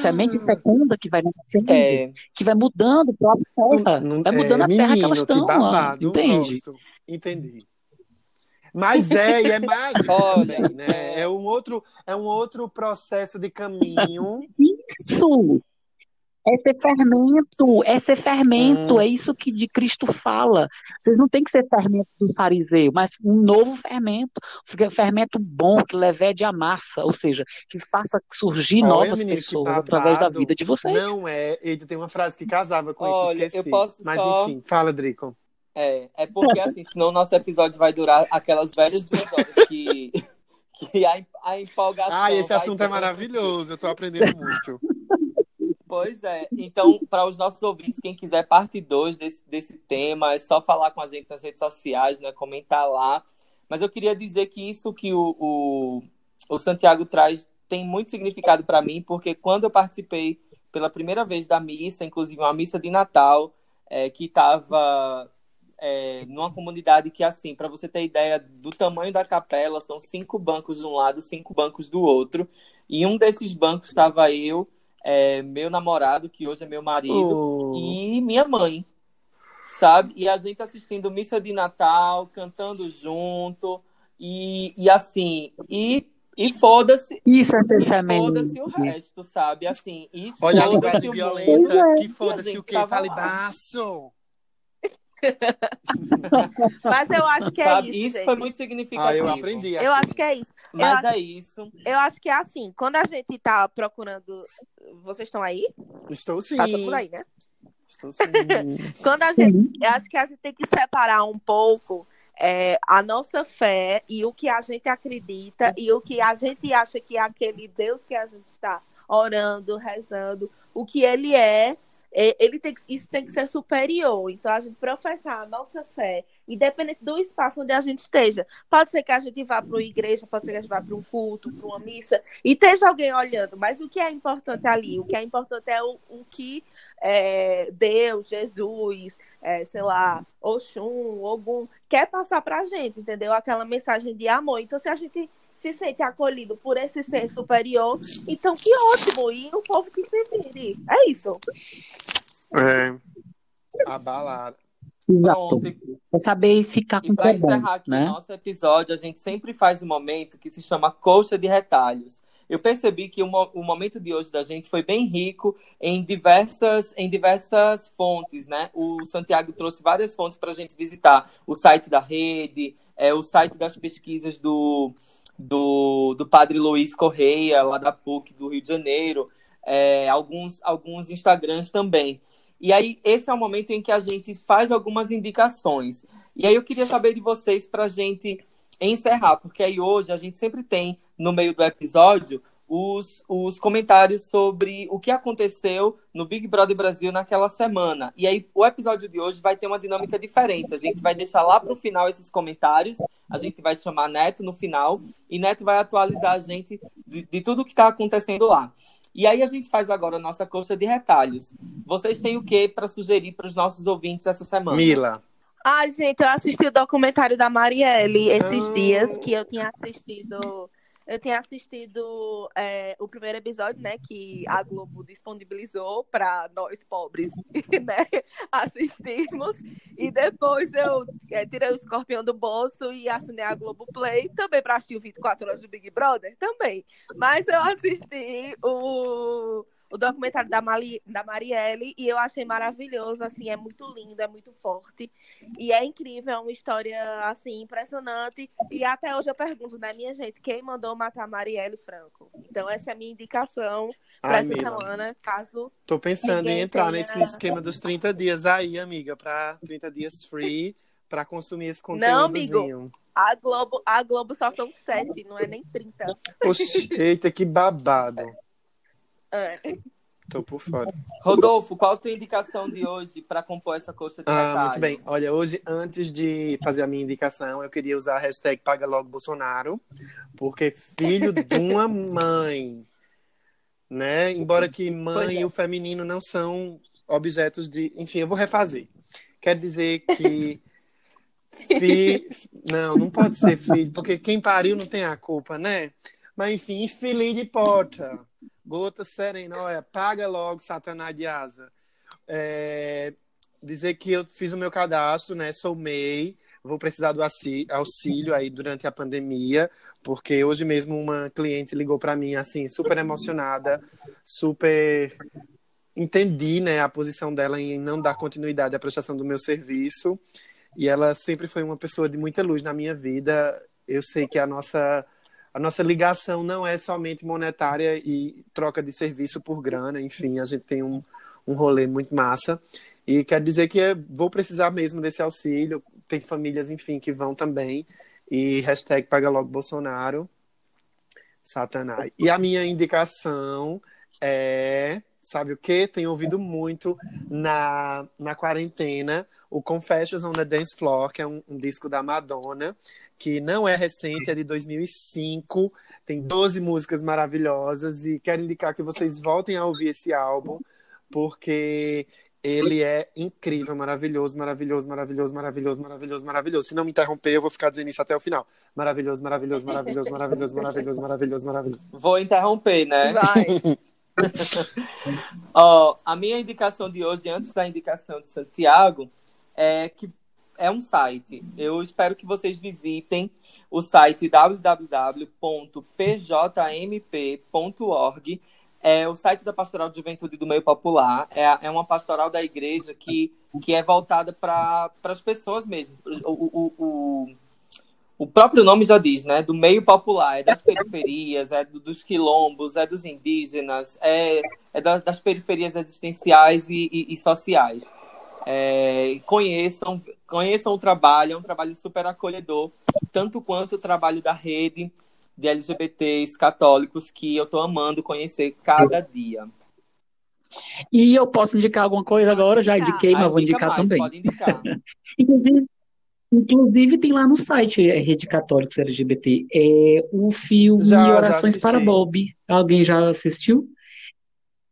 Speaker 9: Semente fecunda que vai nascendo,
Speaker 2: É,
Speaker 9: que vai mudando a própria terra,
Speaker 4: Não-
Speaker 9: vai mudando
Speaker 4: é,
Speaker 9: a terra que
Speaker 4: menino,
Speaker 9: elas estão,
Speaker 4: babado,
Speaker 9: entende?
Speaker 4: gosto. Entendi. Mas é, e é mágico
Speaker 2: Olha,
Speaker 4: né?
Speaker 2: é.
Speaker 4: É um outro, é um outro processo de caminho.
Speaker 9: Isso! É ser fermento, é ser fermento,
Speaker 2: Hum.
Speaker 9: é isso que de Cristo fala. Vocês não têm que ser fermento do fariseu, mas um novo fermento, um fermento bom, que levede a massa, ou seja, que faça surgir
Speaker 4: Olha,
Speaker 9: novas
Speaker 4: menino,
Speaker 9: pessoas através da vida de vocês.
Speaker 4: Não é. Eita, tem uma frase que casava com
Speaker 2: Olha,
Speaker 4: isso,
Speaker 2: eu
Speaker 4: esqueci.
Speaker 2: posso
Speaker 4: Mas
Speaker 2: só-
Speaker 4: enfim, fala, Drico.
Speaker 2: é, é porque assim, senão o nosso episódio vai durar aquelas velhas duas horas que, que a, a empolgação.
Speaker 4: Ah, esse assunto é maravilhoso, eu tô aprendendo muito.
Speaker 2: Pois é. Então, para os nossos ouvintes, quem quiser parte 2 desse, desse tema, é só falar com a gente nas redes sociais, né? Comentar lá. Mas eu queria dizer que isso que o, o, o Santiago traz tem muito significado para mim, porque quando eu participei pela primeira vez da missa, inclusive uma missa de Natal, é, que estava é, numa comunidade que, assim, para você ter ideia do tamanho da capela, são cinco bancos de um lado, cinco bancos do outro. E um desses bancos estava eu, é, meu namorado, que hoje é meu marido,
Speaker 4: Oh.
Speaker 2: e minha mãe, sabe? E a gente assistindo missa de Natal, cantando junto, e, e assim, e, e foda-se.
Speaker 9: Isso é ser
Speaker 2: E
Speaker 9: semente.
Speaker 2: foda-se o resto, sabe? Assim, e
Speaker 4: Olha a linguagem violenta,
Speaker 2: mundo.
Speaker 4: que foda-se o quê? Fale
Speaker 2: lá.
Speaker 3: Mas eu acho que é
Speaker 2: sabe?
Speaker 3: isso.
Speaker 2: Isso
Speaker 3: gente.
Speaker 2: foi muito significativo.
Speaker 4: Ah, eu aprendi.
Speaker 3: Eu
Speaker 4: aqui.
Speaker 3: acho que é isso.
Speaker 2: Mas
Speaker 3: eu,
Speaker 2: é isso.
Speaker 3: eu acho que é assim. Quando a gente tá procurando. Vocês estão aí?
Speaker 4: Estou sim.
Speaker 3: Tá mundo aí, né?
Speaker 4: Estou sim.
Speaker 3: Quando a gente. Eu acho que a gente tem que separar um pouco é, a nossa fé e o que a gente acredita e o que a gente acha que é aquele Deus que a gente está orando, rezando, o que ele é. É, Ele tem que, isso tem que ser superior. Então, a gente professar a nossa fé independente do espaço onde a gente esteja. Pode ser que a gente vá para uma igreja, pode ser que a gente vá para um culto, para uma missa, e esteja alguém olhando, mas o que é importante ali? O que é importante é o, o que é, Deus, Jesus, é, sei lá, Oxum, Ogum, quer passar para a gente, entendeu? Aquela mensagem de amor. Então, se a gente se sente acolhido por esse ser superior, então que ótimo! E o povo que se vire. É isso.
Speaker 4: É. Abalado.
Speaker 9: Exato.
Speaker 2: Pronto.
Speaker 9: É saber ficar com
Speaker 2: E para
Speaker 9: é bom,
Speaker 2: encerrar aqui
Speaker 9: né?
Speaker 2: o nosso episódio, a gente sempre faz um momento que se chama Coxa de Retalhos. Eu percebi que o, mo- o momento de hoje da gente foi bem rico em diversas, em diversas fontes, né? O Santiago trouxe várias fontes para a gente visitar. O site da rede, é, o site das pesquisas do, do, do padre Luiz Correia, lá da PUC do Rio de Janeiro, é, alguns, alguns Instagrams também. E aí, esse é o momento em que a gente faz algumas indicações. E aí, eu queria saber de vocês para a gente encerrar, porque aí hoje a gente sempre tem, no meio do episódio, os, os comentários sobre o que aconteceu no Big Brother Brasil naquela semana. E aí, o episódio de hoje vai ter uma dinâmica diferente. A gente vai deixar lá para o final esses comentários, a gente vai chamar Neto no final, e Neto vai atualizar a gente de, de tudo que está acontecendo lá. E aí a gente faz agora a nossa coxa de retalhos. Vocês têm o que para sugerir para os nossos ouvintes essa semana?
Speaker 4: Mila.
Speaker 3: Ai, gente, eu assisti o documentário da Marielle esses
Speaker 4: Ah.
Speaker 3: dias, que eu tinha assistido. Eu tinha assistido é, o primeiro episódio, né, que a Globo disponibilizou para nós pobres, né, assistirmos. E depois eu é, tirei o escorpião do bolso e assinei a Globo Play, também para assistir o 24 horas do Big Brother, também. Mas eu assisti o, o documentário da, Mali, da Marielle e eu achei maravilhoso, assim, é muito lindo, é muito forte. E é incrível, é uma história, assim, impressionante. E até hoje eu pergunto, né, minha gente, quem mandou matar Marielle Franco? Então essa é a minha indicação para essa
Speaker 4: Mila.
Speaker 3: semana, caso...
Speaker 4: Tô pensando em entrar
Speaker 3: tenha-
Speaker 4: nesse esquema dos 30 dias aí, amiga, para 30 dias free, para consumir esse
Speaker 3: Não, amigo. A Globo, a Globo só são sete, não é nem 30.
Speaker 4: Oxi, eita, que babado.
Speaker 3: É.
Speaker 4: Tô por fora.
Speaker 2: Rodolfo, qual a tua indicação de hoje para compor essa coxa de
Speaker 4: Ah, muito bem. Olha, hoje, antes de fazer a minha indicação, eu queria usar a hashtag Paga Logo Bolsonaro, porque filho de uma mãe, né? Embora que mãe
Speaker 3: é.
Speaker 4: e o feminino não são objetos de. Enfim, eu vou refazer. Quer dizer que. Fi... Não, não pode ser filho, porque quem pariu não tem a culpa, né? Mas enfim, filho de porta. Gota serena, olha, paga logo, Satanás de asa. É, dizer que eu fiz o meu cadastro, né? Sou MEI, vou precisar do auxí- auxílio aí durante a pandemia, porque hoje mesmo uma cliente ligou para mim assim, super emocionada, super entendi, né, a posição dela em não dar continuidade à prestação do meu serviço. E ela sempre foi uma pessoa de muita luz na minha vida. Eu sei que a nossa a nossa ligação não é somente monetária e troca de serviço por grana, enfim, a gente tem um, um rolê muito massa. E quer dizer que eu vou precisar mesmo desse auxílio. Tem famílias, enfim, que vão também. E hashtag paga logo Bolsonaro. Satanás. E a minha indicação é, sabe o quê? Tenho ouvido muito na, na quarentena o Confessions on the Dance Floor, que é um, um disco da Madonna, que não é recente, é de 2005. Tem 12 músicas maravilhosas e quero indicar que vocês voltem a ouvir esse álbum, porque ele é incrível, maravilhoso, maravilhoso, maravilhoso, maravilhoso, maravilhoso, maravilhoso. Se não me interromper, eu vou ficar dizendo isso até o final. Maravilhoso, maravilhoso, maravilhoso, maravilhoso, maravilhoso, maravilhoso, maravilhoso.
Speaker 2: Vou interromper, né?
Speaker 3: Vai.
Speaker 2: Ó, a minha indicação de hoje, antes da indicação de Santiago, é que é um site. Eu espero que vocês visitem o site www.pjmp.org. É o site da Pastoral de Juventude do Meio Popular. É, é uma pastoral da igreja que, que é voltada para as pessoas mesmo. O, o, o, o próprio nome já diz, né? Do meio popular, é das periferias, é do- dos quilombos, é dos indígenas, é, é das, das periferias existenciais e, e- e sociais. É, conheçam, conheçam o trabalho, é um trabalho super acolhedor, tanto quanto o trabalho da rede de LGBTs católicos, que eu estou amando conhecer cada dia.
Speaker 9: E eu posso indicar alguma coisa agora? Já indiquei,
Speaker 2: Ah,
Speaker 9: mas vou
Speaker 2: indica
Speaker 9: indicar
Speaker 2: mais,
Speaker 9: também.
Speaker 2: Pode indicar.
Speaker 9: Inclusive, Inclusive tem lá no site é, Rede Católicos LGBT é o filme
Speaker 4: Já, já
Speaker 9: Orações para
Speaker 4: assisti.
Speaker 9: Bob. Alguém já assistiu?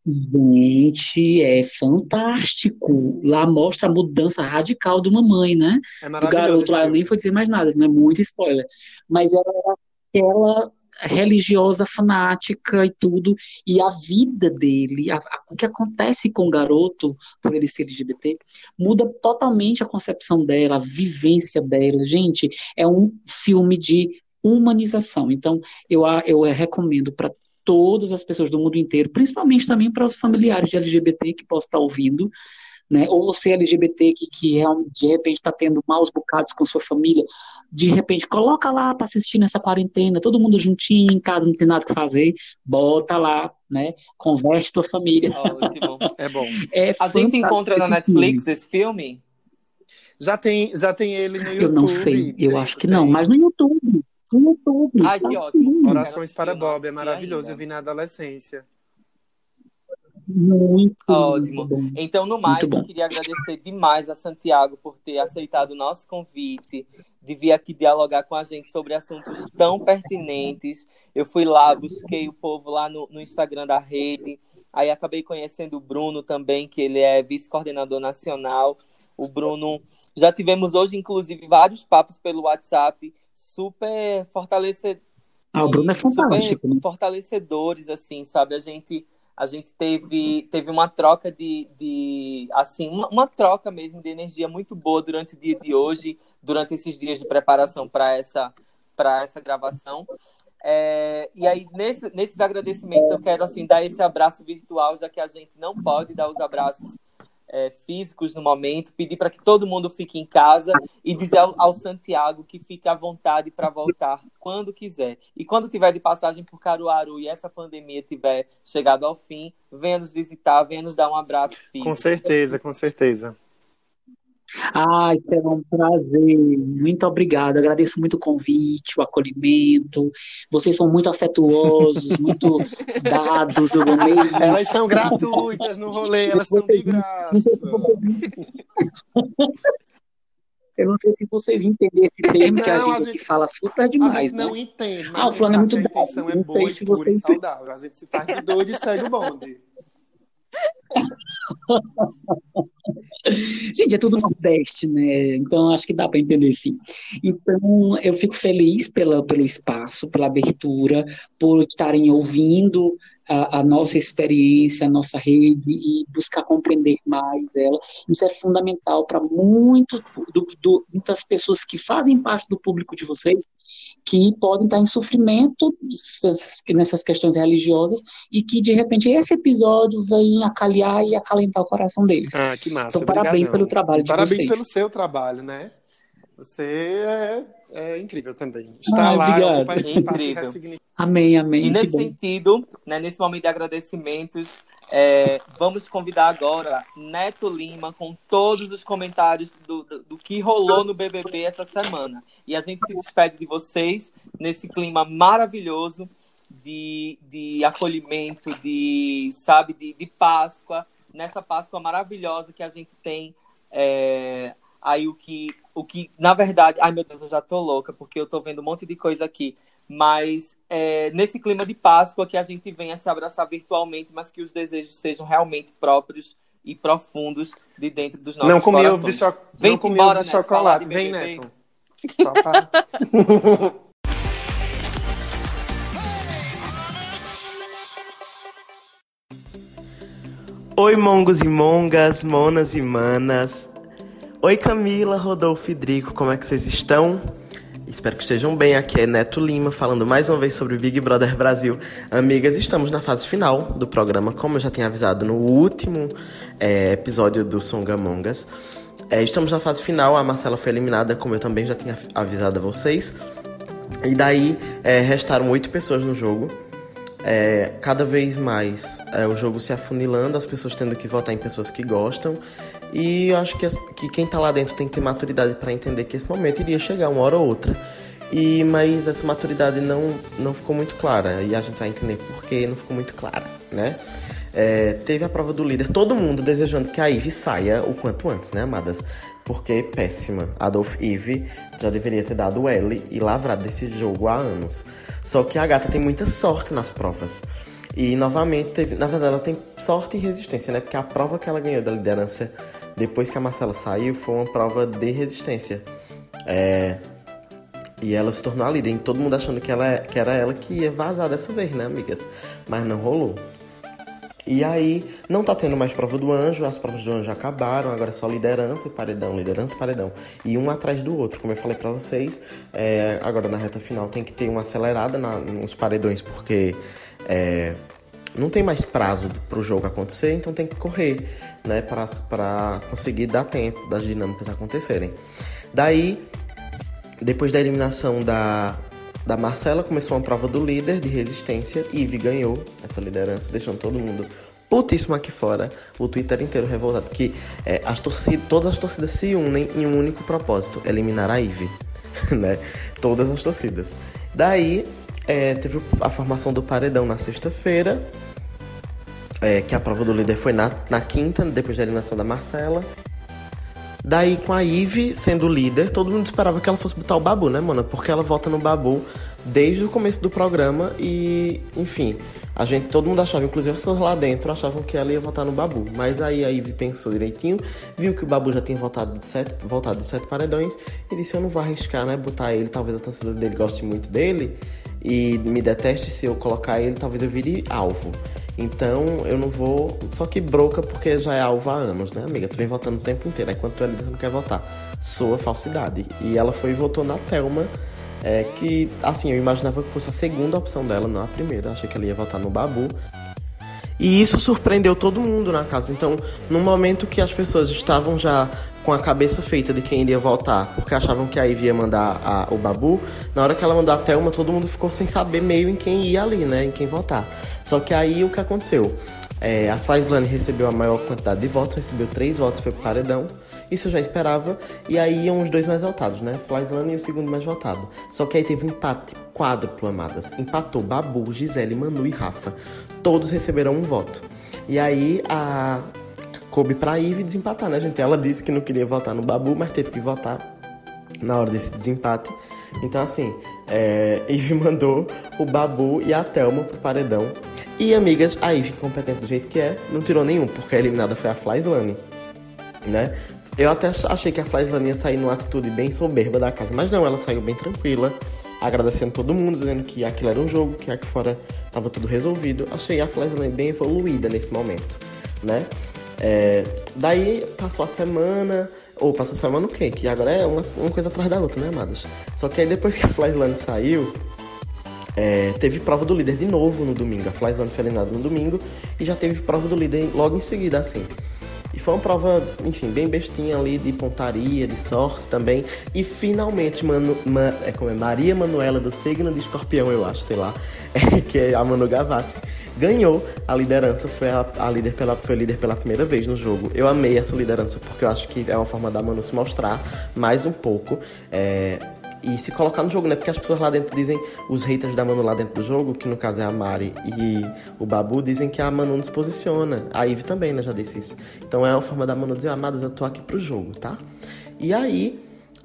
Speaker 9: Gente, é fantástico. Lá mostra a mudança radical de uma mãe, né?
Speaker 4: É maravilhoso
Speaker 9: garoto lá, nem vou dizer mais nada, não é muito spoiler. Mas ela era aquela religiosa fanática e tudo, e a vida dele, a- a- o que acontece com o garoto, por ele ser LGBT, muda totalmente a concepção dela, a vivência dela. Gente, é um filme de humanização. Então, eu, eu recomendo para todas as pessoas do mundo inteiro, principalmente também para os familiares de LGBT que possam estar ouvindo, né? Ou você LGBT que, que realmente, de repente está tendo maus bocados com sua família, de repente coloca lá para assistir nessa quarentena, todo mundo juntinho em casa, não tem nada que fazer, bota lá, né? Converse tua família.
Speaker 2: Ótimo.
Speaker 4: É bom.
Speaker 9: É
Speaker 2: A gente encontra na Netflix
Speaker 9: filme.
Speaker 2: esse filme?
Speaker 4: Já tem, já tem ele no YouTube.
Speaker 9: Eu não sei, eu
Speaker 4: tem-
Speaker 9: acho que
Speaker 4: tem
Speaker 9: não, mas no YouTube. YouTube.
Speaker 2: Ai, que
Speaker 9: tá
Speaker 2: ótimo.
Speaker 9: sim.
Speaker 4: Orações para Bob, é maravilhoso.
Speaker 2: ainda.
Speaker 4: Eu vi na adolescência.
Speaker 9: Muito,
Speaker 2: Ótimo.
Speaker 9: muito bom.
Speaker 2: Então, no mais,
Speaker 9: Muito bom.
Speaker 2: eu queria agradecer demais a Santiago por ter aceitado o nosso convite, de vir aqui dialogar com a gente sobre assuntos tão pertinentes. Eu fui lá, busquei o povo lá no, no Instagram da rede, aí acabei conhecendo o Bruno também, que ele é vice-coordenador nacional. O Bruno, já tivemos hoje, inclusive, vários papos pelo WhatsApp, super fortalecedores
Speaker 9: Ah, o Bruno é fantástico, né?
Speaker 2: fortalecedores, assim, sabe? A gente, a gente teve, teve uma troca de, de assim, uma, uma troca mesmo de energia muito boa durante o dia de hoje, durante esses dias de preparação para essa, para essa gravação. É, e aí, nesse, nesses agradecimentos, eu quero, assim, dar esse abraço virtual, já que a gente não pode dar os abraços é, físicos no momento, pedir para que todo mundo fique em casa e dizer ao, ao Santiago que fique à vontade para voltar quando quiser. E quando tiver de passagem por Caruaru e essa pandemia tiver chegado ao fim, venha nos visitar, venha nos dar um abraço físico.
Speaker 4: Com certeza, com certeza.
Speaker 9: Ah, isso é um prazer. Muito obrigado. Agradeço muito o convite, o acolhimento. Vocês são muito afetuosos, muito dados. Eu amei
Speaker 4: Elas são gratuitas no rolê, elas estão de graça.
Speaker 9: Não sei se vocês- Eu não sei se vocês entendem esse termo que a
Speaker 4: Não,
Speaker 9: gente
Speaker 4: a
Speaker 9: aqui
Speaker 4: gente-
Speaker 9: fala super
Speaker 4: A
Speaker 9: demais,
Speaker 4: gente
Speaker 9: né?
Speaker 4: não entende, mas
Speaker 9: Ah, o fulano é muito
Speaker 4: que a intenção
Speaker 9: dado.
Speaker 4: é
Speaker 9: Não sei
Speaker 4: boa e
Speaker 9: se vocês-
Speaker 4: saudável. A gente se faz de doido e segue o bonde.
Speaker 9: Gente, é tudo Nordeste, né? Então acho que dá para entender sim. Então eu fico feliz pela, pelo espaço, pela abertura, por estarem ouvindo a, a nossa experiência, a nossa rede e buscar compreender mais ela. Isso é fundamental para muitas pessoas que fazem parte do público de vocês, que podem estar em sofrimento nessas- nessas questões religiosas e que de repente esse episódio vem acalhar e acalentar o coração deles.
Speaker 4: Ah, que massa.
Speaker 9: Então, parabéns
Speaker 4: obrigadão.
Speaker 9: pelo trabalho de
Speaker 4: Parabéns
Speaker 9: vocês.
Speaker 4: pelo seu trabalho, né? Você é, é incrível também. Está
Speaker 9: Ah,
Speaker 4: lá,
Speaker 9: obrigado.
Speaker 4: espaço e
Speaker 2: Incrível.
Speaker 9: Amém, amém.
Speaker 2: E nesse
Speaker 9: bom.
Speaker 2: sentido, né, nesse momento de agradecimentos, é, vamos convidar agora Neto Lima com todos os comentários do, do, do que rolou no BBB essa semana. E a gente se despede de vocês nesse clima maravilhoso de, de acolhimento, de, sabe, de, de Páscoa, nessa Páscoa maravilhosa que a gente tem. é, aí o que, o que, na verdade, ai meu Deus, eu já tô louca, porque eu tô vendo um monte de coisa aqui. Mas é, nesse clima de Páscoa que a gente venha se abraçar virtualmente, mas que os desejos sejam realmente próprios e profundos de dentro dos nossos
Speaker 4: Não comi ovo
Speaker 2: corações.
Speaker 4: de, cho...
Speaker 2: Vem
Speaker 4: não comi
Speaker 2: embora,
Speaker 4: ovo de chocolate. Vem. Neto. Só
Speaker 7: Oi, mongos e mongas, monas e manas. Oi, Camila, Rodolfo e Drico, como é que vocês estão? Espero que estejam bem. Aqui é Neto Lima, falando mais uma vez sobre Big Brother Brasil. Amigas, estamos na fase final do programa, como eu já tinha avisado no último é, episódio do Song Among Us. É, estamos na fase final, a Marcela foi eliminada, como eu também já tinha avisado a vocês. E daí, é, restaram oito pessoas no jogo. É, cada vez mais é, o jogo se afunilando, as pessoas tendo que votar em pessoas que gostam. E eu acho que, as- que quem tá lá dentro tem que ter maturidade para entender que esse momento iria chegar uma hora ou outra. E, mas essa maturidade não, não ficou muito clara. E a gente vai entender por que não ficou muito clara, né? É, teve a prova do líder, todo mundo desejando que a Ivy saia o quanto antes, né, amadas? Porque péssima. Adolf Eve já deveria ter dado L e lavrado desse jogo há anos. Só que a gata tem muita sorte nas provas. E novamente, teve, na verdade, ela tem sorte e resistência, né? Porque a prova que ela ganhou da liderança depois que a Marcela saiu foi uma prova de resistência. É, e ela se tornou a líder, e todo mundo achando que, ela, que era ela que ia vazar dessa vez, né, amigas? Mas não rolou. E aí, não tá tendo mais prova do anjo, as provas do anjo acabaram, agora é só liderança e paredão, liderança e paredão. E um atrás do outro, como eu falei para vocês, é, agora na reta final tem que ter uma acelerada na, nos paredões, porque é, não tem mais prazo pro jogo acontecer, então tem que correr, né, para conseguir dar tempo das dinâmicas acontecerem. Daí, depois da eliminação da, da Marcela, começou uma prova do líder de resistência. Ivy ganhou essa liderança, deixando todo mundo putíssimo aqui fora. O Twitter inteiro revoltado. Que é, as torcidas, todas as torcidas se unem em um único propósito: eliminar a Ivy. né? Todas as torcidas. Daí, é, teve a formação do paredão na sexta-feira. É, que a prova do líder foi na, na quinta, depois da eliminação da Marcela. Daí, com a Ivy sendo líder, todo mundo esperava que ela fosse botar o Babu, né, mano? Porque ela vota no Babu desde o começo do programa e, enfim, a gente, todo mundo achava, inclusive as pessoas lá dentro achavam que ela ia votar no Babu. Mas aí a Ivy pensou direitinho, viu que o Babu já tinha votado de sete, voltado de sete paredões e disse: Eu não vou arriscar, né? Botar ele, talvez a torcida dele goste muito dele e me deteste se eu colocar ele, talvez eu vire alvo. Então eu não vou. Só que broca porque já é alvo há anos, né, amiga? Tu vem votando o tempo inteiro. Aí tu é líder, não quer votar. Soa falsidade. E ela foi e votou na Thelma. É, que, assim, eu imaginava que fosse a segunda opção dela, não a primeira. achei que ela ia votar no Babu. E isso surpreendeu todo mundo na casa. Então, no momento que as pessoas estavam já com a cabeça feita de quem iria votar, porque achavam que a Ivy ia mandar a, o Babu, na hora que ela mandou a Thelma, todo mundo ficou sem saber meio em quem ia ali, né? Em quem votar. Só que aí o que aconteceu? É, a Flyslane recebeu a maior quantidade de votos, recebeu três votos, foi pro paredão. Isso eu já esperava. E aí iam os dois mais votados, né? Flyslane e o segundo mais votado. Só que aí teve um empate quádruplo, amadas. Empatou Babu, Gisele, Manu e Rafa. Todos receberam um voto. E aí a coube pra Ivy desempatar, né, gente? Ela disse que não queria votar no Babu, mas teve que votar na hora desse desempate. Então, assim, é, Ivy mandou o Babu e a Thelma pro paredão. E, amigas, a Ivy, competente do jeito que é, não tirou nenhum, porque a eliminada foi a Flyslane, né? Eu até achei que a Flyslane ia sair numa atitude bem soberba da casa, mas não, ela saiu bem tranquila, agradecendo todo mundo, dizendo que aquilo era um jogo, que aqui fora tava tudo resolvido. Achei a Flyslane bem evoluída nesse momento, né? É, daí passou a semana, ou passou a semana o quê? Que agora é uma, uma coisa atrás da outra, né, amados? Só que aí depois que a Flyslane saiu, é, teve prova do líder de novo no domingo. A Flyslane foi eliminada no domingo e já teve prova do líder logo em seguida, assim. E foi uma prova, enfim, bem bestinha ali, de pontaria, de sorte também. E finalmente, mano, ma, é como é, Maria Manuela, do signo de escorpião, eu acho, sei lá, é, que é a Manu Gavassi ganhou a liderança, foi a, a, líder pela, foi líder pela primeira vez no jogo. Eu amei essa liderança porque eu acho que é uma forma da Manu se mostrar mais um pouco. É, e se colocar no jogo, né? Porque as pessoas lá dentro dizem, os haters da Manu lá dentro do jogo, que no caso é a Mari e o Babu, dizem que a Manu nos posiciona. A Ivy também, né? Já disse isso. Então é uma forma da Manu dizer, amadas, eu tô aqui pro jogo, tá? E aí,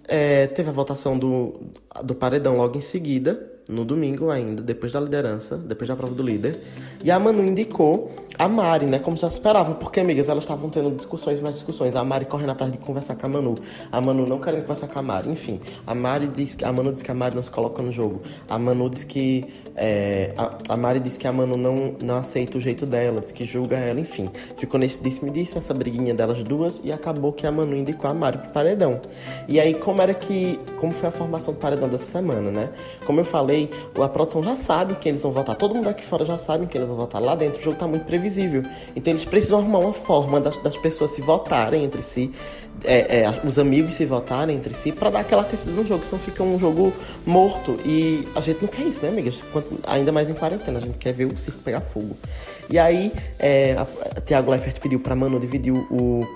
Speaker 7: é, teve a votação do, do paredão logo em seguida no domingo ainda, depois da liderança, depois da prova do líder. E a Manu indicou a Mari, né? Como já esperava, porque, amigas, elas estavam tendo discussões mais discussões. A Mari correndo atrás de conversar com a Manu. A Manu não querendo conversar com a Mari. Enfim, a Mari diz que a Manu diz que a Mari não se coloca no jogo. A Manu diz que. É, a, a Mari diz que a Manu não, não aceita o jeito dela, diz que julga ela, enfim. Ficou nesse disse-me disse, essa briguinha delas duas, e acabou que a Manu indicou a Mari pro paredão. E aí, como era que. Como foi a formação do paredão dessa semana, né? Como eu falei, a produção já sabe que eles vão votar. Todo mundo aqui fora já sabe que eles vão votar. Lá dentro o jogo tá muito previsível. Então eles precisam arrumar uma forma das, das pessoas se votarem entre si, é, é, os amigos se votarem entre si, para dar aquela aquecida no jogo, senão fica um jogo morto. E a gente não quer isso, né, amigas? Quanto, ainda mais em quarentena, a gente quer ver o circo pegar fogo. E aí, é, a, a Thiago Leifert pediu pra Manu dividir o,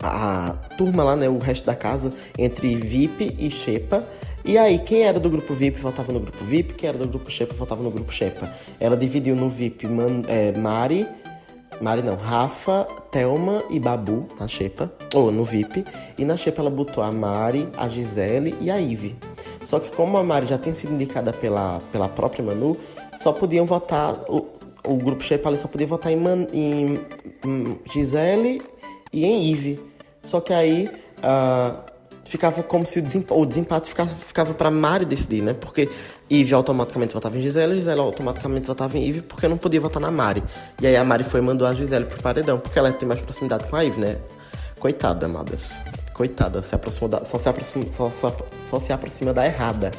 Speaker 7: a, turma lá, né, o resto da casa, entre VIP e Xepa. E aí, quem era do grupo VIP votava no grupo VIP, quem era do grupo Shepa votava no grupo Shepa. Ela dividiu no VIP Man, é, Mari, Mari não, Rafa, Thelma e Babu na Xepa, ou no VIP. E na Xepa ela botou a Mari, a Gisele e a Ive. Só que como a Mari já tinha sido indicada pela, pela própria Manu, só podiam votar, o, o grupo Xepa ali só podia votar em, Man, em, em Gisele e em Ive. Só que aí uh, ficava como se o, desempate, o desempate ficava, ficava para Mari decidir, né? Porque Ive automaticamente votava em Gisele, Gisele automaticamente votava em Ive, porque não podia votar na Mari. E aí a Mari foi e mandou a Gisele pro paredão, porque ela tem mais proximidade com a Ive, né? Coitada, amadas. Coitada, se aproximou da, só, se aproxima, só, só, só se aproxima da errada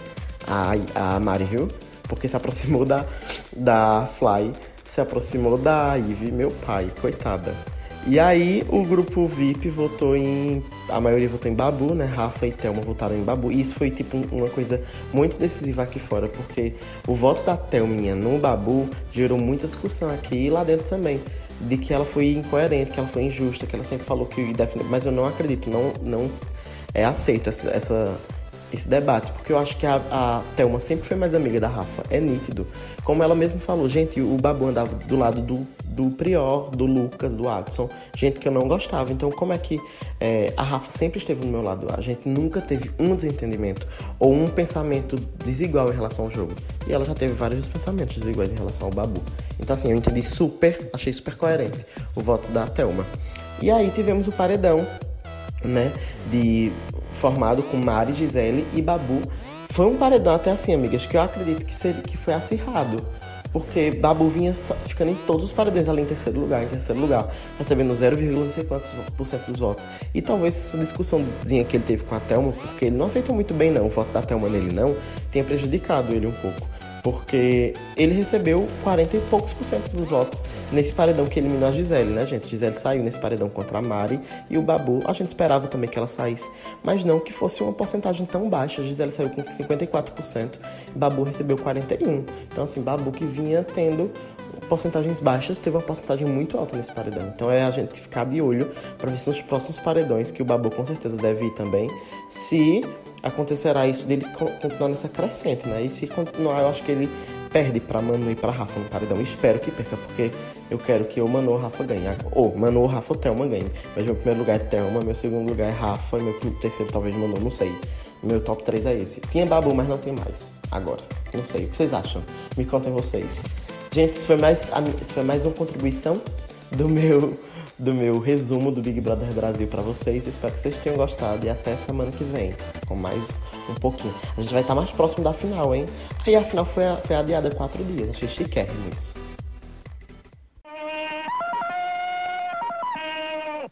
Speaker 7: a, a Mari, viu? Porque se aproximou da, da Fly, se aproximou da Ive, meu pai, coitada. E aí o grupo VIP votou em. A maioria votou em Babu, né? Rafa e Thelma votaram em Babu. E isso foi tipo uma coisa muito decisiva aqui fora, porque o voto da Thelminha no Babu gerou muita discussão aqui e lá dentro também. De que ela foi incoerente, que ela foi injusta, que ela sempre falou que ia defender. Mas eu não acredito, não, não é aceito essa, essa esse debate, porque eu acho que a, a Thelma sempre foi mais amiga da Rafa, é nítido. Como ela mesma falou, gente, o Babu andava do lado do, do Prior, do Lucas, do Adson, gente que eu não gostava. Então, como é que é, a Rafa sempre esteve no meu lado? A gente nunca teve um desentendimento ou um pensamento desigual em relação ao jogo. E ela já teve vários pensamentos desiguais em relação ao Babu. Então, assim, eu entendi super, achei super coerente o voto da Thelma. E aí tivemos o paredão, né, de formado com Mari, Gisele e Babu. Foi um paredão até assim, amigas, que eu acredito que, seria, que foi acirrado. Porque Babu vinha ficando em todos os paredões ali em terceiro lugar, em terceiro lugar, recebendo 0, não sei quantos por cento dos votos. E talvez essa discussãozinha que ele teve com a Thelma, porque ele não aceitou muito bem não, o voto da Thelma nele não, tenha prejudicado ele um pouco porque ele recebeu 40 e poucos por cento dos votos nesse paredão que eliminou a Gisele, né, gente? Gisele saiu nesse paredão contra a Mari e o Babu, a gente esperava também que ela saísse, mas não que fosse uma porcentagem tão baixa. A Gisele saiu com 54%, e Babu recebeu 41%. Então, assim, Babu que vinha tendo porcentagens baixas, teve uma porcentagem muito alta nesse paredão. Então é a gente ficar de olho para ver se nos próximos paredões, que o Babu com certeza deve ir também, se acontecerá isso dele continuar nessa crescente, né? E se continuar, eu acho que ele perde para Manu e para Rafa no paredão. Espero que perca, porque eu quero que o Manu Rafa ganhe. Ou Manu Rafa ou Thelma ganhe. Mas meu primeiro lugar é Thelma, meu segundo lugar é Rafa e meu terceiro talvez Manu, não sei. Meu top 3 é esse. Tinha Babu, mas não tem mais. Agora. Não sei. O que vocês acham? Me contem vocês. Gente, isso foi mais, isso foi mais uma contribuição do meu do meu resumo do Big Brother Brasil para vocês. Espero que vocês tenham gostado e até semana que vem, com mais um pouquinho. A gente vai estar mais próximo da final, hein? Aí a final foi, foi adiada quatro dias, achei chiquérrimo isso.